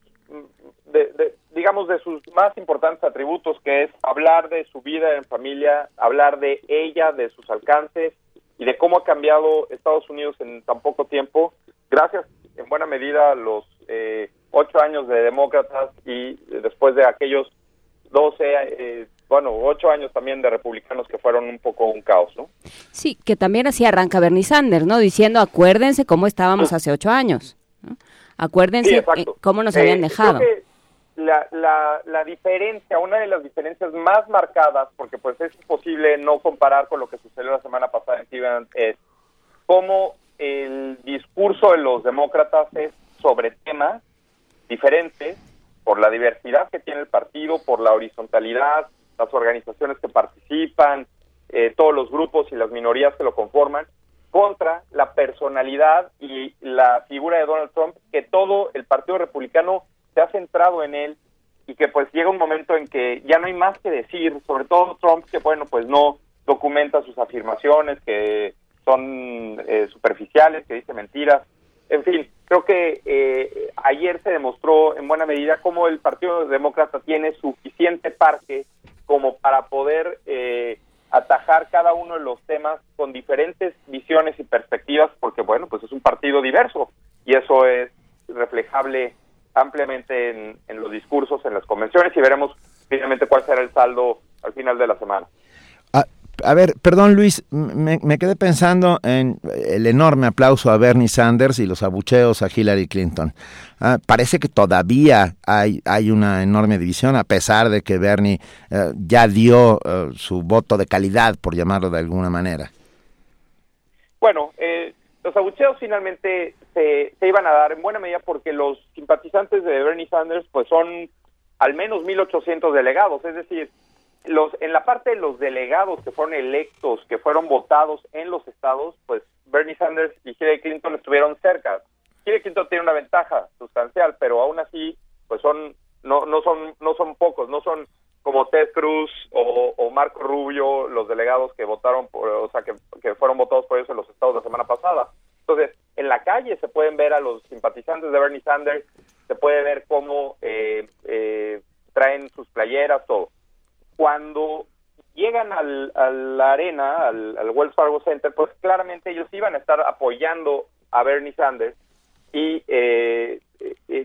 de, digamos, de sus más importantes atributos, que es hablar de su vida en familia, hablar de ella, de sus alcances y de cómo ha cambiado Estados Unidos en tan poco tiempo, gracias en buena medida a los eh, ocho años de demócratas y después de aquellos doce, eh, bueno, ocho años también de republicanos que fueron un poco un caos, ¿no? Sí, que también así arranca Bernie Sanders, ¿no? Diciendo, acuérdense cómo estábamos hace ocho años. Acuérdense eh, cómo nos habían dejado. la, la, la, diferencia, una de las diferencias más marcadas, porque pues es imposible no comparar con lo que sucedió la semana pasada en Cleveland, es cómo el discurso de los demócratas es sobre temas diferentes, por la diversidad que tiene el partido, por la horizontalidad, las organizaciones que participan, eh, todos los grupos y las minorías que lo conforman, contra la personalidad y la figura de Donald Trump, que todo el Partido Republicano se ha centrado en él y que pues llega un momento en que ya no hay más que decir, sobre todo Trump, que bueno, pues no documenta sus afirmaciones, que son eh, superficiales, que dice mentiras. En fin, creo que eh, ayer se demostró en buena medida cómo el Partido Demócrata tiene suficiente parque como para poder eh, atajar cada uno de los temas con diferentes visiones y perspectivas, porque bueno, pues es un partido diverso y eso es reflejable ampliamente en, los discursos, en las convenciones y veremos finalmente cuál será el saldo al final de la semana. A ver, perdón Luis, me, quedé pensando en el enorme aplauso a Bernie Sanders y los abucheos a Hillary Clinton. Ah, parece que todavía hay, hay una enorme división, a pesar de que Bernie eh, ya dio eh, su voto de calidad, por llamarlo de alguna manera. Bueno, eh, los abucheos finalmente se, se, iban a dar en buena medida porque los simpatizantes de Bernie Sanders pues son al menos 1.800 delegados, es decir, los en la parte de los delegados que fueron electos, que fueron votados en los estados, pues Bernie Sanders y Hillary Clinton estuvieron cerca. Hillary Clinton tiene una ventaja sustancial, pero aún así pues son no no son no son pocos, no son como Ted Cruz o, Marco Rubio, los delegados que votaron, por, o sea, que, que, fueron votados por eso en los estados la semana pasada. Entonces, en la calle se pueden ver a los simpatizantes de Bernie Sanders, se puede ver cómo eh, eh, traen sus playeras, todo. Cuando llegan al, a la arena, al, al Wells Fargo Center, pues claramente ellos iban a estar apoyando a Bernie Sanders y eh,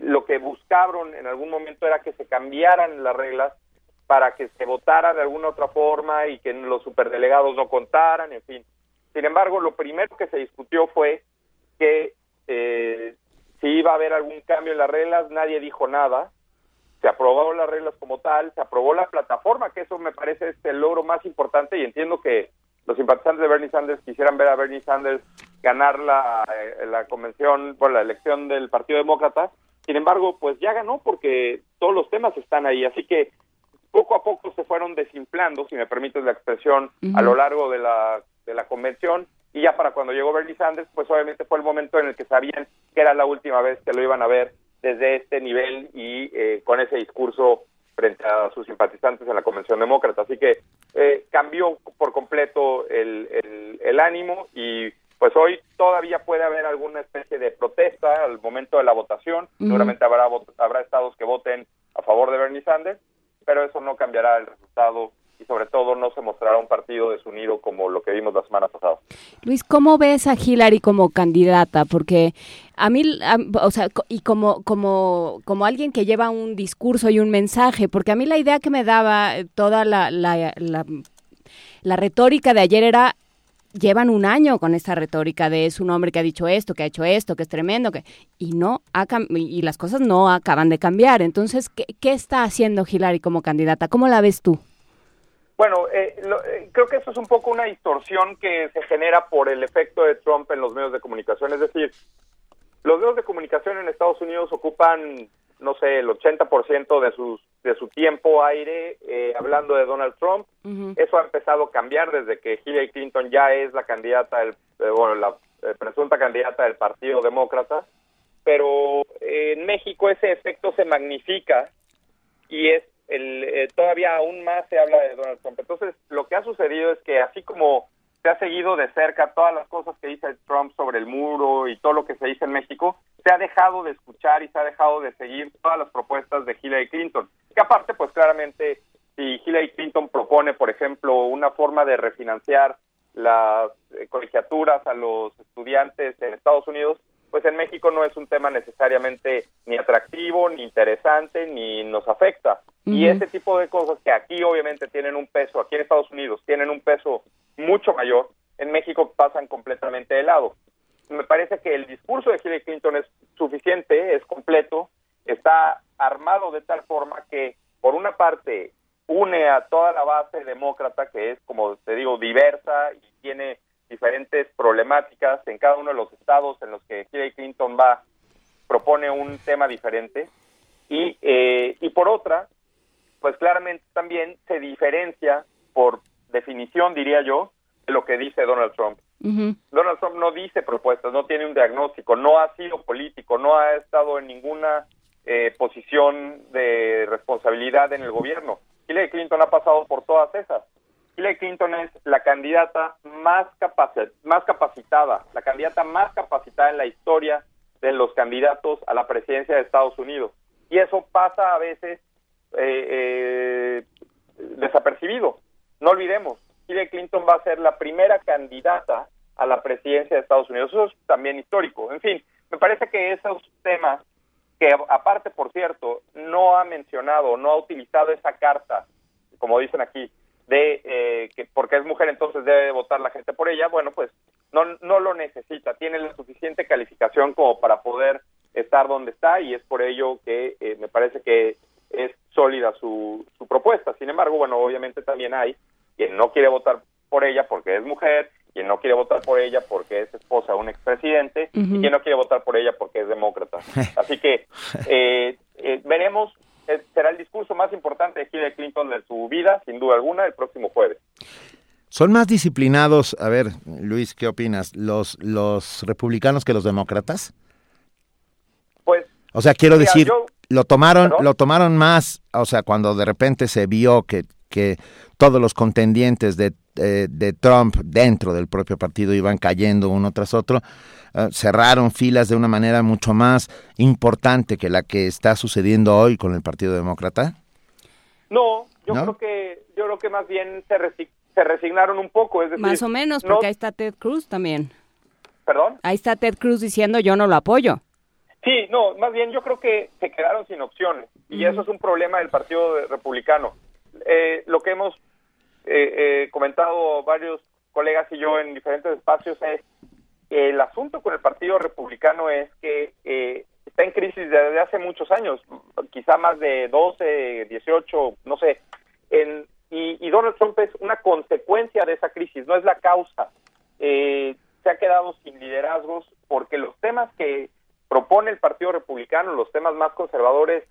lo que buscaron en algún momento era que se cambiaran las reglas para que se votara de alguna otra forma y que los superdelegados no contaran, en fin. Sin embargo, lo primero que se discutió fue que eh, si iba a haber algún cambio en las reglas, nadie dijo nada. Se aprobaron las reglas como tal, se aprobó la plataforma, que eso me parece este el logro más importante y entiendo que los simpatizantes de Bernie Sanders quisieran ver a Bernie Sanders ganar la, eh, la convención, por la elección del Partido Demócrata, Sin embargo, pues ya ganó porque todos los temas están ahí, así que poco a poco se fueron desinflando, si me permites la expresión, a lo largo de la, de la convención. Y ya para cuando llegó Bernie Sanders, pues obviamente fue el momento en el que sabían que era la última vez que lo iban a ver desde este nivel y eh, con ese discurso frente a sus simpatizantes en la Convención Demócrata. Así que eh, cambió por completo el, el, el ánimo y pues hoy todavía puede haber alguna especie de protesta al momento de la votación. Seguramente habrá, habrá estados que voten a favor de Bernie Sanders, pero eso no cambiará el resultado y sobre todo no se mostrará un partido desunido como lo que vimos la semana pasada. Luis, ¿cómo ves a Hillary como candidata? Porque a mí, o sea, y como, como, como alguien que lleva un discurso y un mensaje, porque a mí la idea que me daba eh, toda la, la, retórica de ayer era, llevan un año con esta retórica de es un hombre que ha dicho esto, que ha hecho esto, que es tremendo, que y no ha y las cosas no acaban de cambiar. Entonces, ¿qué, qué está haciendo Hillary como candidata? ¿Cómo la ves tú? Bueno, eh, lo- eh, creo que eso es un poco una distorsión que se genera por el efecto de Trump en los medios de comunicación. Es decir, los medios de comunicación en Estados Unidos ocupan, no sé, el 80% de, sus, de su tiempo aire eh, hablando de Donald Trump. Eso ha empezado a cambiar desde que Hillary Clinton ya es la candidata, del, eh, bueno, la eh, presunta candidata del Partido Demócrata. Pero en México ese efecto se magnifica y es el, eh, todavía aún más se habla de Donald Trump. Entonces, lo que ha sucedido es que así como se ha seguido de cerca todas las cosas que dice Trump sobre el muro y todo lo que se dice en México, se ha dejado de escuchar y se ha dejado de seguir todas las propuestas de Hillary Clinton. Que aparte, pues claramente, si Hillary Clinton propone, por ejemplo, una forma de refinanciar las eh, colegiaturas a los estudiantes en Estados Unidos, pues en México no es un tema necesariamente ni atractivo, ni interesante, ni nos afecta. Y ese tipo de cosas que aquí obviamente tienen un peso, aquí en Estados Unidos tienen un peso mucho mayor, en México pasan completamente de lado. Me parece que el discurso de Hillary Clinton es suficiente, es completo, está armado de tal forma que, por una parte, une a toda la base demócrata, que es, como te digo, diversa y tiene diferentes problemáticas en cada uno de los estados en los que Hillary Clinton va, propone un tema diferente. Y, eh, y por otra, pues claramente también se diferencia, por definición, diría yo, de lo que dice Donald Trump. Donald Trump no dice propuestas, no tiene un diagnóstico, no ha sido político, no ha estado en ninguna eh, posición de responsabilidad en el gobierno. Hillary Clinton ha pasado por todas esas. Hillary Clinton es la candidata más, capaci- más capacitada, la candidata más capacitada en la historia de los candidatos a la presidencia de Estados Unidos. Y eso pasa a veces eh, eh, desapercibido. No olvidemos, Hillary Clinton va a ser la primera candidata a la presidencia de Estados Unidos. Eso es también histórico. En fin, me parece que esos temas que aparte, por cierto, no ha mencionado, no ha utilizado esa carta, como dicen aquí, de eh, que porque es mujer entonces debe votar la gente por ella, bueno, pues no, no lo necesita, tiene la suficiente calificación como para poder estar donde está y es por ello que eh, me parece que es sólida su, su propuesta. Sin embargo, bueno, obviamente también hay quien no quiere votar por ella porque es mujer, quien no quiere votar por ella porque es esposa de un expresidente y Ujú. quien no quiere votar por ella porque es demócrata. Así que eh, eh, veremos, será el discurso más importante de Hillary Clinton de su vida, sin duda alguna, el próximo jueves. ¿Son más disciplinados, a ver, Luis, ¿qué opinas? ¿Los, los republicanos que los demócratas? Pues, O sea, quiero mira, decir, yo- lo tomaron, lo tomaron más, o sea, cuando de repente se vio que, que todos los contendientes de, eh, de Trump dentro del propio partido iban cayendo uno tras otro, eh, cerraron filas de una manera mucho más importante que la que está sucediendo hoy con el Partido Demócrata. No, yo ¿No? creo que yo creo que más bien se, resi- se resignaron un poco, es decir, Más o menos, no- porque ahí está Ted Cruz también. perdón. Ahí está Ted Cruz diciendo yo no lo apoyo. Sí, no, más bien yo creo que se quedaron sin opciones y eso es un problema del Partido Republicano. Eh, lo que hemos eh, comentado varios colegas y yo en diferentes espacios es el asunto con el Partido Republicano es que eh, está en crisis desde hace muchos años, quizá más de 12, 18, no sé, en- y, Donald Trump es una consecuencia de esa crisis, no es la causa. Eh, se ha quedado sin liderazgos porque los temas que propone el Partido Republicano los temas más conservadores,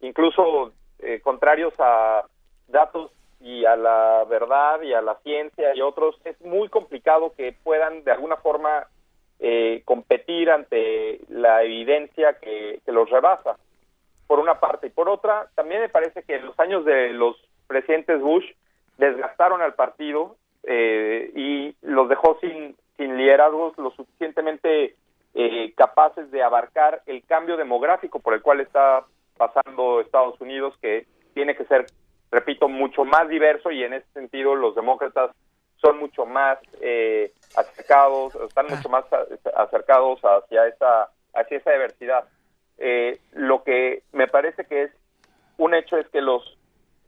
incluso eh, contrarios a datos y a la verdad y a la ciencia y otros, es muy complicado que puedan de alguna forma eh, competir ante la evidencia que, los rebasa, por una parte. Y por otra, también me parece que los años de los presidentes Bush desgastaron al partido eh, y los dejó sin, sin liderazgos lo suficientemente eh, capaces de abarcar el cambio demográfico por el cual está pasando Estados Unidos, que tiene que ser, repito, mucho más diverso y en ese sentido los demócratas son mucho más eh, acercados, están mucho más acercados hacia esa, hacia esa diversidad. Eh, lo que me parece que es un hecho es que los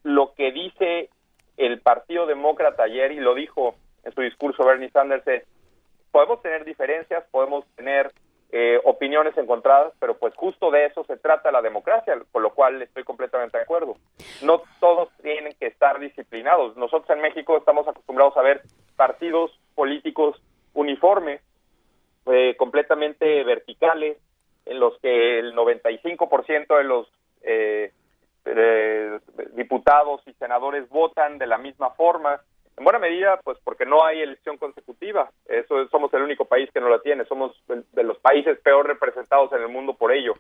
lo que dice el Partido Demócrata ayer y lo dijo en su discurso Bernie Sanders es podemos tener diferencias, podemos tener eh, opiniones encontradas, pero pues justo de eso se trata la democracia, con lo cual estoy completamente de acuerdo. No todos tienen que estar disciplinados. Nosotros en México estamos acostumbrados a ver partidos políticos uniformes, eh, completamente verticales, en los que el 95% de los eh, diputados y senadores votan de la misma forma, en buena medida, pues porque no hay elección consecutiva. Eso somos el único país que no la tiene. Somos de los países peor representados en el mundo por ello.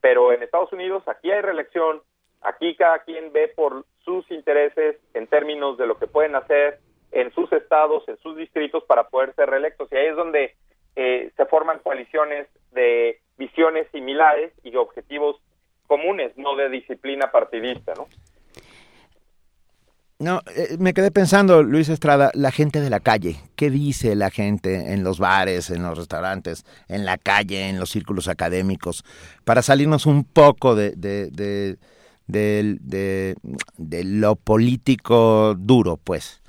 Pero en Estados Unidos aquí hay reelección. Aquí cada quien ve por sus intereses en términos de lo que pueden hacer en sus estados, en sus distritos para poder ser reelectos. Y ahí es donde eh, se forman coaliciones de visiones similares y objetivos comunes, no de disciplina partidista, ¿no? No, eh, me quedé pensando, Luis Estrada, la gente de la calle. ¿Qué dice la gente en los bares, en los restaurantes, en la calle, en los círculos académicos? Para salirnos un poco de, de, de, de, lo político duro, pues.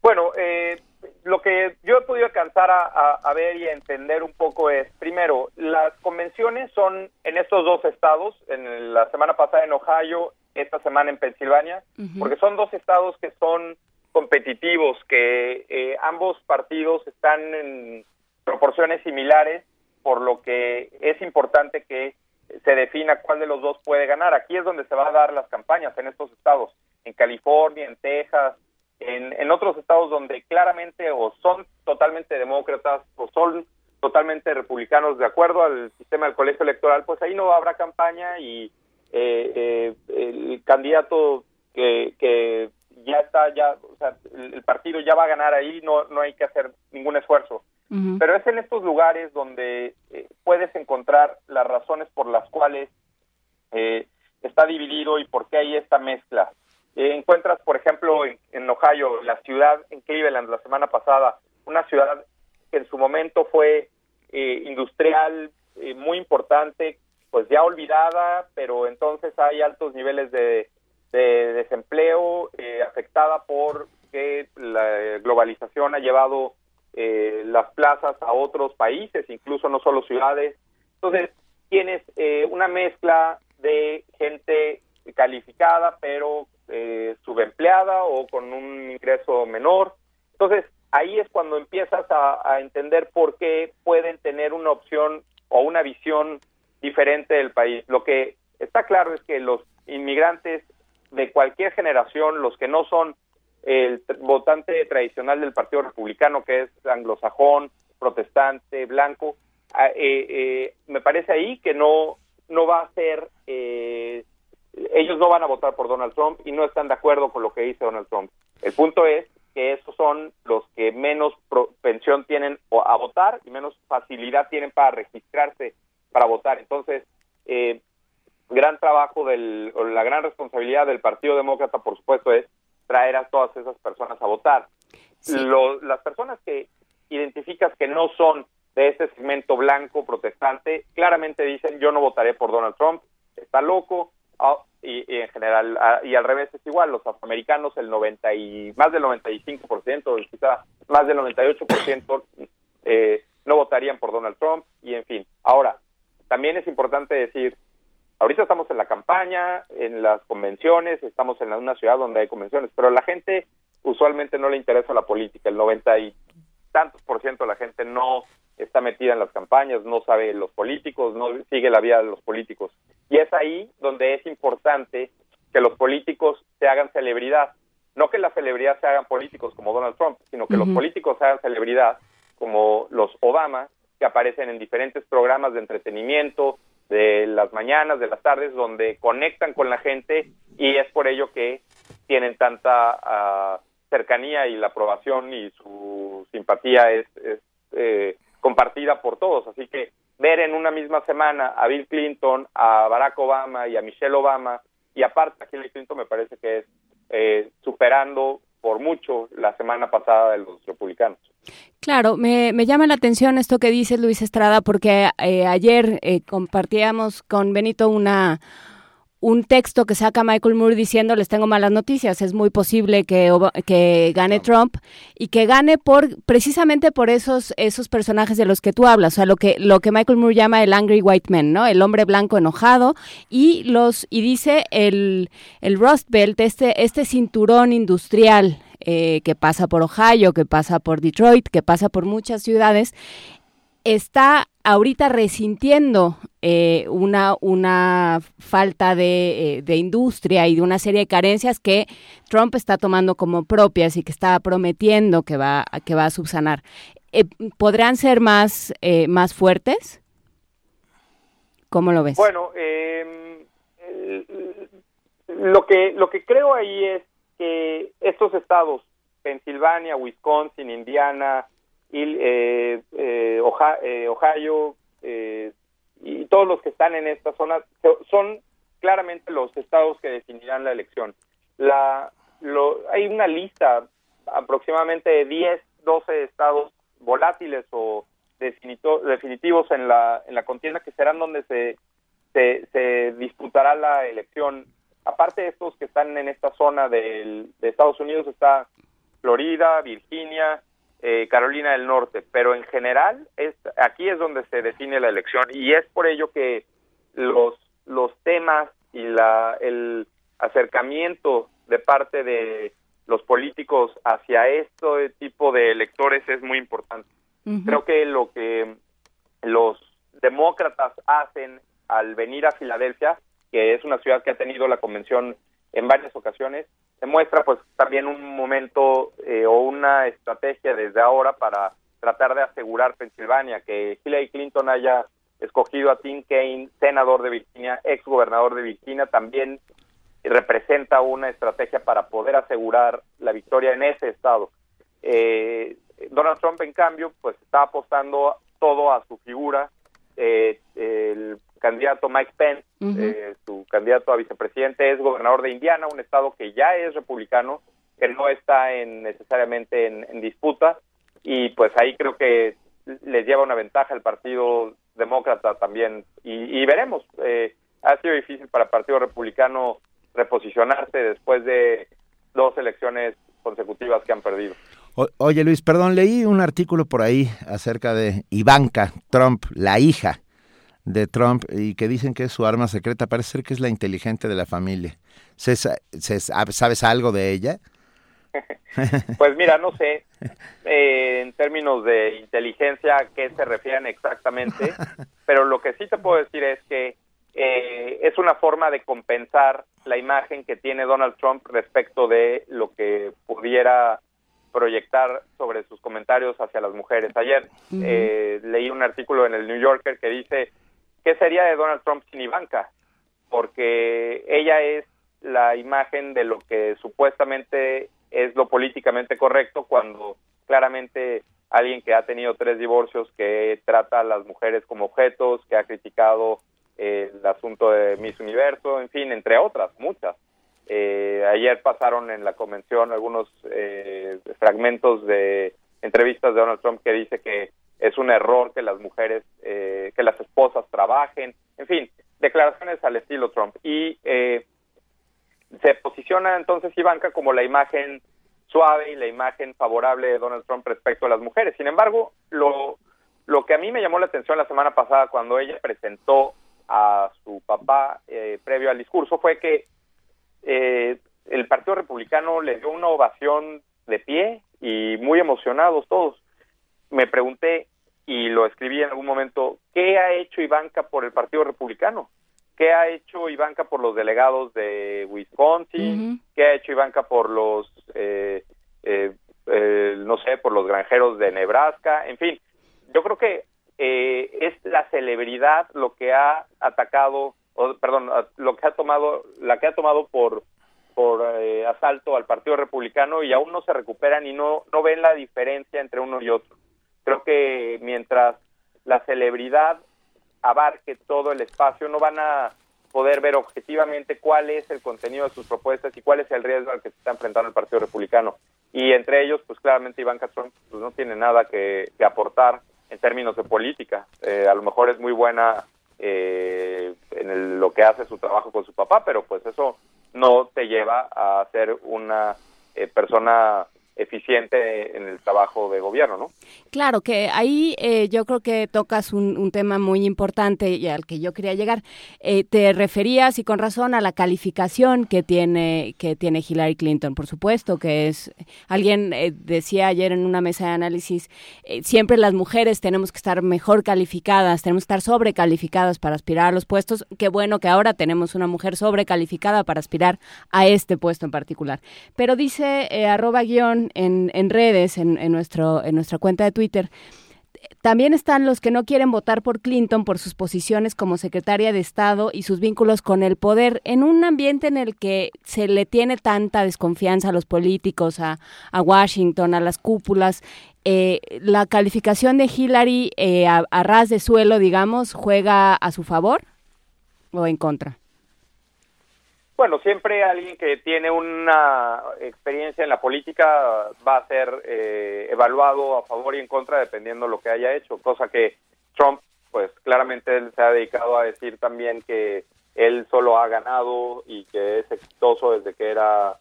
Bueno, eh, lo que yo he podido alcanzar a, a, ver y a entender un poco es, primero, las convenciones son en estos dos estados, en la semana pasada en Ohio esta semana en Pensilvania, porque son dos estados que son competitivos, que eh, ambos partidos están en proporciones similares, por lo que es importante que se defina cuál de los dos puede ganar. Aquí es donde se van a dar las campañas, en estos estados, en California, en Texas, en, en otros estados donde claramente o son totalmente demócratas o son totalmente republicanos de acuerdo al sistema del colegio electoral, pues ahí no habrá campaña y eh, eh, el candidato que, que ya está, ya, o sea, el partido ya va a ganar ahí, no, no hay que hacer ningún esfuerzo. Pero es en estos lugares donde eh, puedes encontrar las razones por las cuales eh, está dividido y por qué hay esta mezcla. encuentras, por ejemplo, en, en, Ohio, la ciudad en Cleveland la semana pasada, una ciudad que en su momento fue industrial muy importante, pues ya olvidada, pero entonces hay altos niveles de, desempleo eh, afectada por que la globalización ha llevado eh, las plazas a otros países, incluso no solo ciudades. Entonces, tienes eh, una mezcla de gente calificada, pero eh, subempleada o con un ingreso menor. Entonces, ahí es cuando empiezas a, a entender por qué pueden tener una opción o una visión diferente del país. Lo que está claro es que los inmigrantes de cualquier generación, los que no son el votante tradicional del Partido Republicano, que es anglosajón, protestante, blanco, ah, eh, eh, me parece ahí que no, no va a ser, eh, ellos no van a votar por Donald Trump y no están de acuerdo con lo que dice Donald Trump. El punto es que esos son los que menos pensión tienen a votar y menos facilidad tienen para registrarse para votar. Entonces, eh, gran trabajo del, o la gran responsabilidad del Partido Demócrata, por supuesto, es traer a todas esas personas a votar. las personas que identificas que no son de ese segmento blanco protestante, claramente dicen yo no votaré por Donald Trump, está loco, ah, y, en general, ah, y al revés es igual, los afroamericanos, el 90 y más del 95%, quizá más del 98% eh, no votarían por Donald Trump, y en fin. Ahora, también es importante decir, ahorita estamos en la campaña, en las convenciones, estamos en una ciudad donde hay convenciones, pero a la gente usualmente no le interesa la política, el 90 y tantos por ciento de la gente no está metida en las campañas, no sabe los políticos, no sigue la vida de los políticos. Y es ahí donde es importante que los políticos se hagan celebridad. No que la celebridad se hagan políticos como Donald Trump, sino que los políticos se hagan celebridad como los Obama, que aparecen en diferentes programas de entretenimiento, de las mañanas, de las tardes, donde conectan con la gente y es por ello que tienen tanta ah, cercanía y la aprobación y su simpatía es, es eh, compartida por todos. Así que ver en una misma semana a Bill Clinton, a Barack Obama y a Michelle Obama, y aparte a Hillary Clinton me parece que es eh, superando por mucho la semana pasada de los republicanos. Claro, me, me llama la atención esto que dice Luis Estrada, porque eh, ayer eh, compartíamos con Benito una un texto que saca Michael Moore diciendo les tengo malas noticias, es muy posible que, que gane Trump y que gane por precisamente por esos esos personajes de los que tú hablas, o sea, lo que lo que Michael Moore llama el angry white man, ¿no? El hombre blanco enojado y los y dice el el Rust Belt, este este cinturón industrial eh, que pasa por Ohio, que pasa por Detroit, que pasa por muchas ciudades, está ahorita resintiendo eh, una, una falta de, eh, de, industria y de una serie de carencias que Trump está tomando como propias y que está prometiendo que va, que va a subsanar. ¿Podrán ser más, más fuertes? ¿Cómo lo ves? Bueno, em, lo, que, lo que creo ahí es que estos estados, Pensilvania, Wisconsin, Indiana, eh, eh, Ohio eh, y todos los que están en esta zona son claramente los estados que definirán la elección. La, lo, hay una lista aproximadamente de 10, 12 estados volátiles o definitivos en la, en la contienda que serán donde se, se disputará la elección aparte de estos que están en esta zona de Estados Unidos, está Florida, Virginia, eh, Carolina del Norte, pero en general es, aquí es donde se define la elección. Y es por ello que los, los temas y la, el acercamiento de parte de los políticos hacia este tipo de electores es muy importante. Creo que lo que los demócratas hacen al venir a Filadelfia que es una ciudad que ha tenido la convención en varias ocasiones, demuestra pues también un momento eh, o una estrategia desde ahora para tratar de asegurar Pensilvania, que Hillary Clinton haya escogido a Tim Kaine, senador de Virginia, ex gobernador de Virginia, también representa una estrategia para poder asegurar la victoria en ese estado. Eh, Donald Trump, en cambio, pues está apostando todo a su figura. Eh, el candidato Mike Pence, eh, su candidato a vicepresidente, es gobernador de Indiana, un estado que ya es republicano, que no está en, necesariamente en, disputa, y pues ahí creo que les lleva una ventaja el Partido Demócrata también, y, veremos. Eh, ha sido difícil para el Partido Republicano reposicionarse después de dos elecciones consecutivas que han perdido. oye Luis, perdón, leí un artículo por ahí acerca de Ivanka Trump, la hija de Trump y que dicen que es su arma secreta. Parece ser que es la inteligente de la familia. ¿Sabes algo de ella? pues mira, no sé eh, en términos de inteligencia a qué se refieren exactamente, pero lo que sí te puedo decir es que eh, es una forma de compensar la imagen que tiene Donald Trump respecto de lo que pudiera proyectar sobre sus comentarios hacia las mujeres. Ayer eh, leí un artículo en el New Yorker que dice ¿qué sería de Donald Trump sin Ivanka? Porque ella es la imagen de lo que supuestamente es lo políticamente correcto cuando claramente alguien que ha tenido tres divorcios, que trata a las mujeres como objetos, que ha criticado eh, el asunto de Miss Universo, en fin, entre otras, muchas. Eh, ayer pasaron en la convención algunos eh, fragmentos de entrevistas de Donald Trump que dice que es un error que las mujeres, eh, que las esposas trabajen, en fin, declaraciones al estilo Trump. Y eh, se posiciona entonces Ivanka como la imagen suave y la imagen favorable de Donald Trump respecto a las mujeres. Sin embargo, lo, lo que a mí me llamó la atención la semana pasada cuando ella presentó a su papá eh, previo al discurso fue que el Partido Republicano le dio una ovación de pie y muy emocionados todos me pregunté y lo escribí en algún momento, ¿qué ha hecho Ivanka por el Partido Republicano? ¿Qué ha hecho Ivanka por los delegados de Wisconsin? ¿Qué ha hecho Ivanka por los, eh, eh, eh, no sé, por los granjeros de Nebraska? En fin, yo creo que eh, es la celebridad lo que ha atacado, o, perdón, lo que ha tomado, la que ha tomado por por asalto al Partido Republicano y aún no se recuperan y no no ven la diferencia entre uno y otro. Creo que mientras la celebridad abarque todo el espacio, no van a poder ver objetivamente cuál es el contenido de sus propuestas y cuál es el riesgo al que se está enfrentando el Partido Republicano. Y entre ellos, pues claramente Ivanka Trump pues, no tiene nada que, que aportar en términos de política. Eh, a lo mejor es muy buena eh, en el- lo que hace su trabajo con su papá, pero pues eso no te lleva a ser una eh, persona eficiente en el trabajo de gobierno, ¿no? Claro que ahí eh, yo creo que tocas un, un tema muy importante y al que yo quería llegar. Eh, te referías y con razón a la calificación que tiene que tiene Hillary Clinton, por supuesto que es alguien eh, decía ayer en una mesa de análisis eh, siempre las mujeres tenemos que estar mejor calificadas, tenemos que estar sobrecalificadas para aspirar a los puestos. Qué bueno que ahora tenemos una mujer sobrecalificada para aspirar a este puesto en particular. Pero dice eh, arroba guion en, redes, en, en nuestro, en nuestra cuenta de Twitter, también están los que no quieren votar por Clinton por sus posiciones como secretaria de Estado y sus vínculos con el poder en un ambiente en el que se le tiene tanta desconfianza a los políticos, a, Washington, a las cúpulas. eh, la calificación de Hillary eh, a ras de suelo, digamos, juega a su favor o en contra. Bueno, siempre alguien que tiene una experiencia en la política va a ser eh, evaluado a favor y en contra dependiendo lo que haya hecho, cosa que Trump, pues claramente él se ha dedicado a decir también que él solo ha ganado y que es exitoso desde que era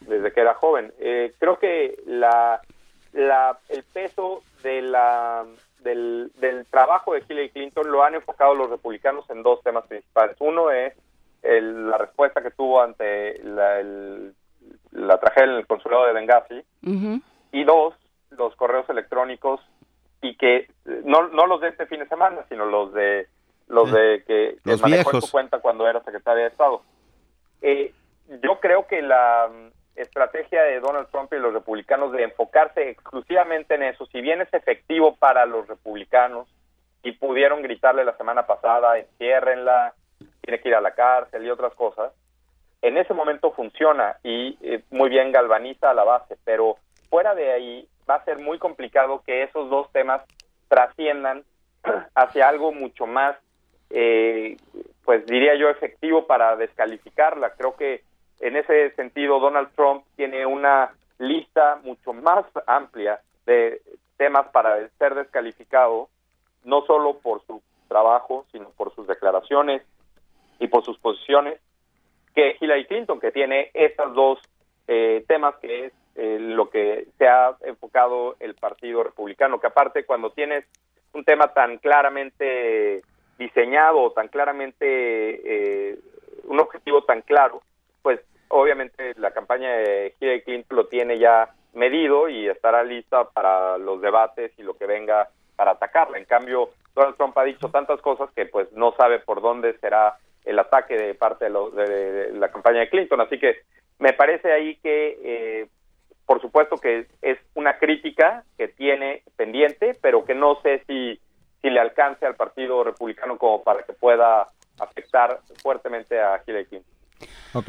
desde que era joven. Eh, creo que la, la el peso de la del, del trabajo de Hillary Clinton lo han enfocado los republicanos en dos temas principales. Uno es el- la respuesta que tuvo ante la, el- la tragedia en el consulado de Benghazi. Y dos, los correos electrónicos y que no, no los de este fin de semana, sino los de los de que, que Los manejó en su cuenta cuando era secretaria de Estado. Eh, yo creo que la mm, estrategia de Donald Trump y los republicanos de enfocarse exclusivamente en eso, si bien es efectivo para los republicanos y pudieron gritarle la semana pasada, enciérrenla, tiene que ir a la cárcel y otras cosas, en ese momento funciona y eh, muy bien galvaniza a la base, pero fuera de ahí va a ser muy complicado que esos dos temas trasciendan hacia algo mucho más, eh, pues diría yo, efectivo para descalificarla. Creo que en ese sentido Donald Trump tiene una lista mucho más amplia de temas para ser descalificado, no solo por su trabajo, sino por sus declaraciones y por sus posiciones, que Hillary Clinton, que tiene estos dos eh, temas que es eh, lo que se ha enfocado el Partido Republicano, que aparte cuando tienes un tema tan claramente diseñado, tan claramente eh, un objetivo tan claro, pues obviamente la campaña de Hillary Clinton lo tiene ya medido y estará lista para los debates y lo que venga para atacarla. En cambio, Donald Trump ha dicho tantas cosas que pues no sabe por dónde será el ataque de parte de, lo- de- la campaña de Clinton. Así que me parece ahí que, eh, por supuesto que es una crítica que tiene pendiente, pero que no sé si, si le alcance al Partido Republicano como para que pueda afectar fuertemente a Hillary Clinton. Ok.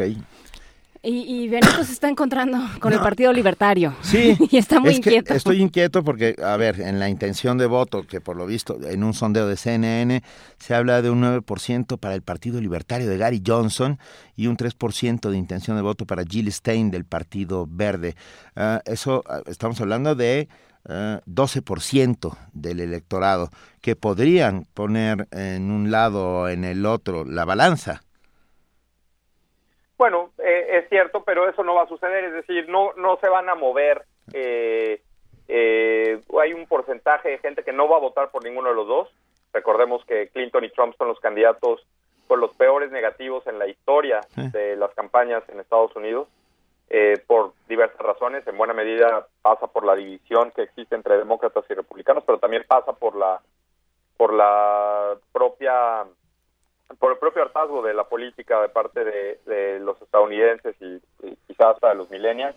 Y, y Benito se está encontrando con el Partido Libertario. Sí. y está muy es inquieto. Estoy inquieto porque, a ver, en la intención de voto, que por lo visto en un sondeo de CNN se habla de un 9% para el Partido Libertario de Gary Johnson y un 3% de intención de voto para Jill Stein del Partido Verde. Ah, eso, ah, estamos hablando de ah, 12% del electorado que podrían poner en un lado o en el otro la balanza. Bueno, eh, es cierto, pero eso no va a suceder, es decir, no, no se van a mover. eh, eh, hay un porcentaje de gente que no va a votar por ninguno de los dos. Recordemos que Clinton y Trump son los candidatos con los peores negativos en la historia de las campañas en Estados Unidos, eh, por diversas razones. En buena medida pasa por la división que existe entre demócratas y republicanos, pero también pasa por la por la propia por el propio hartazgo de la política de parte de, de los estadounidenses y, y quizás hasta de los millennials.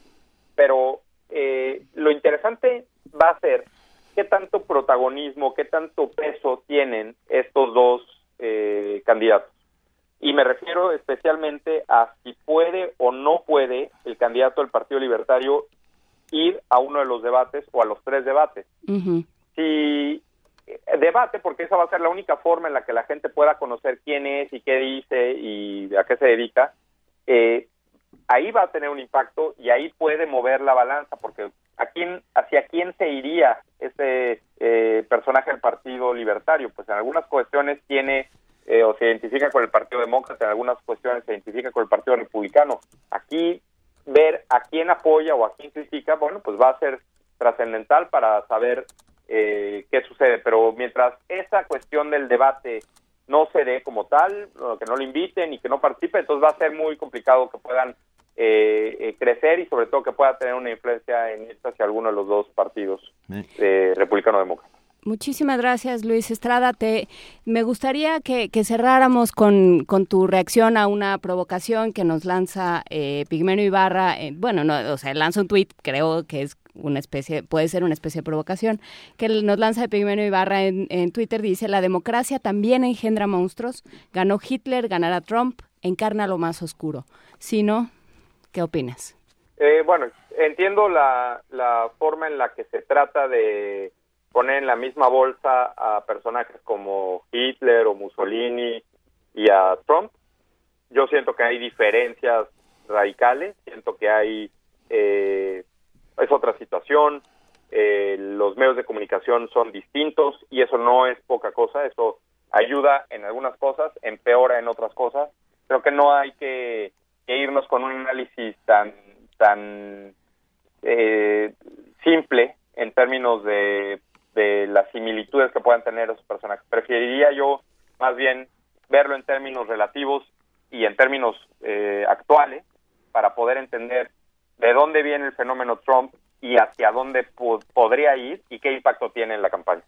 Pero eh, lo interesante va a ser qué tanto protagonismo, qué tanto peso tienen estos dos eh, candidatos. Y me refiero especialmente a si puede o no puede el candidato del Partido Libertario ir a uno de los debates o a los tres debates. Si eh, debate, porque esa va a ser la única forma en la que la gente pueda conocer quién es y qué dice y a qué se dedica, eh, ahí va a tener un impacto y ahí puede mover la balanza, porque ¿a quién, ¿hacia quién se iría ese eh, personaje del Partido Libertario? Pues en algunas cuestiones tiene eh, o se identifica con el Partido Demócrata, en algunas cuestiones se identifica con el Partido Republicano. Aquí ver a quién apoya o a quién critica, bueno, pues va a ser trascendental para saber eh, qué sucede. Pero mientras esa cuestión del debate no se dé como tal, que no lo inviten y que no participe, entonces va a ser muy complicado que puedan eh, eh, crecer y sobre todo que pueda tener una influencia en irse hacia alguno de los dos partidos, eh, republicano-demócrata. Muchísimas gracias, Luis Estrada. Te, me gustaría que, cerráramos con, tu reacción a una provocación que nos lanza eh, Pigmeno Ibarra. Eh, bueno, no, o sea, lanza un tuit, creo que es una especie, puede ser una especie de provocación, que nos lanza Pigmeno Ibarra en, Twitter. Dice, la democracia también engendra monstruos. Ganó Hitler, ganará Trump, encarna lo más oscuro. Si no, ¿qué opinas? Eh, bueno, entiendo la forma en la que se trata de poner en la misma bolsa a personajes como Hitler o Mussolini y a Trump. Yo siento que hay diferencias radicales, siento que hay eh, es otra situación, eh, los medios de comunicación son distintos y eso no es poca cosa, eso ayuda en algunas cosas, empeora en otras cosas. Creo que no hay que, que irnos con un análisis tan tan eh, simple en términos de de las similitudes que puedan tener esos personajes. Preferiría yo más bien verlo en términos relativos y en términos eh, actuales para poder entender de dónde viene el fenómeno Trump y hacia dónde podría ir y qué impacto tiene en la campaña.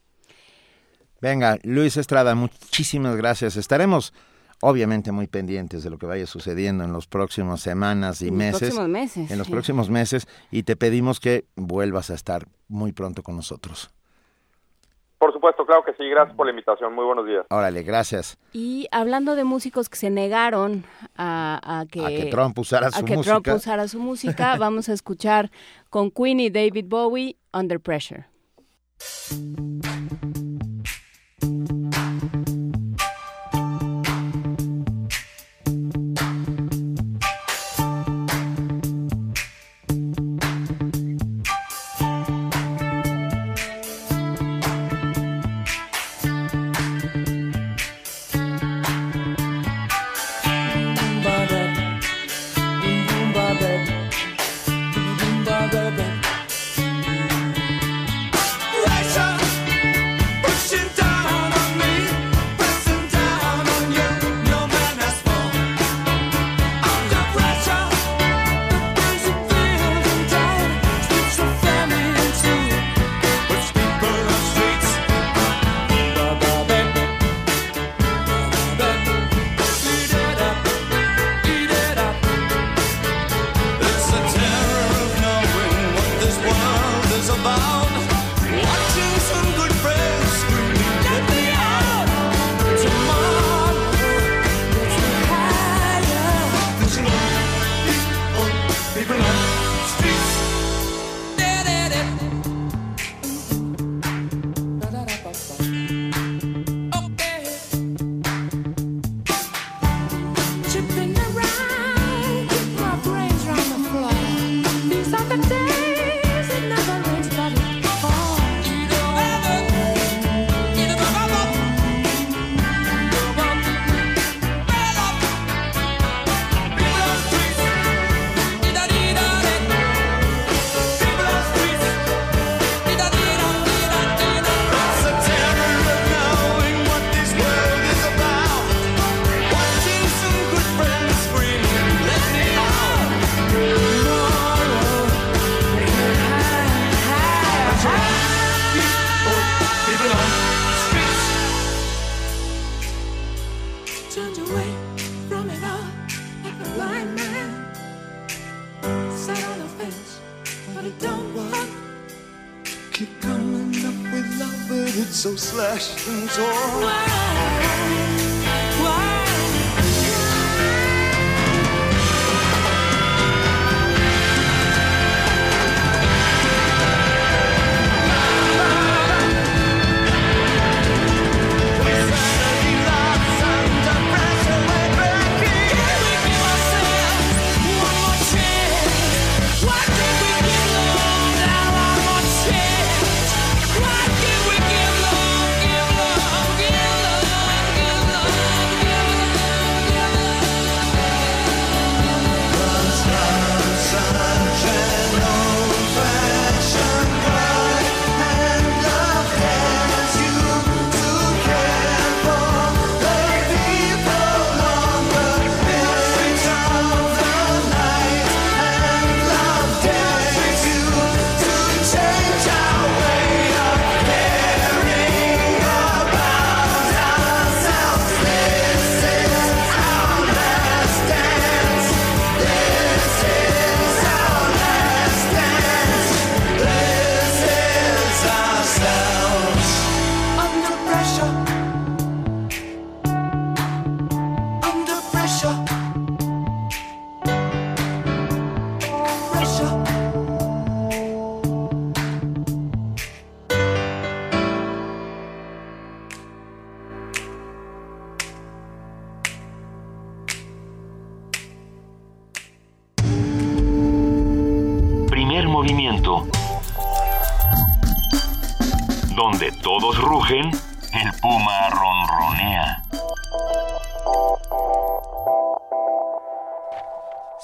Venga, Luis Estrada, muchísimas gracias. Estaremos obviamente muy pendientes de lo que vaya sucediendo en los próximos semanas y en meses. Los próximos meses. En los sí. próximos meses y te pedimos que vuelvas a estar muy pronto con nosotros. Por supuesto, claro que sí. Gracias por la invitación. Muy buenos días. Órale, gracias. Y hablando de músicos que se negaron a, a, que, a que, Trump usara su a que música. Trump usara su música, vamos a escuchar con Queen y David Bowie Under Pressure.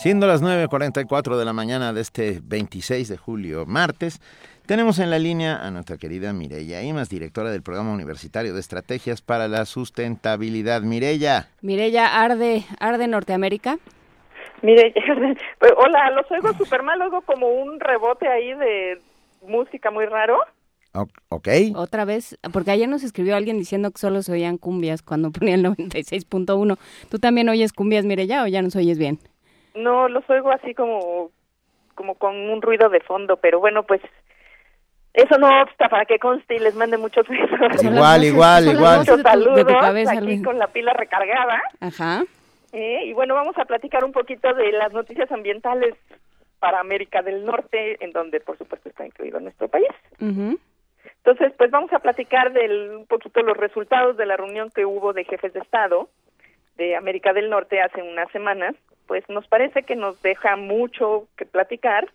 Siendo las 9.44 de la mañana de este 26 de julio, martes, tenemos en la línea a nuestra querida Mireya Imas, directora del Programa Universitario de Estrategias para la Sustentabilidad. Mireya. Mirella, arde, arde Norteamérica. Mire, pues, hola, los oigo súper mal, oigo como un rebote ahí de música muy raro. O- ok. Otra vez, porque ayer nos escribió alguien diciendo que solo se oían cumbias cuando ponía el 96.1. ¿Tú también oyes cumbias, Mirella, o ya nos oyes bien? No, los oigo así como, como con un ruido de fondo, pero bueno, pues eso no obsta para que conste y les mande muchos besos. Igual, igual, igual. Muchos de tu- de tu saludos cabeza, aquí Luis. con la pila recargada. Ajá. Eh, y bueno, vamos a platicar un poquito de las noticias ambientales para América del Norte, en donde por supuesto está incluido nuestro país. Entonces, pues vamos a platicar del un poquito los resultados de la reunión que hubo de jefes de Estado de América del Norte hace unas semanas. Pues nos parece que nos deja mucho que platicar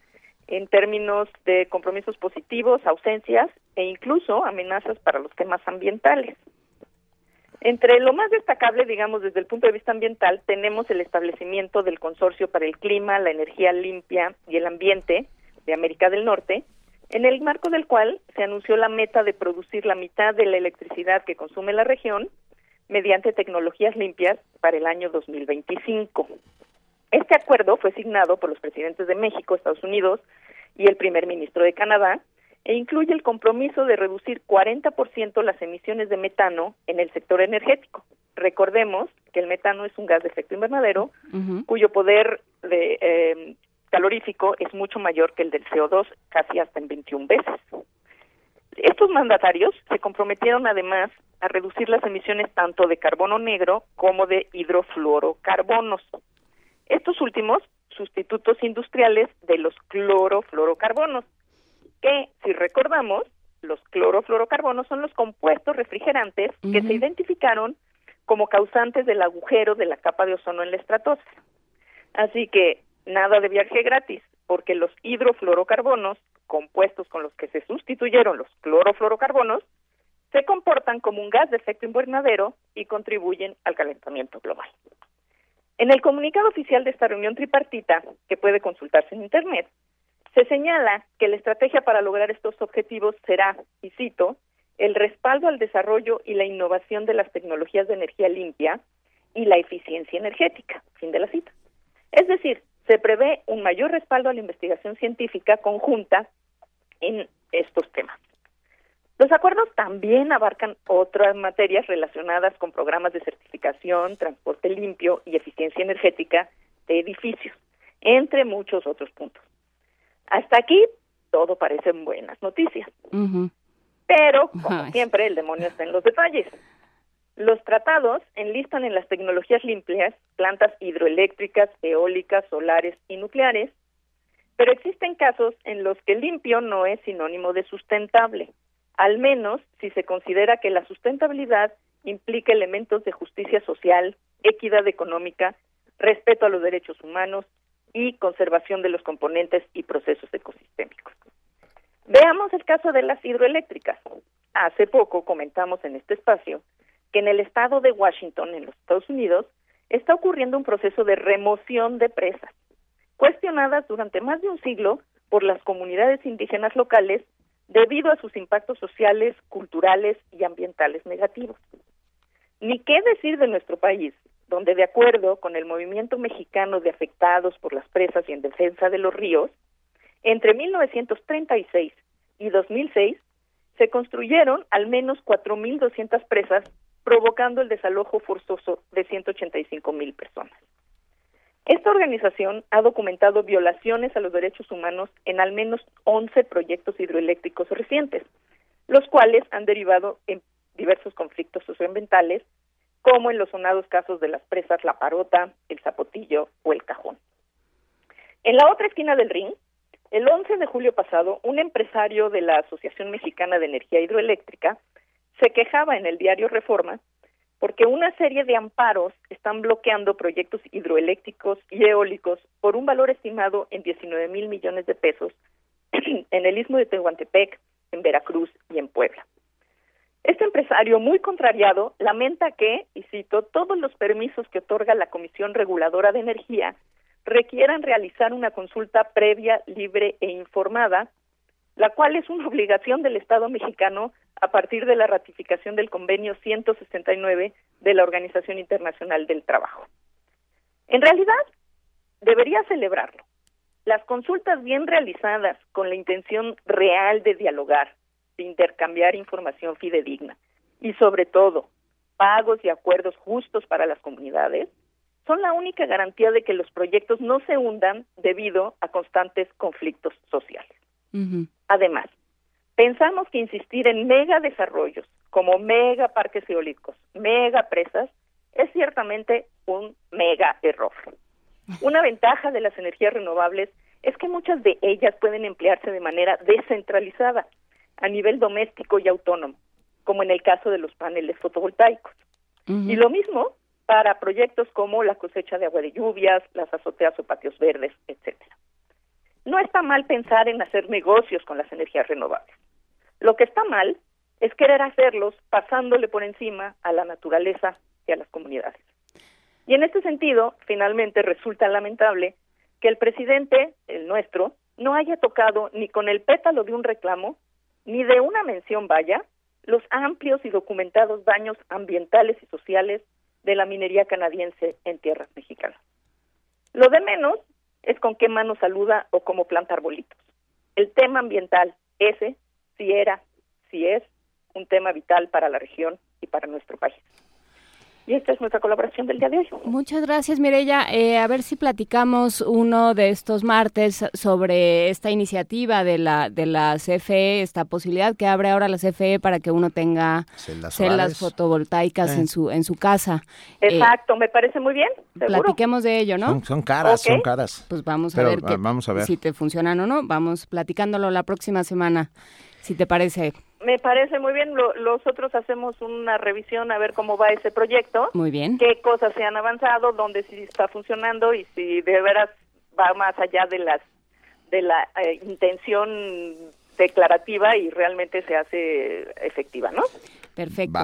en términos de compromisos positivos, ausencias e incluso amenazas para los temas ambientales. Entre lo más destacable, digamos, desde el punto de vista ambiental, tenemos el establecimiento del Consorcio para el Clima, la Energía Limpia y el Ambiente de América del Norte, en el marco del cual se anunció la meta de producir la mitad de la electricidad que consume la región mediante tecnologías limpias para el año 2025. Este acuerdo fue signado por los presidentes de México, Estados Unidos y el primer ministro de Canadá e incluye el compromiso de reducir 40% las emisiones de metano en el sector energético. Recordemos que el metano es un gas de efecto invernadero cuyo poder de, eh, calorífico es mucho mayor que el del CO2, casi hasta en 21 veces. Estos mandatarios se comprometieron además a reducir las emisiones tanto de carbono negro como de hidrofluorocarbonos. Estos últimos, sustitutos industriales de los clorofluorocarbonos, que, si recordamos, los clorofluorocarbonos son los compuestos refrigerantes que se identificaron como causantes del agujero de la capa de ozono en la estratosfera. Así que nada de viaje gratis, porque los hidrofluorocarbonos, compuestos con los que se sustituyeron los clorofluorocarbonos, se comportan como un gas de efecto invernadero y contribuyen al calentamiento global. En el comunicado oficial de esta reunión tripartita, que puede consultarse en Internet, se señala que la estrategia para lograr estos objetivos será, y cito, el respaldo al desarrollo y la innovación de las tecnologías de energía limpia y la eficiencia energética. Fin de la cita. Es decir, se prevé un mayor respaldo a la investigación científica conjunta en estos temas. Los acuerdos también abarcan otras materias relacionadas con programas de certificación, transporte limpio y eficiencia energética de edificios, entre muchos otros puntos. Hasta aquí todo parecen buenas noticias. Pero, como siempre, el demonio está en los detalles. Los tratados enlistan en las tecnologías limpias plantas hidroeléctricas, eólicas, solares y nucleares, pero existen casos en los que limpio no es sinónimo de sustentable, al menos si se considera que la sustentabilidad implica elementos de justicia social, equidad económica, respeto a los derechos humanos y conservación de los componentes y procesos ecosistémicos. Veamos el caso de las hidroeléctricas. Hace poco comentamos en este espacio que en el estado de Washington, en los Estados Unidos, está ocurriendo un proceso de remoción de presas, cuestionadas durante más de un siglo por las comunidades indígenas locales debido a sus impactos sociales, culturales y ambientales negativos. Ni qué decir de nuestro país, donde de acuerdo con el movimiento mexicano de afectados por las presas y en defensa de los ríos, entre 1936 y 2006 se construyeron al menos 4.200 presas provocando el desalojo forzoso de 185 mil personas. Esta organización ha documentado violaciones a los derechos humanos en al menos 11 proyectos hidroeléctricos recientes, los cuales han derivado en diversos conflictos socioambientales, como en los sonados casos de las presas La Parota, El Zapotillo o El Cajón. En la otra esquina del ring, el 11 de julio pasado, un empresario de la Asociación Mexicana de Energía Hidroeléctrica se quejaba en el diario Reforma porque una serie de amparos están bloqueando proyectos hidroeléctricos y eólicos por un valor estimado en 19 mil millones de pesos en el istmo de Tehuantepec, en Veracruz y en Puebla. Este empresario, muy contrariado, lamenta que, y cito, todos los permisos que otorga la Comisión Reguladora de Energía requieran realizar una consulta previa, libre e informada, la cual es una obligación del Estado mexicano a partir de la ratificación del convenio 169 de la Organización Internacional del Trabajo. En realidad, debería celebrarlo. Las consultas bien realizadas con la intención real de dialogar, de intercambiar información fidedigna y sobre todo pagos y acuerdos justos para las comunidades son la única garantía de que los proyectos no se hundan debido a constantes conflictos sociales. Además, Pensamos que insistir en mega desarrollos, como mega parques eólicos, mega presas, es ciertamente un mega error. Una ventaja de las energías renovables es que muchas de ellas pueden emplearse de manera descentralizada, a nivel doméstico y autónomo, como en el caso de los paneles fotovoltaicos. Y lo mismo para proyectos como la cosecha de agua de lluvias, las azoteas o patios verdes, etcétera. No está mal pensar en hacer negocios con las energías renovables. Lo que está mal es querer hacerlos pasándole por encima a la naturaleza y a las comunidades. Y en este sentido, finalmente resulta lamentable que el presidente, el nuestro, no haya tocado ni con el pétalo de un reclamo, ni de una mención vaya, los amplios y documentados daños ambientales y sociales de la minería canadiense en tierras mexicanas. Lo de menos es con qué mano saluda o cómo planta arbolitos. El tema ambiental, ese, si era, si es un tema vital para la región y para nuestro país. Y esta es nuestra colaboración del día de hoy. Muchas gracias, Mireya. Eh, a ver si platicamos uno de estos martes sobre esta iniciativa de la de la CFE, esta posibilidad que abre ahora la CFE para que uno tenga celdas, fotovoltaicas en su en su casa. Eh, Exacto, me parece muy bien. Platiquemos de ello, ¿no? Son, caras, son caras. Pues vamos a ver, vamos a ver si te funcionan o no. Vamos platicándolo la próxima semana si te parece. Me parece muy bien. nosotros hacemos una revisión a ver cómo va ese proyecto. Muy bien. Qué cosas se han avanzado, dónde sí está funcionando y si de veras va más allá de las de la eh, intención declarativa y realmente se hace efectiva, ¿no? Perfecto.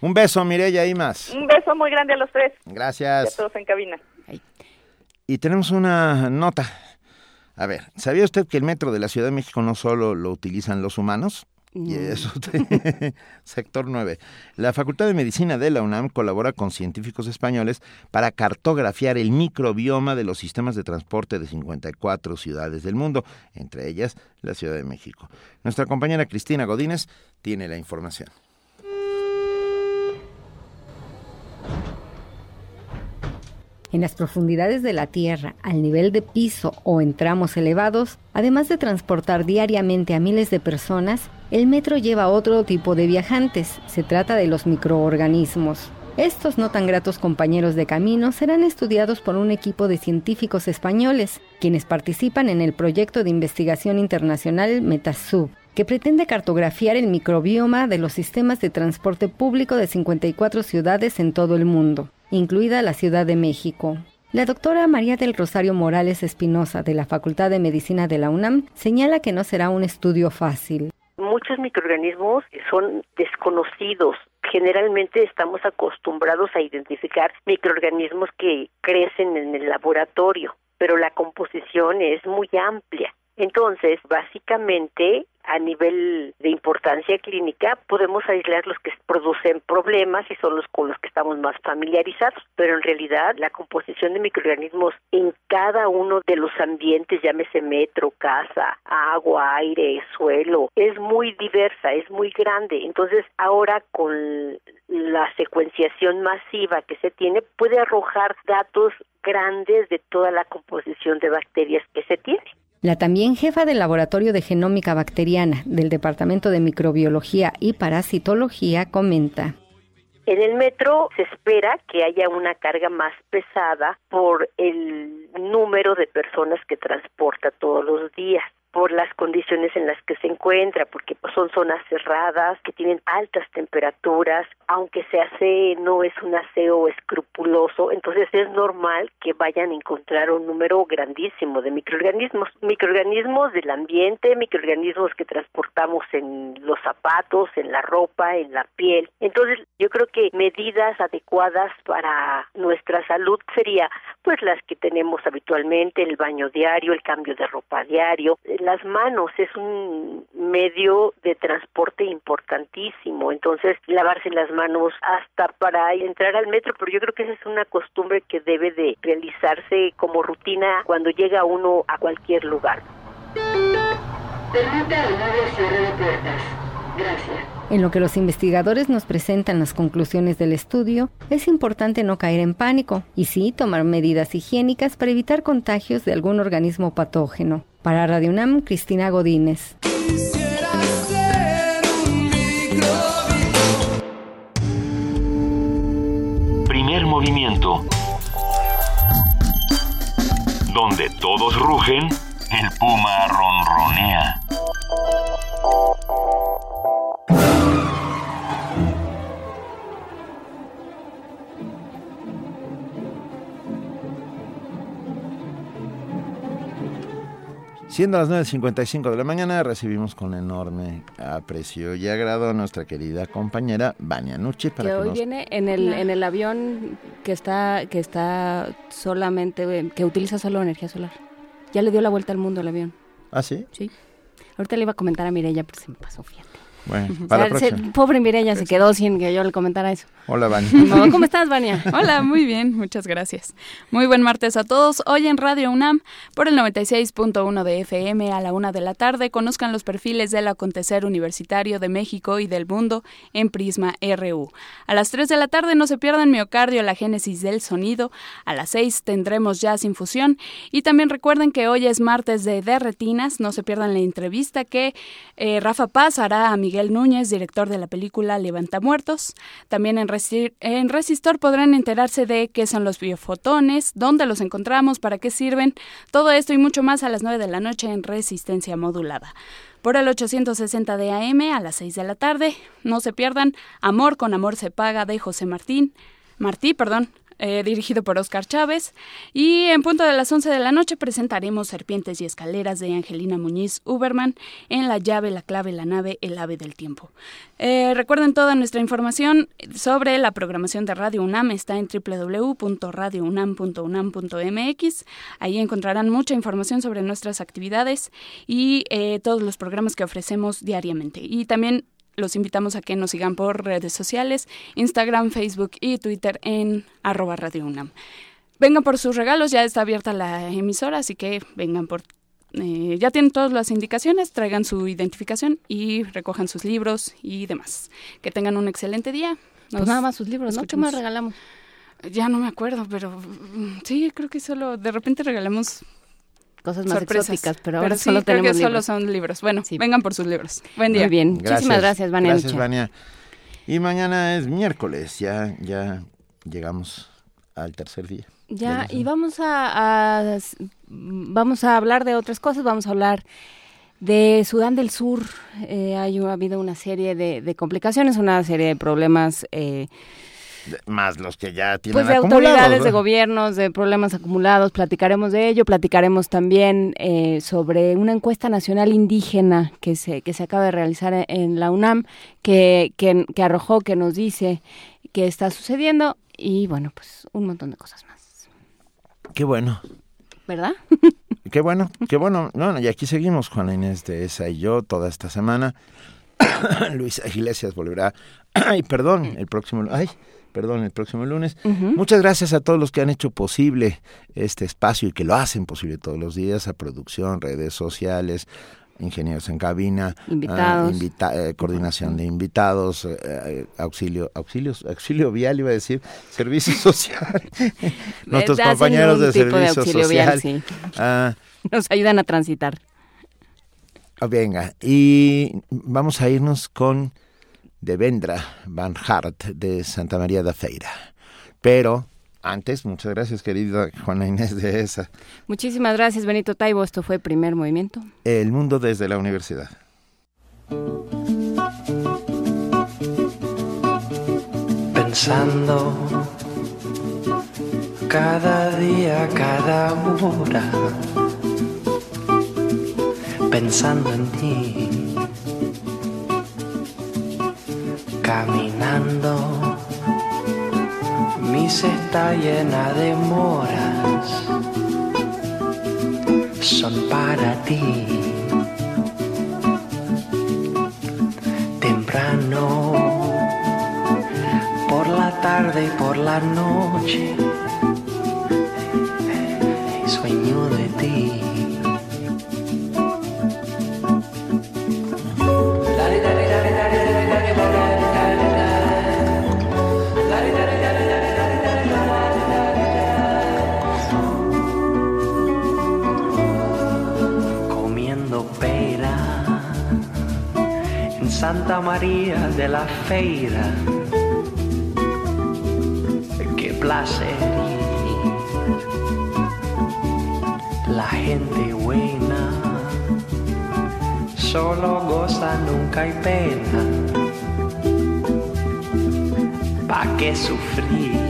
Un beso, Mireya y más. Un beso muy grande a los tres. Gracias. Y a todos en cabina. Y tenemos una nota a ver, ¿sabía usted que el metro de la Ciudad de México no solo lo utilizan los humanos? Y eso, sector 9. La Facultad de Medicina de la UNAM colabora con científicos españoles para cartografiar el microbioma de los sistemas de transporte de 54 ciudades del mundo, entre ellas la Ciudad de México. Nuestra compañera Cristina Godínez tiene la información. En las profundidades de la Tierra, al nivel de piso o en tramos elevados, además de transportar diariamente a miles de personas, el metro lleva otro tipo de viajantes. Se trata de los microorganismos. Estos no tan gratos compañeros de camino serán estudiados por un equipo de científicos españoles, quienes participan en el proyecto de investigación internacional Metasub, que pretende cartografiar el microbioma de los sistemas de transporte público de 54 ciudades en todo el mundo, incluida la Ciudad de México. La doctora María del Rosario Morales Espinosa de la Facultad de Medicina de la UNAM señala que no será un estudio fácil. Muchos microorganismos son desconocidos. Generalmente estamos acostumbrados a identificar microorganismos que crecen en el laboratorio, pero la composición es muy amplia. Entonces, básicamente, a nivel de importancia clínica, podemos aislar los que producen problemas y son los con los que estamos más familiarizados, pero en realidad la composición de microorganismos en cada uno de los ambientes, llámese metro, casa, agua, aire, suelo, es muy diversa, es muy grande. Entonces, ahora con la secuenciación masiva que se tiene, puede arrojar datos grandes de toda la composición de bacterias que se tiene. La también jefa del Laboratorio de Genómica Bacteriana del Departamento de Microbiología y Parasitología comenta. En el metro se espera que haya una carga más pesada por el número de personas que transporta todos los días por las condiciones en las que se encuentra, porque son zonas cerradas, que tienen altas temperaturas, aunque se hace no es un aseo escrupuloso, entonces es normal que vayan a encontrar un número grandísimo de microorganismos, microorganismos del ambiente, microorganismos que transportamos en los zapatos, en la ropa, en la piel. Entonces, yo creo que medidas adecuadas para nuestra salud sería pues las que tenemos habitualmente, el baño diario, el cambio de ropa diario, las manos es un medio de transporte importantísimo, entonces lavarse las manos hasta para entrar al metro, pero yo creo que esa es una costumbre que debe de realizarse como rutina cuando llega uno a cualquier lugar. Permite al nuevo cierre de puertas. Gracias. En lo que los investigadores nos presentan las conclusiones del estudio, es importante no caer en pánico y sí tomar medidas higiénicas para evitar contagios de algún organismo patógeno. Para Radio UNAM, Cristina Godínez. Primer movimiento. Donde todos rugen, el puma ronronea. Siendo las 9.55 de la mañana, recibimos con enorme aprecio y agrado a nuestra querida compañera Vania Nucci. Para que, que hoy nos- viene en el, en el avión que está, que está solamente, que utiliza solo energía solar. Ya le dio la vuelta al mundo el avión. ¿Ah, sí? Sí. Ahorita le iba a comentar a Mireya, pero se me pasó, fíjate. Bueno, O para sea, la se- pobre Mireya se quedó sin que yo le comentara eso. Hola, Vania. No, ¿Cómo estás, Vania? Hola, muy bien, muchas gracias. Muy buen martes a todos. Hoy en Radio UNAM, por el 96.1 de FM a la una de la tarde, conozcan los perfiles del acontecer universitario de México y del mundo en Prisma RU. A las 3 de la tarde no se pierdan Miocardio, la génesis del sonido. A las 6 tendremos Jazz Infusión. Y también recuerden que hoy es martes de Derretinas. No se pierdan la entrevista que eh, Rafa Paz hará a Miguel Núñez, director de la película Levanta Muertos. También en, Resi- en Resistor podrán enterarse de qué son los biofotones, dónde los encontramos, para qué sirven. Todo esto y mucho más a las 9 de la noche en Resistencia Modulada. Por el 860 de AM a las 6 de la tarde. No se pierdan Amor con Amor se paga de José Martín. Martí, perdón, eh, dirigido por Oscar Chávez. Y en punto de las 11 de la noche presentaremos Serpientes y Escaleras de Angelina Muñiz Uberman en La llave, la clave, la nave, el ave del tiempo. Eh, recuerden toda nuestra información sobre la programación de Radio UNAM está en www.radiounam.unam.mx. Ahí encontrarán mucha información sobre nuestras actividades y eh, todos los programas que ofrecemos diariamente. Y también los invitamos a que nos sigan por redes sociales, Instagram, Facebook y Twitter en arroba Radio UNAM. Vengan por sus regalos, ya está abierta la emisora, así que vengan por... eh, ya tienen todas las indicaciones, traigan su identificación y recojan sus libros y demás. Que tengan un excelente día. Pues nada más sus libros, ¿no? ¿Qué más regalamos? Ya no me acuerdo, pero mm, sí, creo que solo de repente regalamos cosas más sorpresas. exóticas, pero ahora sí, solo creo que tenemos solo libros. son libros. Bueno, vengan por sus libros. Buen día. Muy bien, muchísimas gracias, Vania. Gracias. Vania. Y mañana es miércoles, ya, ya llegamos al tercer día. Ya, y vamos a, a- vamos a hablar de otras cosas, vamos a hablar de Sudán del Sur. Eh, hay, ha habido una serie de, de complicaciones, una serie de problemas eh, Más los que ya tienen pues de acumulados, autoridades, de gobiernos, de problemas acumulados. Platicaremos de ello, platicaremos también eh, sobre una encuesta nacional indígena que se, que se acaba de realizar en, en la UNAM, que, que, que arrojó, que nos dice qué está sucediendo y bueno, pues un montón de cosas más, Qué bueno, ¿verdad? qué bueno, qué bueno. No, no, y aquí seguimos, Juana Inés de esa y yo, toda esta semana. Luisa Iglesias volverá. Ay, perdón, el próximo. Ay, perdón, el próximo lunes. Muchas gracias a todos los que han hecho posible este espacio y que lo hacen posible todos los días, a producción, redes sociales, ingenieros en cabina, Invitados. ah, invita- eh, coordinación de invitados, eh, eh, auxilio, auxilios, auxilio vial iba a decir, servicio social, nuestros compañeros de servicio social. vial, sí. Ah, Nos ayudan a transitar. Ah, Venga, y vamos a irnos con Devendra Van Hart de Santa María da Feira. Pero antes, muchas gracias, querida Juana Inés de esa. Muchísimas gracias, Benito Taibo. Esto fue Primer Movimiento. El mundo desde la universidad. pensando cada día, cada hora, pensando en ti, caminando, mi cesta llena de moras, son para ti. Temprano por la tarde y por la noche. Sueño de Santa María de la Feira qué placer. La gente buena solo goza, nunca hay pena. ¿Pa' qué sufrir?